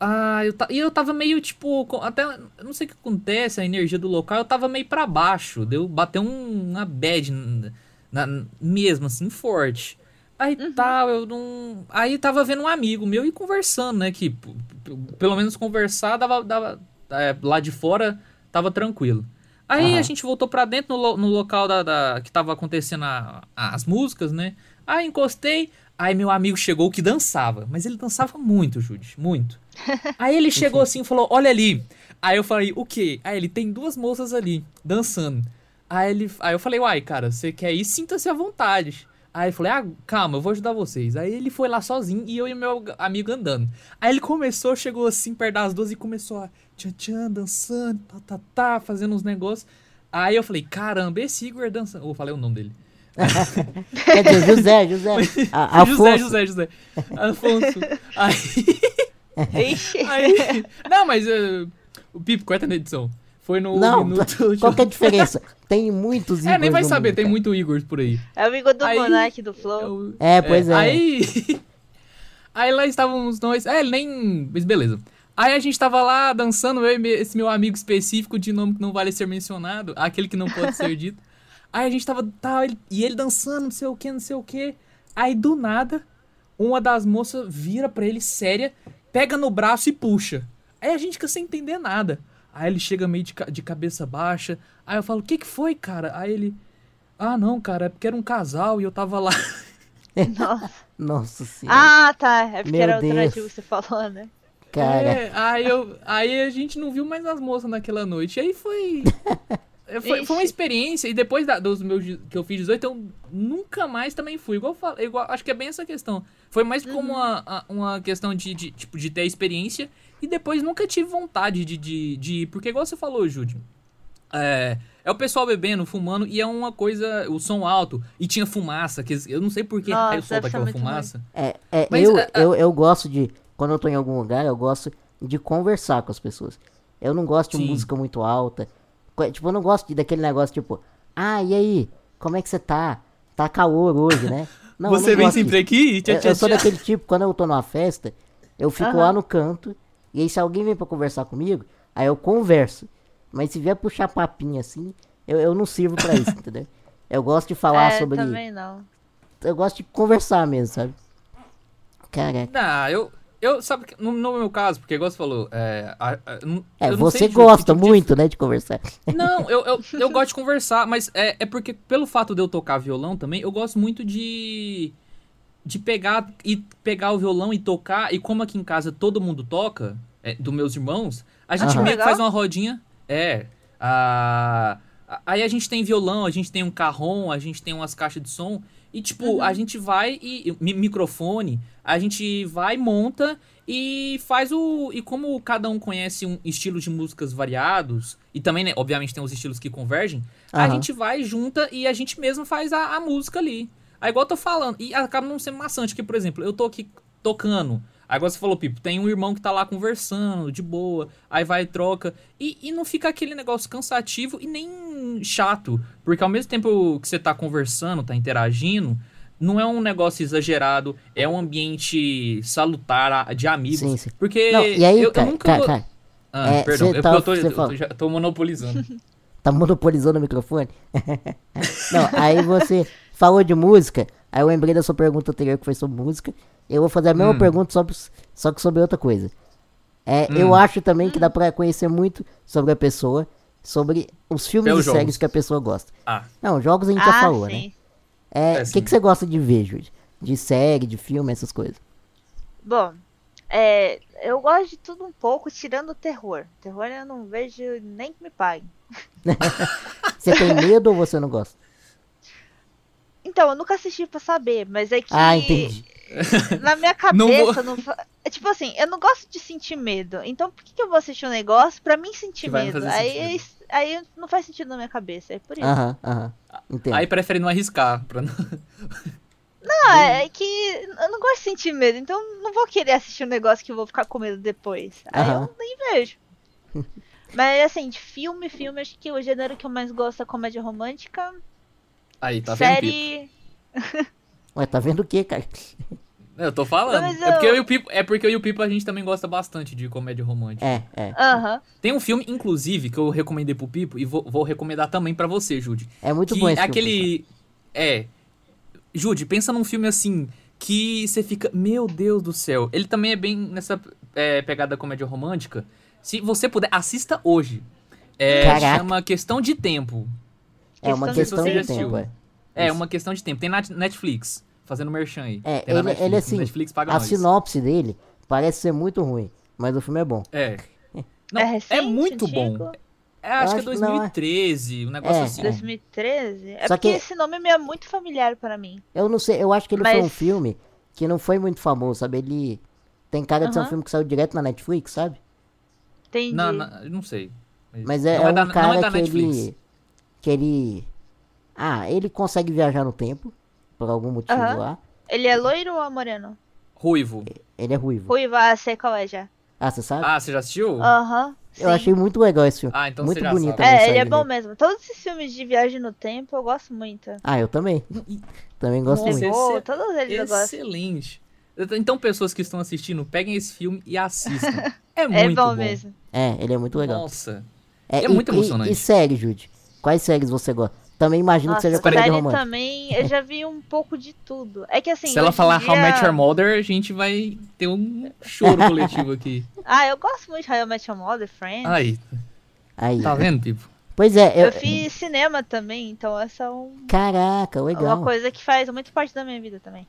Ah, eu ta- e eu tava meio tipo. Até. Não sei o que acontece, a energia do local, eu tava meio pra baixo. Deu, bateu um, uma bad n- na, mesmo, assim, forte. Aí tal, eu não. Aí tava vendo um amigo meu e conversando, né? Que pelo menos conversar dava. dava é, lá de fora tava tranquilo. Aí Aham. a gente voltou pra dentro no, lo- no local da, da- que tava acontecendo a- as músicas, né? Aí encostei, aí meu amigo chegou que dançava, mas ele dançava muito, Judy, muito. <laughs> Aí ele chegou assim e falou: Olha ali. Aí eu falei: O quê? Aí ele tem duas moças ali dançando. Aí, ele, aí eu falei: Uai, cara, você quer ir? Sinta-se à vontade. Aí eu falei, ah, calma, eu vou ajudar vocês. Aí ele foi lá sozinho e eu e meu amigo andando. Aí ele começou, chegou assim perto das duas e começou a tchan tchan, dançando, tá, tá, tá, fazendo uns negócios. Aí eu falei, caramba, esse Igor dançando. Eu falei o nome dele. Quer dizer, José, José. A, Afonso. José, José, José. Afonso. Aí. Ixi. aí não, mas uh, o Pipo, corta na edição. Foi no Não, minuto. <laughs> qual que é a diferença? Tem muitos É, nem vai saber, mundo, tem muito Igor por aí. É o amigo do Aí- Monark do Flow. Eu- É, pois é. Aí. <laughs> Aí lá estávamos nós. É, nem. Mas beleza. Aí a gente tava lá dançando, eu e esse meu amigo específico de nome que não vale ser mencionado, aquele que não pode ser dito. Aí a gente tava. Tá, ele- e ele dançando, não sei o que, não sei o que. Aí do nada, uma das moças vira pra ele séria, pega no braço e puxa. Aí a gente fica sem entender nada. Aí ele chega meio de, de cabeça baixa. Aí eu falo, o que que foi, cara? Aí ele. Ah, não, cara, é porque era um casal e eu tava lá. <laughs> Nossa. Nossa senhora. Ah, tá. É porque Meu era alternativo que você falou, né? cara. É, aí, eu, aí a gente não viu mais as moças naquela noite. Aí foi. <laughs> é, Foi, foi uma experiência, e depois da- dos meus de- que eu fiz 18, eu nunca mais também fui. Igual, eu falo- igual acho que é bem essa questão. Foi mais como uma, a- uma questão de, de, tipo, de ter a experiência e depois nunca tive vontade de, de, de ir. Porque, igual você falou, Júlio, é, é o pessoal bebendo, fumando, e é uma coisa, o som alto, e tinha fumaça, que eu não sei por que Nossa, deve ser aquela fumaça. É, é, Mas, eu, a- eu, eu gosto de. Quando eu tô em algum lugar, eu gosto de conversar com as pessoas. Eu não gosto de Sim. música muito alta. Tipo, eu não gosto de, daquele negócio tipo, ah, e aí? Como é que você tá? Tá calor hoje, né? <laughs> Não, eu você não vem sempre disso. aqui? Tchá, Eu, tchá, eu sou daquele tipo, quando eu tô numa festa, eu fico Aham. lá no canto, e aí se alguém vem pra conversar comigo, aí eu converso. Mas se vier puxar papinho assim, eu, eu não sirvo pra isso, <laughs> entendeu? Eu gosto de falar é, sobre. também não. Eu gosto de conversar mesmo, sabe? Caraca. Não, eu. Eu, sabe, no, no meu caso, porque igual você falou, é. a- a- É, você de- gosta de- muito, né, de conversar. Não, eu, eu, <laughs> eu gosto de conversar, mas é, é porque, pelo fato de eu tocar violão também, eu gosto muito de. De pegar e pegar o violão e tocar, e como aqui em casa todo mundo toca, é, dos meus irmãos, a gente Aham. meio que faz uma rodinha. É. A, a- aí a gente tem violão, a gente tem um carrom, a gente tem umas caixas de som. E, tipo, a gente vai e. mi- microfone, a gente vai, monta e faz o. E como cada um conhece um estilo de músicas variados, e também, né, obviamente, tem os estilos que convergem, a Aham. gente vai, junta e a gente mesmo faz a, a música ali. Aí, igual eu tô falando, e acaba não sendo maçante, porque, por exemplo, eu tô aqui tocando. Aí, igual você falou, Pipo, tem um irmão que tá lá conversando, de boa, aí vai e troca. E, e não fica aquele negócio cansativo e nem chato. Porque ao mesmo tempo que você tá conversando, tá interagindo, não é um negócio exagerado, é um ambiente salutar de amigos. Sim, sim. Porque Não, e aí, eu, eu cara, nunca. cara, vou- cara, Ah, é, perdão, é tá- porque eu tô, eu já tô monopolizando. <laughs> tá monopolizando o microfone? <laughs> Não, aí você falou de música, aí eu lembrei da sua pergunta anterior que foi sobre música. Eu vou fazer a mesma Hum. pergunta, só, só que sobre outra coisa. É, Eu Hum. acho também que dá pra conhecer muito sobre a pessoa, sobre os filmes Pelos e séries jogos. que a pessoa gosta. Ah, Não, jogos a gente já ah, falou, né? sim. É, É, o sim. que, que você gosta de ver, Júlio? De série, de filme, essas coisas. Bom, é, eu gosto de tudo um pouco, tirando o terror. Terror eu não vejo nem que me paguem. <laughs> Você tem medo ou você não gosta? Então, eu nunca assisti pra saber, mas é que Ah, entendi. Na minha <laughs> Não vou- cabeça não é tipo assim, eu não gosto de sentir medo. Então, por que, que eu vou assistir um negócio pra mim sentir medo? Aí, aí não faz sentido na minha cabeça, é por isso. Aham, aham. Entendo. aí prefere não arriscar. Pra não... <laughs> Ah, é que eu não gosto de sentir medo, então não vou querer assistir um negócio que eu vou ficar com medo depois. Aí Aham. eu nem vejo. <laughs> Mas assim, de filme, filme, acho que o gênero que eu mais gosto é comédia romântica. Aí, tá vendo, série. Ué, tá vendo o que, cara? Eu tô falando. Mas É, porque eu- eu e o Pipo, é porque eu e o Pipo a gente também gosta bastante de comédia romântica. É, é. Aham. Tem um filme, inclusive, que eu recomendei pro Pipo e vou, vou recomendar também pra você, Jude. É muito que bom esse é filme, aquele. É. Jude, pensa num filme assim. Que você fica. Meu Deus do céu. Ele também é bem nessa é, pegada comédia romântica. Se você puder, assista hoje. É, chama Questão de Tempo. É uma Questão de tempo. é. É, uma questão de tempo. Tem na Netflix. Fazendo merchan aí. É, ele, Netflix. ele assim, Netflix paga a nós. sinopse dele parece ser muito ruim, mas o filme é bom. É. Não, É é, recente, muito bom. É, acho Eu que é acho que não, é. 2013, um negócio É, assim. 2013? É Só porque que- esse nome me é muito familiar pra mim. Eu não sei, eu acho que ele foi um Mas- filme que não foi muito famoso, sabe? Ele tem cara de ser um filme que saiu direto na Netflix, sabe? Entendi. Não, não, não sei. Mas é, não é da- um não cara é da que Netflix. ele. Que ele. Ah, ele consegue viajar no tempo. Por algum motivo Aham. lá. Ele é loiro ou moreno? Ruivo. Ele é ruivo. Ruiva, ah, sei qual é já. Ah, você sabe? Ah, você já assistiu? Aham. eu achei muito legal esse filme. Ah, então muito você já bonito sabe. a É, ele mensagem é bom dele. mesmo. Todos esses filmes de viagem no tempo eu gosto muito. Ah, eu também. <laughs> Também gosto Nossa, muito. esse- Pô, todos eles eu gosto. Excelente. Então, pessoas que estão assistindo, peguem esse filme e assistam. <laughs> É É muito bom, bom. mesmo. É, ele é muito legal. Nossa. é muito e- emocionante. E, e série, Jude? Quais séries você gosta? Também imagino Nossa, que seja comédia romântica. também, eu já vi um pouco de tudo. É que assim. Se ela falar How I Met dia- Your Mother, a gente vai ter um choro coletivo aqui. <laughs> Ah, eu gosto muito de How Met Your Mother, Friends. Aí, Aí. tá vendo, Pipo? Pois é, Eu eu... fiz cinema também, então essa é um- Caraca, legal. uma coisa que faz muito parte da minha vida também.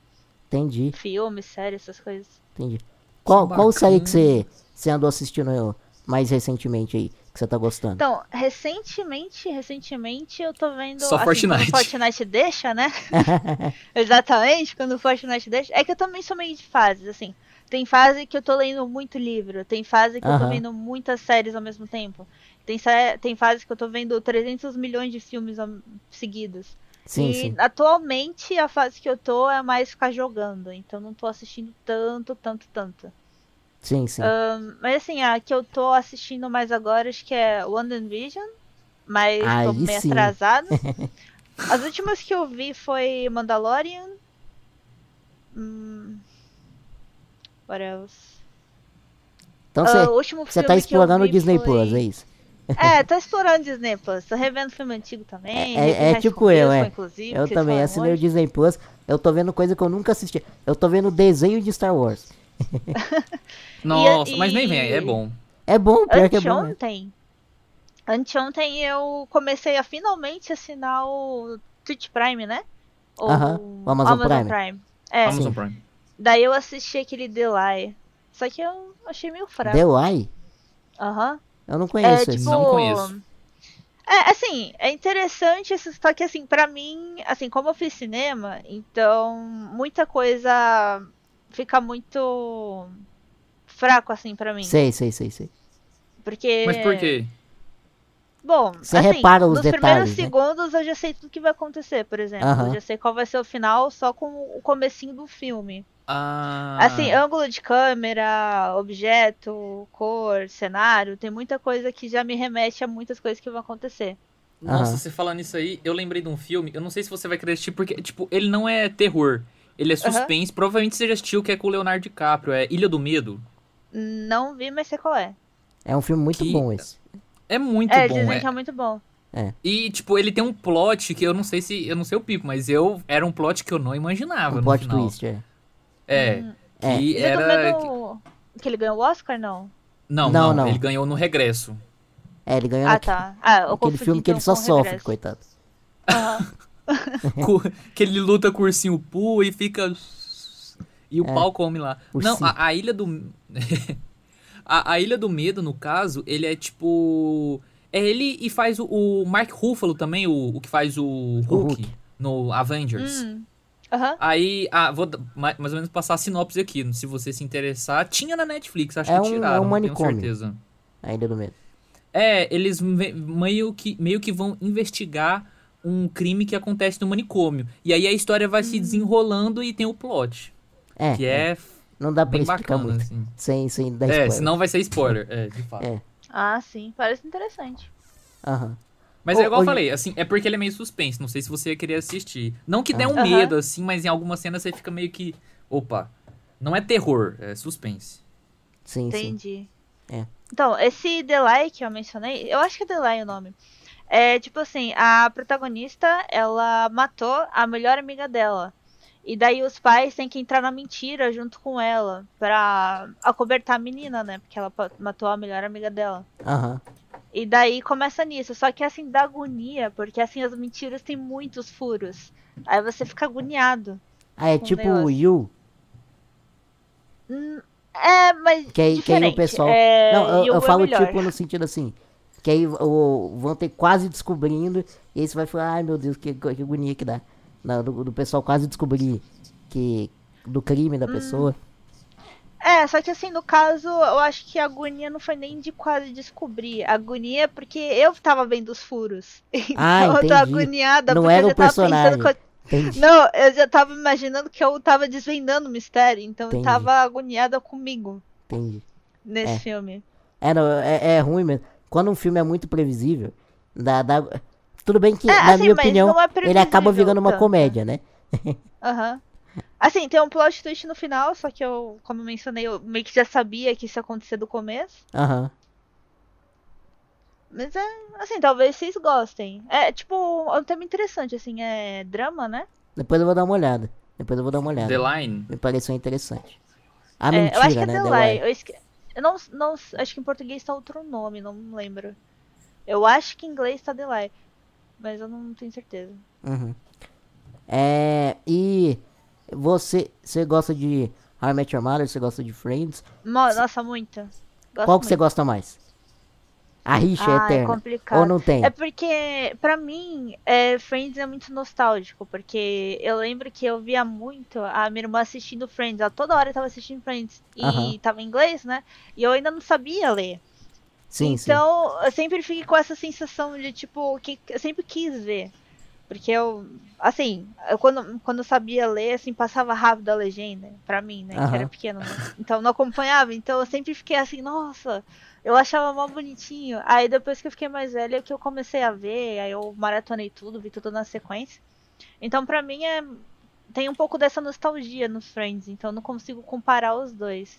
Entendi, Filme, série, essas coisas. entendi. Qual, qual série que você, você andou assistindo mais recentemente aí, que você tá gostando? Então, recentemente, recentemente eu tô vendo. Só assim, Fortnite. Fortnite deixa, né? <laughs> <laughs> Exatamente, quando o Fortnite deixa. É que eu também sou meio de fases, assim. Tem fase que eu tô lendo muito livro, tem fase que eu tô vendo muitas séries ao mesmo tempo. Tem, tem fase que eu tô vendo 300 milhões de filmes seguidos. sim, e sim. atualmente a fase que eu tô é mais ficar jogando, então não tô assistindo tanto, tanto, tanto. Sim, sim. Mas assim, a que eu tô assistindo mais agora acho que é WandaVision, mas tô Aí meio sim. atrasada. <laughs> As últimas que eu vi foi Mandalorian. Hum, what else? Então você o filme tá explorando o Disney foi- Plus, é isso? É, <laughs> tô explorando Disney Plus. Tô revendo filme antigo também. É- é School tipo eu, é. Eu também assinei o hoje. Disney Plus. Eu tô vendo coisa que eu nunca assisti. Eu tô vendo desenho de Star Wars. <laughs> Nossa, mas nem vem, e- é bom. É bom, pior que é bom. mesmo. Anteontem, anteontem eu comecei a finalmente assinar o Twitch Prime, né? O Aham, o Amazon Prime. É, Amazon Prime. daí eu assisti aquele Delay. Só que eu achei meio fraco. The Lie? Aham. Eu não É conheço tipo. esse. Não conheço. É, assim, é interessante, só que assim, pra mim, assim, como eu fiz cinema, então muita coisa fica muito fraco, assim, pra mim. Sei, sei, sei, sei. Porque. Mas por quê? Bom, Você assim, repara os nos detalhes, primeiros né? segundos eu já sei tudo que vai acontecer, por exemplo. Eu já sei qual vai ser o final só com o comecinho do filme. Ah, Assim, ângulo de câmera, objeto, cor, cenário, tem muita coisa que já me remete a muitas coisas que vão acontecer. Nossa, Aham. você falando isso aí, eu lembrei de um filme, eu não sei se você vai querer assistir, porque, tipo, ele não é terror. Ele é suspense, provavelmente você já assistiu, que é com o Leonardo DiCaprio, é Ilha do Medo. Não vi, mas sei qual é. É um filme muito Que- bom esse. É muito é, bom, dizem é. que é muito bom. E, tipo, ele tem um plot que eu não sei se. Eu não sei o pico, mas eu. Era um plot que eu não imaginava. Um no plot final. twist, é. É. É. Que do era. Que ele ganhou o Oscar, não? Não, Não, não, não. Ele ganhou no regresso. É, ele ganhou Ah, tá. Ah, eu aquele filme que ele então, só sofre, Regresso. coitado. <laughs> <laughs> Que ele luta com o ursinho Poo e fica. E o É. pau come lá. Não, Ursinho. a, a ilha do. <laughs> a, a Ilha do Medo, no caso, ele é tipo. É ele e faz o, o Mark Ruffalo também, o, o que faz o Hulk, Hulk. no Avengers. Hum. Aham. Aí, ah, vou da- ma- mais ou menos passar a sinopse aqui, se você se interessar. Tinha na Netflix, acho É que um- é um tiraram, não tenho manicômio. certeza. A Ilha do Medo. É, eles meio que, meio que vão investigar um crime que acontece no manicômio. E aí a história vai Hum. se desenrolando e tem o plot. É, Que é não dá pra bem explicar bacana, muito. assim. Sem, sem dar É, spoiler. senão vai ser spoiler, é, de fato. É. Ah, sim. Parece interessante. Aham. Mas é igual eu falei, assim, é porque ele é meio suspense. Não sei se você ia querer assistir. Não que dê um Aham. medo, assim, mas em algumas cenas você fica meio que. Opa, não é terror, é suspense. Sim, sim. Entendi. É. Então, esse Delay que eu mencionei, eu acho que é Delay o nome. É tipo assim, a protagonista, ela matou a melhor amiga dela. E daí os pais têm que entrar na mentira junto com ela pra acobertar a menina, né? Porque ela matou a melhor amiga dela. Aham. E daí começa nisso. Só que assim, dá agonia, porque assim, as mentiras têm muitos furos. Aí você fica agoniado. Ah, é tipo o You. Hum, É, mas. Que aí- que aí o pessoal- É, não, eu, eu é falo melhor. tipo no sentido assim. Que aí o, vão ter quase descobrindo. E aí você vai falar, ai meu Deus, que, que agonia que dá. Não, do, do pessoal quase descobrir que. Do crime da pessoa. É, só que assim, no caso, eu acho que a agonia não foi nem de quase descobrir. A agonia é porque eu tava vendo os furos. <laughs> Ah, Então eu entendi. tô agoniada Não porque era eu já tava personagem. pensando eu... Entendi. Não, eu já tava imaginando que eu tava desvendando o mistério, então eu Entendi. tava agoniada comigo Entendi. nesse É. filme. É, não, é, é ruim mesmo. Quando um filme é muito previsível, dá, dá... tudo bem que, É, na assim, minha opinião, é ele acaba virando uma tanto. comédia, né? Aham. Assim, tem um plot twist no final, só que eu, como eu mencionei, eu meio que já sabia que isso ia acontecer do começo. Aham. Mas é, assim, talvez vocês gostem. É, tipo, é um tema interessante, assim, é drama, né? Depois eu vou dar uma olhada. Depois eu vou dar uma olhada. The Line. Me pareceu interessante. A É, mentira, eu acho que é né? The The Lie. Lie. Eu, esque... eu não, não. Acho que em português tá outro nome, não lembro. Eu acho que em inglês tá Lie. Mas eu não tenho certeza. Uhum. É, e você, você gosta de How I Met Your Mother? Você gosta de Friends? Mo- Nossa, muito. Gosto Qual que você gosta mais? A rixa é Ah, é eterna. complicado. Ou não tem? É porque, pra mim, é, Friends é muito nostálgico, porque eu lembro que eu via muito a minha irmã assistindo Friends, ela toda hora tava assistindo Friends, e Aham. tava em inglês, né? E eu ainda não sabia ler. sim, sim. então, eu sempre fiquei com essa sensação de, tipo, que eu sempre quis ver. Porque eu, assim, eu quando, quando eu sabia ler, assim, passava rápido a legenda, pra mim, né? Que era pequeno, né? Então não acompanhava. Então eu sempre fiquei assim, nossa, eu achava mó bonitinho. Aí depois que eu fiquei mais velha, que eu comecei a ver, aí eu maratonei tudo, vi tudo na sequência. Então pra mim é. Tem um pouco dessa nostalgia nos Friends, então eu não consigo comparar os dois.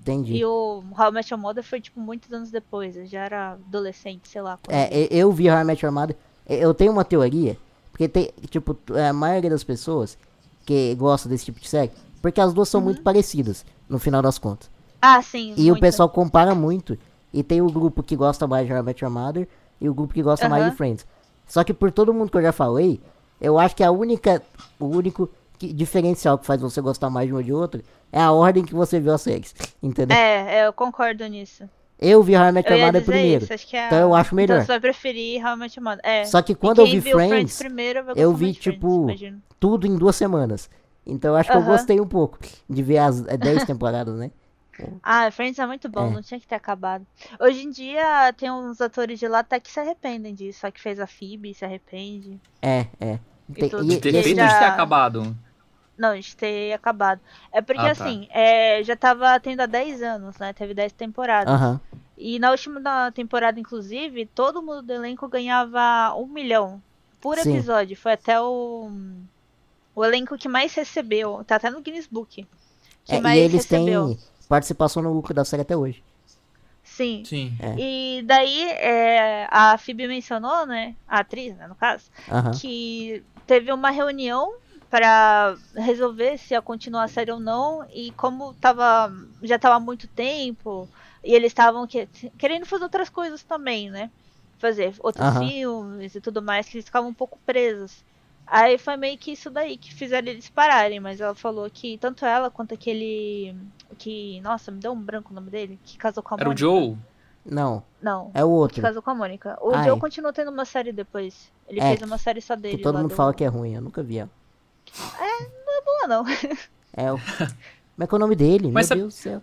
Entendi. E o How I Met Your Mother foi, tipo, muitos anos depois. Eu já era adolescente, sei lá. É, e- eu vi How I Met Your Mother. Eu tenho uma teoria, porque tem, tipo, t- a maioria das pessoas que gostam desse tipo de série, porque as duas são muito parecidas, no final das contas. Ah, sim. E o muito. pessoal compara muito. E tem o grupo que gosta mais de How I Met Your Mother e o grupo que gosta mais de. Friends. Só que por todo mundo que eu já falei, eu acho que a única, o único que- diferencial que faz você gostar mais de um ou de outro é a ordem que você viu as <laughs> séries. Entendeu? É, eu concordo nisso. Eu vi How I Met Eu Your Mother primeiro. isso, é Então eu acho Então melhor. você vai preferir How I Met Your Mother. É. Só que quando eu vi viu Friends, primeiro eu gostar vi, Friends, tipo, imagino. tudo em duas semanas. Então eu acho que eu gostei um pouco de ver as 10 <laughs> temporadas, né? Ah, Friends é muito bom, É. não tinha que ter acabado. Hoje em dia tem uns atores de lá até que se arrependem disso. Só que fez a Phoebe, se arrepende. É, é. Tudo. e- De ter e feito ou de ter já- acabado? Não, de ter acabado. É porque Ah, tá. assim, é, já tava tendo há 10 anos, né? Teve 10 temporadas. Aham. E na última da- temporada, inclusive, todo mundo do elenco ganhava um milhão por Sim. episódio. Foi até o, o elenco que mais recebeu. Tá até no Guinness Book. Que É, mais e eles recebeu. têm participação no lucro da série até hoje. Sim. Sim. É. E daí é, a Phoebe mencionou, né? A atriz, né, no caso, Aham. que teve uma reunião pra resolver se ia continuar a série ou não. E como tava, já tava há muito tempo, e eles estavam que- querendo fazer outras coisas também, né? Fazer outros Aham. filmes e tudo mais, que eles ficavam um pouco presos. Aí foi meio que isso daí que fizeram eles pararem, mas ela falou que tanto ela quanto aquele. que. Nossa, me deu um branco o nome dele, que casou com a Era o Mônica. Joe? Não, Não, é o que outro. casou com a Mônica. O Ah, Joe é. continuou tendo uma série depois. Ele É, fez uma série só dele. Que todo mundo do- fala que é ruim, eu nunca vi ela. Boa, não. É o. Como é que é o nome dele? <laughs> Mas Meu sabe- Deus do céu.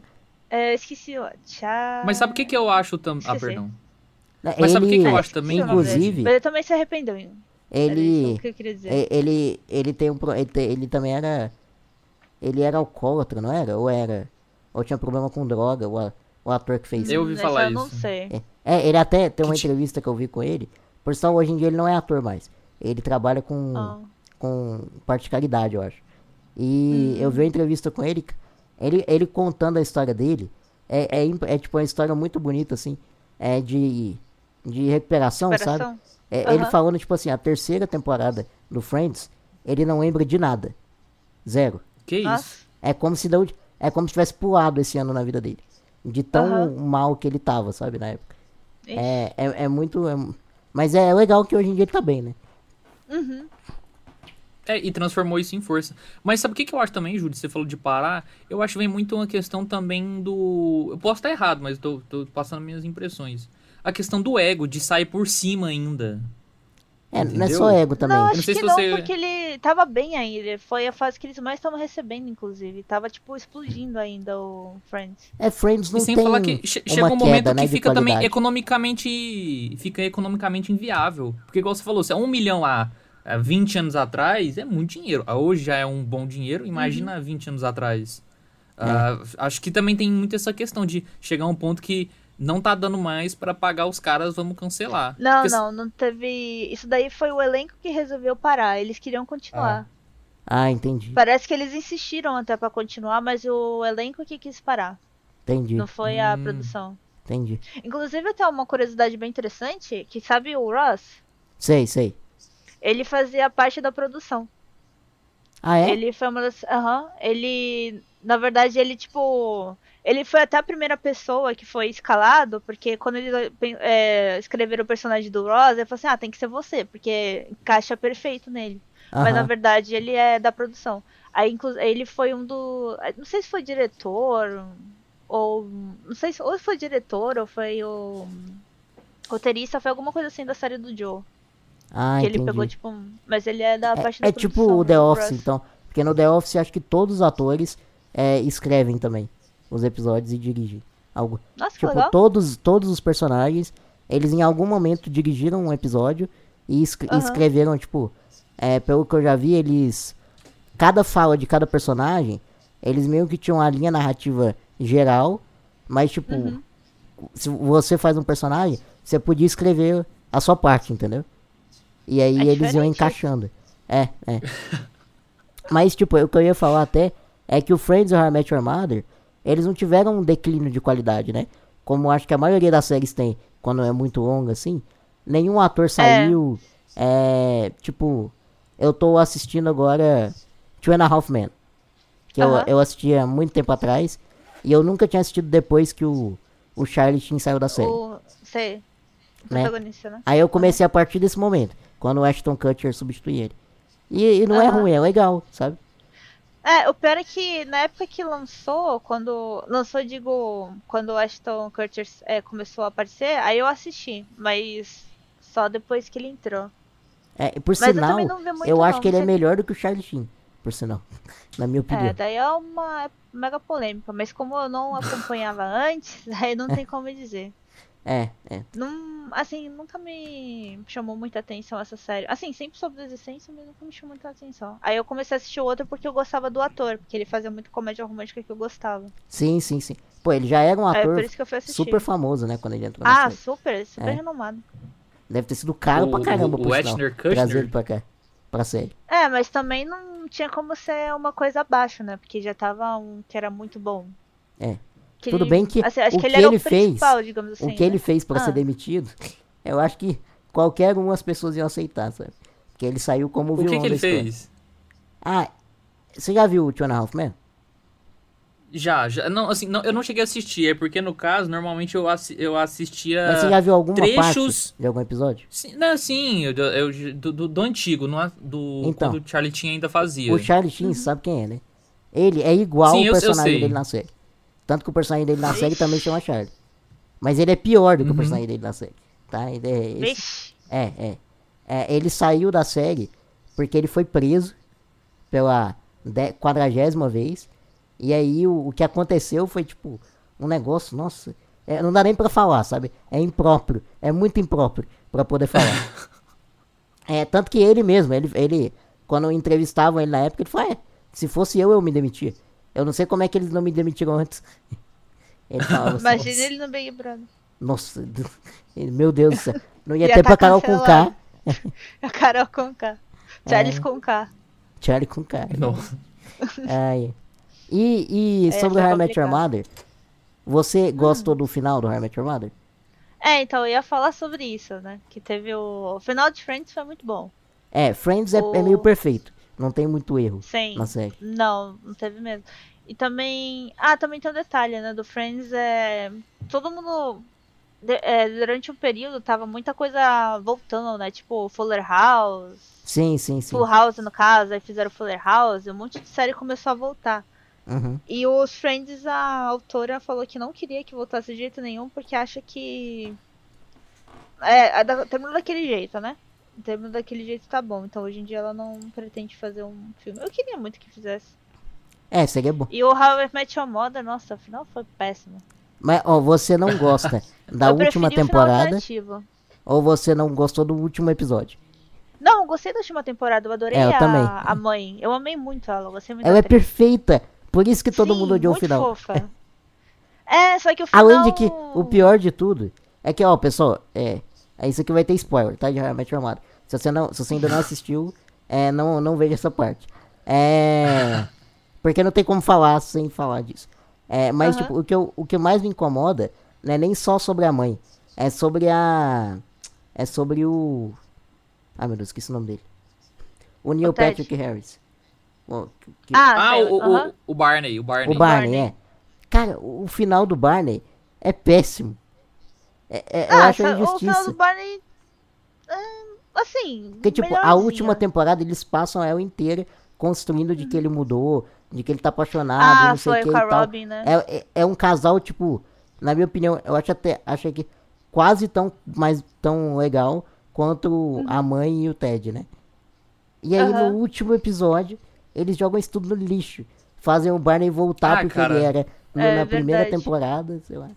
É, esqueci, ó. Tchau. Mas sabe o que, que eu acho também. Ah, perdão. Mas sabe o que, que eu ele- acho também? Inclusive, Mas ele também se arrependeu. hein? Era isso ele. que eu queria dizer. é- Ele, ele tem um. Ele, te- ele também era. Ele era alcoólatra, não era? Ou era? Ou tinha problema com droga, o, o ator que fez. Eu ouvi falar eu não isso. sei. É, é, ele até tem uma Que ti- entrevista que eu vi com ele. Por sinal, hoje em dia ele não é ator mais. Ele trabalha com, Ah. com parte de caridade, eu acho. E Hum. eu vi uma entrevista com ele, ele, ele contando a história dele. É, é, é tipo uma história muito bonita, assim. É de, de recuperação, sabe? É, Ele Aham. falando, tipo assim, a terceira temporada do Friends, ele não lembra de nada. Zero. Que isso? Nossa. É como se não, é como se tivesse pulado esse ano na vida dele. De tão Aham. mal que ele tava, sabe, na época. É, é, é muito. é- mas é legal que hoje em dia ele tá bem, né? Uhum. É, e transformou isso em força. Mas sabe o que, que eu acho também, Júlio? Você falou de parar. Eu acho que vem muito uma questão também do. Eu posso estar errado, mas tô passando minhas impressões. A questão do ego, de sair por cima ainda. É, não é só ego também. Não, acho sei que se não, você- porque ele tava bem ainda. Foi a fase que eles mais estavam recebendo, inclusive. Tava, tipo, explodindo ainda o Friends. É, Friends não e sem tem falar que che- chega um momento queda, né, que de fica também economicamente. Fica economicamente inviável. Porque, igual você falou, se é um milhão há, há 20 anos atrás, é muito dinheiro. Ah, Hoje já é um bom dinheiro, imagina 20 anos atrás. Ah, acho que também tem muito essa questão de chegar a um ponto que não tá dando mais pra pagar os caras, vamos cancelar. Não, Porque- não, não teve. Isso daí foi o elenco que resolveu parar. Eles queriam continuar. Ah, entendi. Parece que eles insistiram até pra continuar, mas o elenco que quis parar. Entendi. Não foi a Hum. produção. Entendi. Inclusive, até uma curiosidade bem interessante, que sabe o Ross? Sei, sei. Ele fazia parte da produção. Ah, é? Ele foi uma das. Aham. ele. Na verdade, ele, tipo. Ele foi até a primeira pessoa que foi escalado, porque quando eles é, escreveram o personagem do Ross, ele falou assim: ah, tem que ser você, porque encaixa perfeito nele. Mas na verdade ele é da produção. Aí inclu- ele foi um do. Não sei se foi diretor, ou. Não sei se ou foi diretor, ou foi o. Roteirista, foi alguma coisa assim da série do Joe. Ah, que entendi. ele pegou, tipo. um- Mas ele é da parte da É, é tipo produção, o The né, Office, então. Porque no The Office acho que todos os atores é, escrevem também os episódios e dirigem. Algo. Nossa, Tipo, todos, todos os personagens, eles em algum momento dirigiram um episódio e Aham. escreveram, tipo, é, pelo que eu já vi, eles. Cada fala de cada personagem, eles meio que tinham a linha narrativa geral, mas tipo, Uhum. se você faz um personagem, você podia escrever a sua parte, entendeu? E aí É eles iam diferente encaixando. É, é. <laughs> Mas, tipo, o que eu ia falar até é que o Friends How I Met Your Mother, eles não tiveram um declínio de qualidade, né? Como acho que a maioria das séries tem, quando é muito longa, assim. Nenhum ator saiu. É. tipo, eu tô assistindo agora Two and a Half Men. Que eu, Aham. eu assisti há muito tempo atrás. E eu nunca tinha assistido depois que o, o Charlie Sheen saiu da série. O. Sei. Né? protagonista, né? Aí eu comecei a partir desse momento, quando o Ashton Kutcher substitui ele. E, e não é Aham. ruim, é legal, sabe? É, o pior é que na época que lançou, quando. Lançou, digo, quando o Ashton Kutcher é, começou a aparecer, aí eu assisti, mas só depois que ele entrou. É, e por Mas eu sinal, vi muito, eu acho não, que ele é melhor do que o Charlie Sheen, por sinal. <laughs> Na minha opinião. É, daí é uma mega polêmica, mas como eu não acompanhava antes, <laughs> aí não tem como dizer. É, é. Não, assim, nunca me chamou muita atenção essa série. Assim, sempre soube da existência, mas nunca me chamou muita atenção. Aí eu comecei a assistir o outro porque eu gostava do ator, porque ele fazia muito comédia romântica que eu gostava. Sim, sim, sim. Pô, ele já era um ator por isso que eu fui assistir. super famoso, né? Quando ele entrou na Ah, série. super, super É. renomado. Deve ter sido caro O- pra caramba, o- por o Kutcher? ele pra cá, pra série. É, mas também não tinha como ser uma coisa abaixo, né? Porque já tava um que era muito bom. É. Que Tudo ele- bem que assim, acho o que ele que era ele o fez- assim. o que ele né? fez pra Ah. ser demitido, <laughs> eu acho que qualquer um as pessoas iam aceitar, sabe? Porque ele saiu como O vilão que, que da ele fez? Ah, você já viu o Two and a Half Men? Já, já. Não, assim, não, eu não cheguei a assistir, é porque no caso, normalmente eu, assi eu assistia. Mas você já viu alguma trechos- parte de algum episódio? Sim, não, sim, eu, eu- do, do, do antigo, não é- do Então. quando o Charlie Chin ainda fazia. O Charlie Sheen, sabe quem é, né? Ele é igual Sim, o eu- eu personagem sei. dele na série. Tanto que o personagem dele na série também chama Charlie. Mas ele é pior do que o Uhum. personagem dele na série. Tá? Ele é, é, é. É, Ele saiu da série porque ele foi preso pela de- quadragésima vez. E aí o, o que aconteceu foi tipo um negócio, nossa, é, não dá nem pra falar, sabe? É impróprio, é muito impróprio pra poder falar. <laughs> é, tanto que ele mesmo, ele, ele quando entrevistavam ele na época, ele falou, é, se fosse eu, eu me demitia. Eu não sei como é que eles não me demitiram antes. <laughs> ele falava Imagina ele no Big Brother. nossa, meu Deus do céu. Não ia Já ter tá pra Carol com K. cancelado. <laughs> A Carol com K. É. Charles com K. Charlie com K. Nossa. Ai. E, e É, sobre o How I Met Your. Mother, você Hum. gostou do final do How I Met Your Mother? É, então eu ia falar sobre isso, né? Que teve o. O final de Friends foi muito bom. É, Friends é, é O- meio perfeito. Não tem muito erro Sim. na série. Não, não teve mesmo. E também. Ah, também tem um detalhe, né? Do Friends é. Todo mundo. é, durante um período tava muita coisa voltando, né? Tipo Fuller House, Sim, sim, sim. Full House no caso, aí fizeram Fuller House, um monte de série começou a voltar. Uhum. E os Friends, a autora falou que não queria que voltasse de jeito nenhum, porque acha que É, da- terminou daquele jeito, né? Terminou daquele jeito tá bom. Então hoje em dia ela não pretende fazer um filme. Eu queria muito que fizesse. É, seria bom. E o How I Met Your Mother, nossa, o final foi péssimo. Mas, ó, você não gosta <laughs> da eu última temporada ou você não gostou do último episódio? Não, gostei da última temporada, eu adorei É, eu a, também. a mãe. Eu amei muito ela, gostei muito Ela é perfeita. Por isso que todo Sim, mundo odiou o final. Fofa. É, só que o final. Além de que o pior de tudo é que, ó, pessoal, é. É isso aqui vai ter spoiler, tá? De How I Met Your Mother. Se você, não, se você ainda não assistiu, é, não, não veja essa parte. É. Porque não tem como falar sem falar disso. É, mas, Aham. tipo, o que, eu, o que mais me incomoda não é nem só sobre a mãe. É sobre a. É sobre o. Ah, meu Deus, esqueci o nome dele. O Neil Ted. Patrick Harris. O, que- que- Ah, Ah, o, o, aham. o Barney, o Barney. o Barney, Barney. é. Cara, o o final do Barney é péssimo. É, é- eu Ah, acho uma sa- o injustiça. do Barney. é, assim. Porque, tipo, a última temporada eles passam ela inteira construindo de que ele mudou, de que ele tá apaixonado, Ah, não sei o foi que com a e tal. Robin, né? É, é, é um casal, tipo, na minha opinião, eu acho até achei que quase tão, mais, tão legal quanto a mãe e o Ted, né? E aí Uhum. No último episódio, eles jogam isso tudo no lixo. Fazem o Barney voltar Ah, porque cara. ele era no- É na primeira verdade. temporada, sei lá.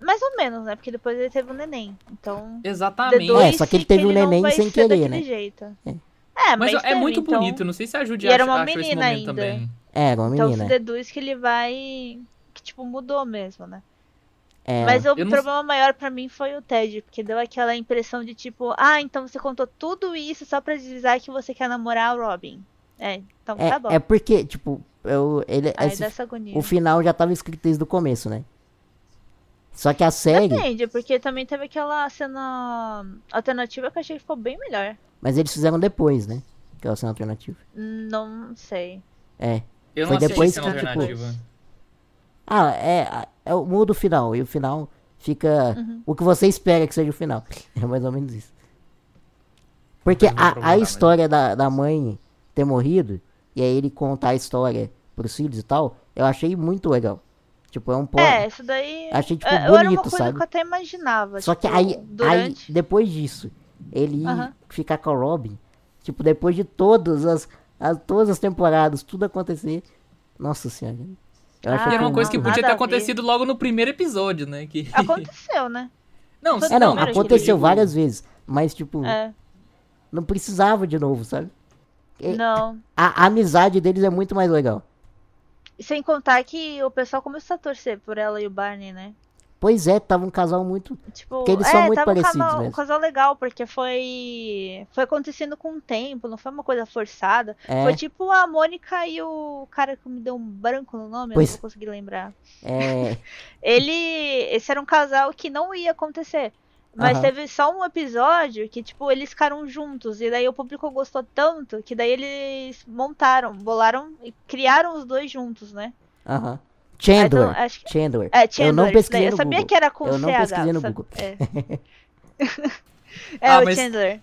Mais ou menos, né? Porque depois ele teve um neném. Então. Exatamente. É, só que ele teve um não neném vai sem ser querer, né? Jeito. É. É, Mas mas, é teve, muito então- bonito, não sei se a Judy E era uma esse menina ainda. também. É, era uma Então menina. se deduz que ele vai. Que tipo, mudou mesmo, né? É, Mas o Eu não- problema maior pra mim foi o Ted, porque deu aquela impressão de tipo, ah, então você contou tudo isso só pra dizer que você quer namorar o Robin. É, então é, tá bom. é porque, tipo, eu, ele, Aí esse- o final já tava escrito desde o começo, né? Só que a série, Depende, porque também teve aquela cena alternativa que eu achei que ficou bem melhor. mas eles fizeram depois, né? Aquela cena alternativa. Não sei. É. Eu Foi não depois cena que, tipo, alternativa. Ah, é, é o muda o final. E o final fica Uhum. o que você espera que seja o final. <laughs> É mais ou menos isso. Porque a, a mas- história da, da mãe ter morrido, e aí ele contar a história pros filhos e tal, eu achei muito legal. Tipo, é um ponto. É, isso daí. Achei, tipo, é, era uma bonito, coisa sabe? que eu até imaginava. Só que tipo, aí, aí, durante. depois disso, ele ficar com a Robin, tipo, depois de todas as, as- todas as temporadas, tudo acontecer. Nossa senhora. Eu Ah, E era uma que coisa que podia ter acontecido logo no primeiro episódio, né? Que... <laughs> Aconteceu, né? Não, É, não, Primeiro, aconteceu digo- várias vezes, mas, tipo, É. não precisava de novo, sabe? Não. A, a amizade deles é muito mais legal. Sem contar que o pessoal começou a torcer por ela e o Barney, né? Pois é, tava um casal muito. Tipo, Porque eles é, são muito tava um parecidos casal, mesmo. um casal legal, porque foi foi acontecendo com o tempo, não foi uma coisa forçada. É, Foi tipo a Mônica e o cara que me deu um branco no nome, Pois- eu não vou conseguir lembrar. é, <laughs> Ele, esse era um casal que não ia acontecer. Mas Aham. teve só um episódio que, tipo, eles ficaram juntos. E daí o público gostou tanto que daí eles montaram, bolaram e criaram os dois juntos, né? aham. Ah, Chandler. então, acho que- Chandler. É, Chandler. Eu não isso daí. pesquisei Eu no sabia Google. que era com Eu não CH. pesquisei no sabe? Google. É, <laughs> é Ah, o mas Chandler.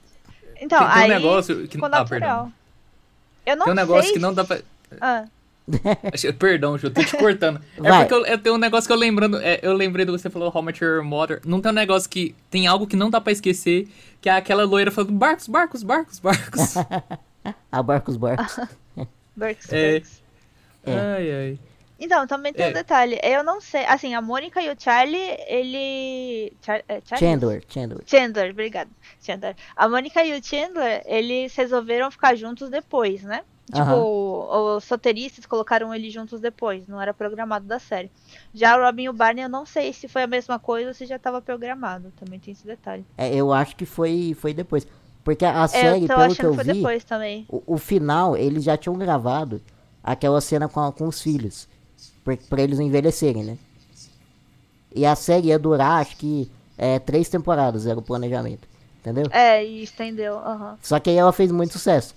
Então, tem, tem aí um negócio que... ficou Ah, natural. perdão. Eu não Tem um negócio sei que não dá pra... Ah, Perdão, Ju, eu tô te <laughs> cortando. É Vai. porque eu, eu tenho um negócio que eu lembrando. é, eu lembrei do que você falou, How Much Your Mother. Não tem um negócio que. Tem algo que não dá pra esquecer, que é aquela loira falando barcos, barcos, barcos, barcos. A <laughs> Barcos Barcos. <laughs> Burks, É. Burks. É. Ai, ai. Então, também tem É. um detalhe. Eu não sei. Assim, a Mônica e o Charlie, ele. Char... é, Charlie? Chandler, Chandler. Chandler, obrigado. Chandler. A Mônica e o Chandler, eles resolveram ficar juntos depois, né? Tipo, Aham. os roteiristas colocaram eles juntos depois, não era programado da série. Já o Robin e o Barney, eu não sei se foi a mesma coisa ou se já estava programado. Também tem esse detalhe. É, eu acho que foi, foi depois. Porque a É, série, pelo que eu vi, depois também. o, o final, eles já tinham gravado aquela cena com, com os filhos. Pra, pra eles não envelhecerem, né? E a série ia durar, acho que, é, três temporadas, era o planejamento. Entendeu? É, e estendeu. aham. Só que aí ela fez muito sucesso.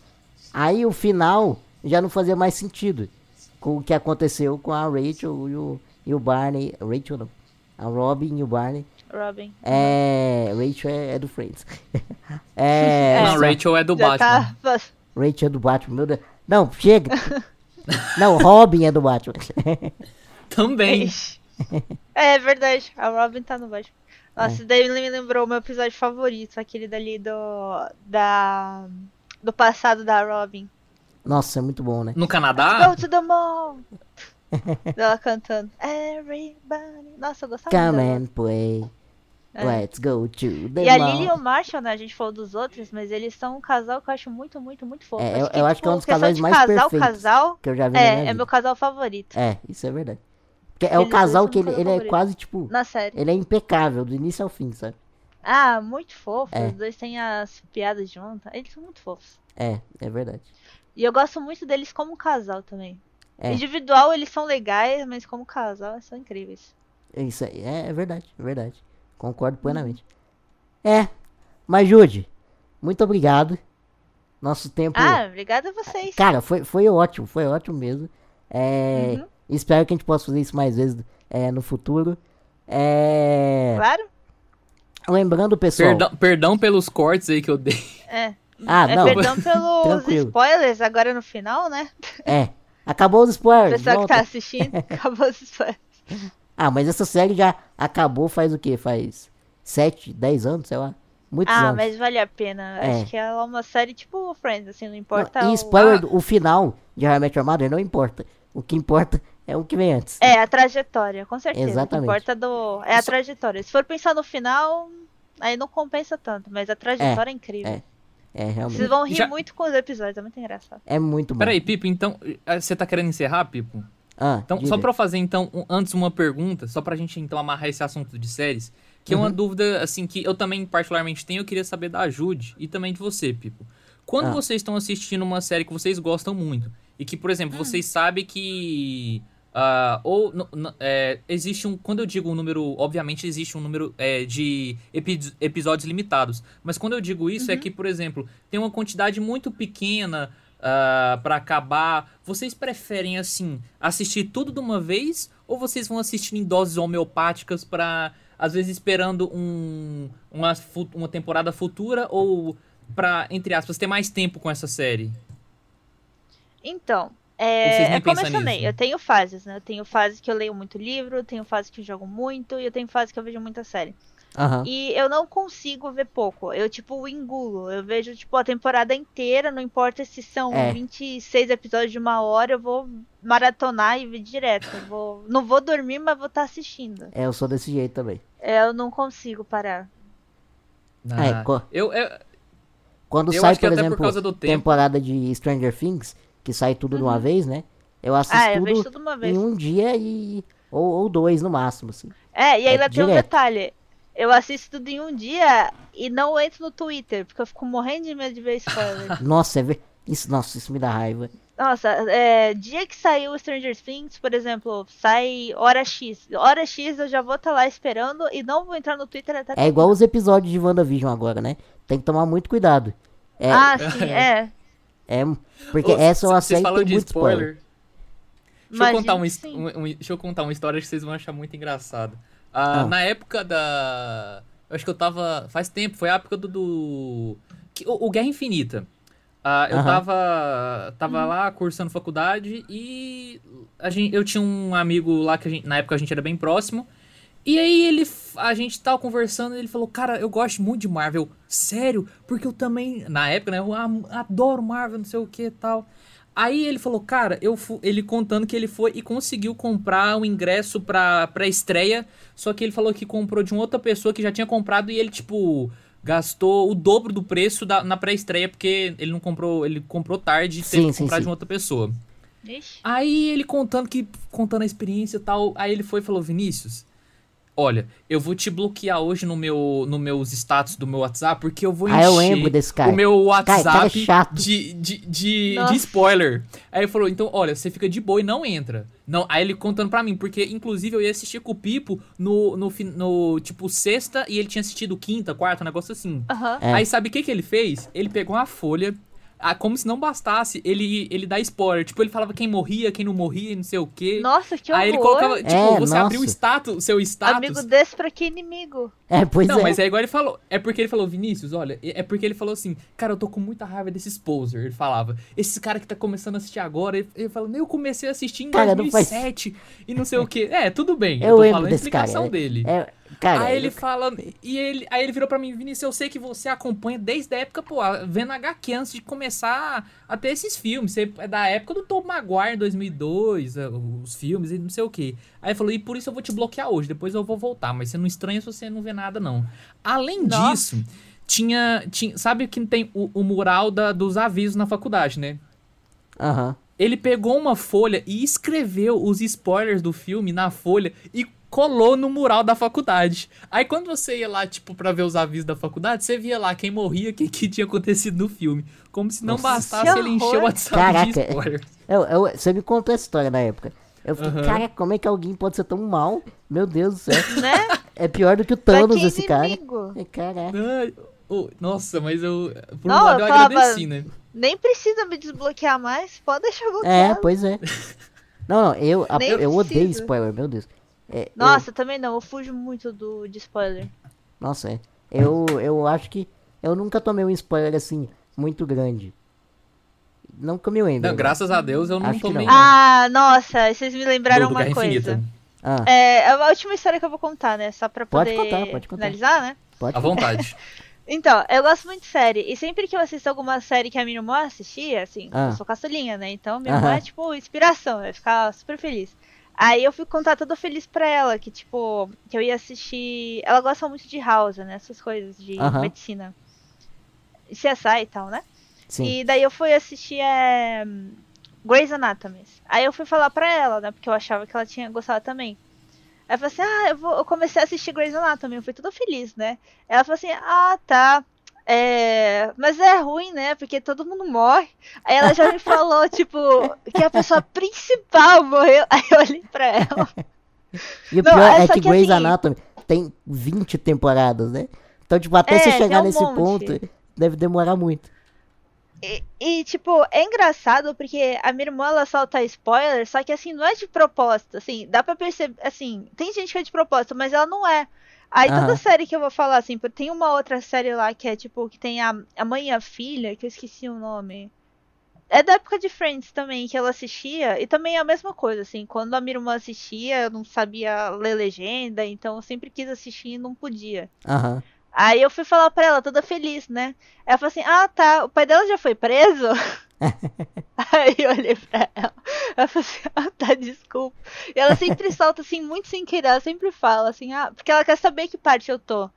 Aí o final já não fazia mais sentido com o que aconteceu com a Rachel e o, e o Barney. Rachel não. A Robin e o Barney. Robin. É. Rachel é, é do Friends. <laughs> é. não, só- Rachel é do Já Batman. tá. Rachel é do Batman, meu Deus. Não, chega. <laughs> não, Robin é do Batman. <laughs> Também. Ixi. É verdade, a Robin tá no Batman. Nossa, daí me lembrou o meu episódio favorito, aquele dali do. da. Do passado da Robin. Nossa, é muito bom, né? No Canadá? Go to the mall! <laughs> Ela cantando. Everybody. Nossa, eu gostava Come dela. and play. É. Let's go to the E a mall. Lily e o Marshall, né? A gente falou dos outros, mas eles são um casal que eu acho muito, muito, muito fofo. É, eu- que, eu acho que é um tipo, dos casais mais casal, perfeitos. casal, Que eu já vi na minha é, é vida. meu casal favorito. É, isso é verdade. Porque é o Eles dois casal que ele, ele é quase, tipo... Na série. Ele é impecável, do início ao fim, sabe? Ah, muito fofo. É. Os dois têm as piadas juntas. Eles são muito fofos. É, é verdade. E eu gosto muito deles como casal também. É. Individual eles são legais, mas como casal eles são incríveis. Isso aí, é, é verdade, é verdade. Concordo plenamente. É, mas Jude, muito obrigado. Nosso tempo... Ah, obrigada a vocês. Cara, foi, foi ótimo, foi ótimo mesmo. É, Uhum. Espero que a gente possa fazer isso mais vezes é, no futuro. É, Claro? Lembrando, pessoal... Perdão, perdão pelos cortes aí que eu dei. É. Ah, é não, perdão <laughs> pelos Tranquilo. spoilers agora no final, né? é. Acabou os O spoilers. pessoal que volta. tá assistindo, <laughs> acabou os spoilers. Ah, mas essa série já acabou faz o quê? Faz 7, 10 anos, sei lá. Muitos Ah, anos. mas vale a pena. É. Acho que ela é uma série tipo Friends, assim, não Não, importa e o... spoiler, do- o final de Your Mother não importa. O que importa é o que vem antes. É, a trajetória, com certeza. Exatamente. Importa do... é a Só- trajetória. Se for pensar no final, aí não compensa tanto, mas a trajetória é, incrível. é. É, realmente. Vocês vão rir Já- muito com os episódios, é muito engraçado. É muito bom. Peraí, Pipo, então. eh, Você tá querendo encerrar, Pipo? Ah, Então, diga. só pra eu fazer, então, um- antes uma pergunta, só pra gente, então, amarrar esse assunto de séries, que é uma Uhum. dúvida, assim, que eu também particularmente tenho, eu queria saber da Ajude e também de você, Pipo. Quando Ah. vocês estão assistindo uma série que vocês gostam muito, e que, por exemplo, vocês sabem que... ah, ou é, existe um. Quando eu digo um número. Obviamente existe um número é, de epi- episódios limitados. Mas quando eu digo isso é que, por exemplo, tem uma quantidade muito pequena ah, pra acabar. Vocês preferem, assim, assistir tudo de uma vez? Ou vocês vão assistir em doses homeopáticas pra, às vezes, esperando um, uma, uma temporada futura? Ou pra, entre aspas, ter mais tempo com essa série? Então, é, é como eu falei, nisso? eu tenho fases, né? Eu tenho fases que eu leio muito livro, eu tenho fases que eu jogo muito, e eu tenho fases que eu vejo muita série. Aham. E eu não consigo ver pouco. Eu, tipo, engulo. Eu vejo, tipo, a temporada inteira, não importa se são É. 26 episódios de uma hora, eu vou maratonar e ver direto. Eu vou... Não vou dormir, mas vou estar assistindo. É, eu sou desse jeito também. É, Eu não consigo parar. Ah, é, Ah, co- eu, eu, Quando Eu sai, por por exemplo, causa do tempo. temporada de Stranger Things, que sai tudo de uma vez, né? Eu assisto Ah, eu tudo tudo uma vez. em um dia e. Ou, ou dois no máximo, assim. É, e É ainda tem um direto. detalhe. Eu assisto tudo em um dia e não entro no Twitter, porque eu fico morrendo de medo de ver spoiler. <laughs> Nossa, é ver... isso, nossa, isso me dá raiva. Nossa, é, dia que saiu Stranger Things, por exemplo, sai hora X. Hora X eu já vou estar lá esperando e não vou entrar no Twitter até É igual os episódios de WandaVision agora, né? Tem que tomar muito cuidado. É, Ah, sim, <laughs> é. É porque Ô, essa é série que tem muito spoiler. Deixa eu, Imagino contar um, um- um- deixa eu contar uma história que vocês vão achar muito engraçada. Ah, Ah. Na época da. Eu acho que eu tava. Faz tempo, foi a época do. do- que- o, o Guerra Infinita. Ah, eu tava. Tava lá cursando faculdade e. A gente, eu tinha um amigo lá que a gente, na época a gente era bem próximo. E aí ele. A gente tava conversando e ele falou, cara, eu gosto muito de Marvel. Sério? Porque eu também. Na época, né? Eu adoro Marvel, não sei o que e tal. Aí ele falou, cara, eu fu- ele contando que ele foi e conseguiu comprar o ingresso pra, pra estreia, só que ele falou que comprou de uma outra pessoa que já tinha comprado e ele, tipo, gastou o dobro do preço da- na pré-estreia, porque ele não comprou, ele comprou tarde e teve Sim, que sim, comprar sim. de uma outra pessoa. Ixi. Aí ele contando que contando a experiência e tal, aí ele foi e falou: "Vinícius, olha, eu vou te bloquear hoje no meu no meus status do meu WhatsApp porque eu vou Ah, encher eu lembro desse cara. o meu Cara, cara WhatsApp chato. de, de, de, de spoiler". Aí ele falou: "Então, olha, você fica de boa e não entra". Não, aí ele contando pra mim, porque inclusive eu ia assistir com o Pipo no no, no tipo sexta e ele tinha assistido quinta, quarta, um negócio assim. Aham. É. Aí sabe o que, que ele fez? Ele pegou uma folha, ah, como se não bastasse, ele, ele dá spoiler. Tipo, ele falava quem morria, quem não morria, e não sei o quê. Nossa, que horror. Aí ele colocava, tipo, É, você abriu o nossa. status, seu status. Amigo desse pra que inimigo? <laughs> É, pois Não, é. mas é igual ele falou. É porque ele falou, Vinícius, olha, é porque ele falou assim, cara, eu tô com muita raiva desses poser. Ele falava, esse cara que tá começando a assistir agora, ele, ele falou, eu comecei a assistir em Cara, não faz- 2007 e não sei o quê. É, tudo bem. Eu <laughs> Eu, tô lembro falando a desse cara, explicação é- dele. É, cara, aí ele fala, e ele, aí ele virou pra mim, Vinícius, eu sei que você acompanha desde a época, pô, vendo HQ antes de começar a ter esses filmes. Você é da época do Tom Maguire 2002, eh, os filmes e não sei o quê. Aí ele falou, e por isso eu vou te bloquear hoje, depois eu vou voltar, mas você não estranha se você não vê nada, não. Além Nossa. disso, tinha, tinha. Sabe que tem o, o mural da- dos avisos na faculdade, né? Aham. Ele pegou uma folha e escreveu os spoilers do filme na folha e colou no mural da faculdade. Aí quando você ia lá, tipo, pra ver os avisos da faculdade, você via lá quem morria, o que, que tinha acontecido no filme. Como se não Nossa. bastasse ele encher o. WhatsApp de Caraca. spoilers. Eu- eu- você me contou essa história na época. Eu fiquei, Aham. cara, como é que alguém pode ser tão mal? Meu Deus do céu. Né? É pior do que o Thanos, esse cara. inimigo? É, Caraca. Ai, oh, nossa, mas eu. Por um Não, lado eu eu agradeci, né? Nem precisa me desbloquear mais, pode deixar É, bloqueado. pois é. Não, não, eu, a- eu odeio spoiler, meu Deus. É, eu- Nossa, também não, eu fujo muito do, de spoiler. nossa, é. Eu, eu acho que eu nunca tomei um spoiler assim, muito grande. Não que eu me lembre. Não, agora. graças a Deus eu não Acho tomei. não. Ah, nossa, vocês me lembraram do, do uma Guerra coisa. Ah, É, é a última história que eu vou contar, né? Só pra Pode poder contar, pode contar. finalizar, né? pode. À vontade. <laughs> Então, eu gosto muito de série. E sempre que eu assisto alguma série que a minha irmã assistia, assim, Ah. eu sou caçulinha, né? Então minha irmã é, tipo, inspiração, vai ficar super feliz. Aí eu fui contar toda feliz pra ela, que, tipo, que eu ia assistir. Ela gosta muito de House, né? Essas coisas de medicina. CSI e tal, né? Sim. E daí eu fui assistir é, Grey's Anatomy. Aí eu fui falar pra ela, né? Porque eu achava que ela tinha gostado também. Aí eu falei assim, ah, eu, vou, eu comecei a assistir Grey's Anatomy, eu fui toda feliz, né? Ela falou assim, ah, tá. É, mas é ruim, né? Porque todo mundo morre. Aí ela já me falou, <laughs> tipo, que a pessoa principal morreu. Aí eu olhei pra ela. E o Não, pior é é que que Grey's assim- Anatomy tem 20 temporadas, né? Então, tipo, até É, você chegar um nesse monte. ponto, deve demorar muito. E, e, tipo, é engraçado porque a minha irmã ela solta spoiler, só que assim, não é de propósito, assim, dá pra perceber, assim, tem gente que é de propósito, mas ela não é. Aí toda Aham. série que eu vou falar, assim, porque tem uma outra série lá que é tipo, que tem a, a mãe e a filha, que eu esqueci o nome. É da época de Friends também, que ela assistia, e também é a mesma coisa, assim, quando a minha irmã assistia, eu não sabia ler legenda, então eu sempre quis assistir e não podia. Aham. Aí eu fui falar pra ela, toda feliz, né? Ela falou assim: Ah, tá, o pai dela já foi preso? <laughs> Aí eu olhei pra ela. Ela falou assim: Ah, tá, desculpa. E ela sempre solta assim, muito sem querer. Ela sempre fala assim: Ah, porque ela quer saber que parte eu tô.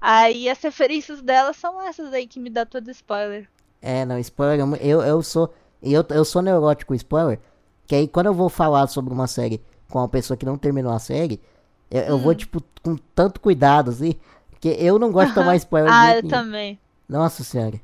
Aí as referências dela são essas aí que me dá todo spoiler. É, não, spoiler, eu, eu sou. Eu, eu sou neurótico spoiler. Que aí quando eu vou falar sobre uma série com uma pessoa que não terminou a série, eu, eu Hum. vou, tipo, com tanto cuidado, assim. Porque eu não gosto de tomar <laughs> spoiler de Ah, eu nenhum. também. Nossa senhora.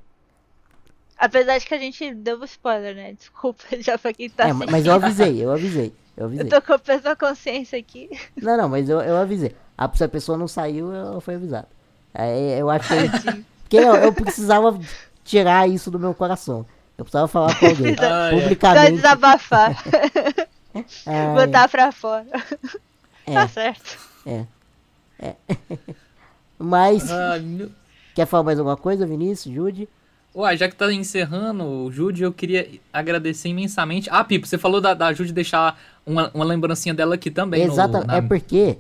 Apesar de que a gente deu spoiler, né? Desculpa <laughs> já pra quem tá É, assistindo. mas eu avisei, eu <laughs> avisei. Eu avisei. Eu tô com a pessoa consciência aqui. Não, não, mas eu, eu avisei. Ah, se a pessoa não saiu, eu fui avisado. Aí eu acho que. Porque eu, eu precisava tirar isso do meu coração. Eu precisava falar com alguém. Ah, é. Só publicamente. desabafar, Ai, botar pra fora. É. Tá certo. Mas, Ah, meu- quer falar mais alguma coisa, Vinícius, Jude? Uai, já que tá encerrando, Jude, eu queria agradecer imensamente. Ah, Pipo, você falou da, da Jude deixar uma, uma lembrancinha dela aqui também. no- Exatamente. na- É porque,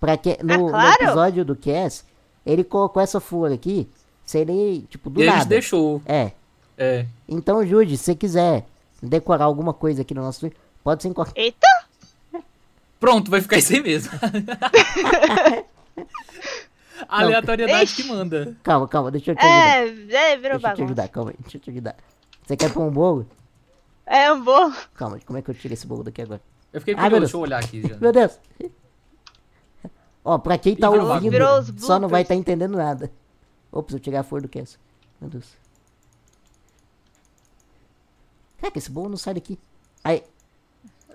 pra que, no, no Ah, claro. episódio do Cass, ele colocou essa folha aqui, seria, tipo, do E nada. gente deixou. É. É. Então, Jude, se você quiser decorar alguma coisa aqui no nosso pode ser em qualquer. Eita! Pronto, vai ficar isso aí mesmo. <laughs> A Aleatoriedade Ixi. que manda. Calma, calma, deixa eu te ajudar. É, é, virou Deixa eu te ajudar, calma aí, deixa eu te ajudar. Você quer pôr um bolo? É um bom. Calma, como é que eu tiro esse bolo daqui agora? Eu fiquei curioso, meu deixa eu olhar aqui já. Meu Deus! Ó, pra quem tá virou ouvindo, Virou só não vai estar entendendo nada. Ops, eu tirar a flor do Cass. Meu Deus. Caraca, esse bolo não sai daqui. Aí,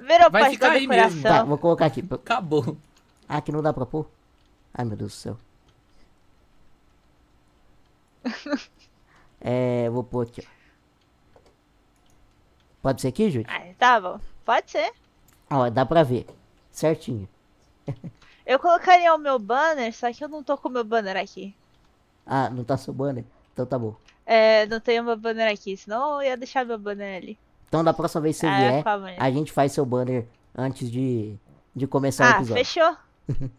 Virou Vai parte ficar da aí mesmo. tá, vou colocar aqui. Acabou. Ah, aqui não dá pra pôr? Ai, meu Deus do céu. <laughs> É, vou pôr aqui, ó. Pode ser aqui, Júlio? Ah, tá bom. Pode ser. Ó, dá pra ver. Certinho. <laughs> Eu colocaria o meu banner, só que eu não tô com o meu banner aqui. Ah, não tá seu banner? Então tá bom. É, não tenho meu banner aqui, senão eu ia deixar meu banner ali. Então da próxima vez que você Ah, vier, banner? a gente faz seu banner antes de, de começar o Ah, episódio. fechou? <laughs>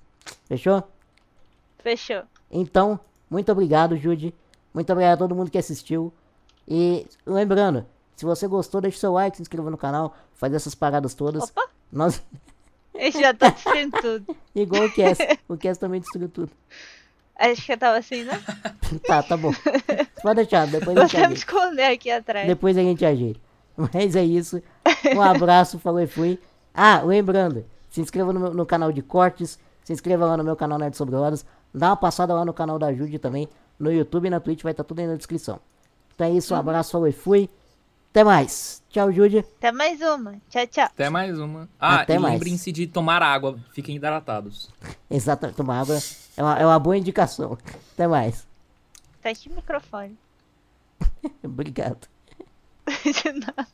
Fechou? Fechou. Então, muito obrigado, Jude. Muito obrigado a todo mundo que assistiu. E lembrando, se você gostou, deixa seu like, se inscreva no canal, faz essas paradas todas. Opa, Nós, <laughs> esse já tá destruindo tudo. <laughs> igual o Cass, <laughs> o Cass também destruiu tudo. Acho que eu tava assim, né? Tá, tá bom. Pode deixar, depois a Vou gente até me ajeita. esconder aqui atrás. Depois a gente ajeita. Mas é isso. Um abraço, falou e fui. Ah, lembrando, se inscreva no, meu- no canal de cortes, se inscreva lá no meu canal Nerd Sobre Horas, dá uma passada lá no canal da Jude também, no YouTube e na Twitch, vai estar tudo aí na descrição. Então é isso, um abraço, falou e fui. Até mais. Tchau, Jude. Até mais uma. Tchau, tchau. Até mais uma. Ah, Até e lembrem-se de tomar água. Fiquem hidratados. <laughs> Exatamente, tomar água é uma, é uma boa indicação. Até mais. Tá aqui o microfone. <laughs> Obrigado. <laughs> De nada.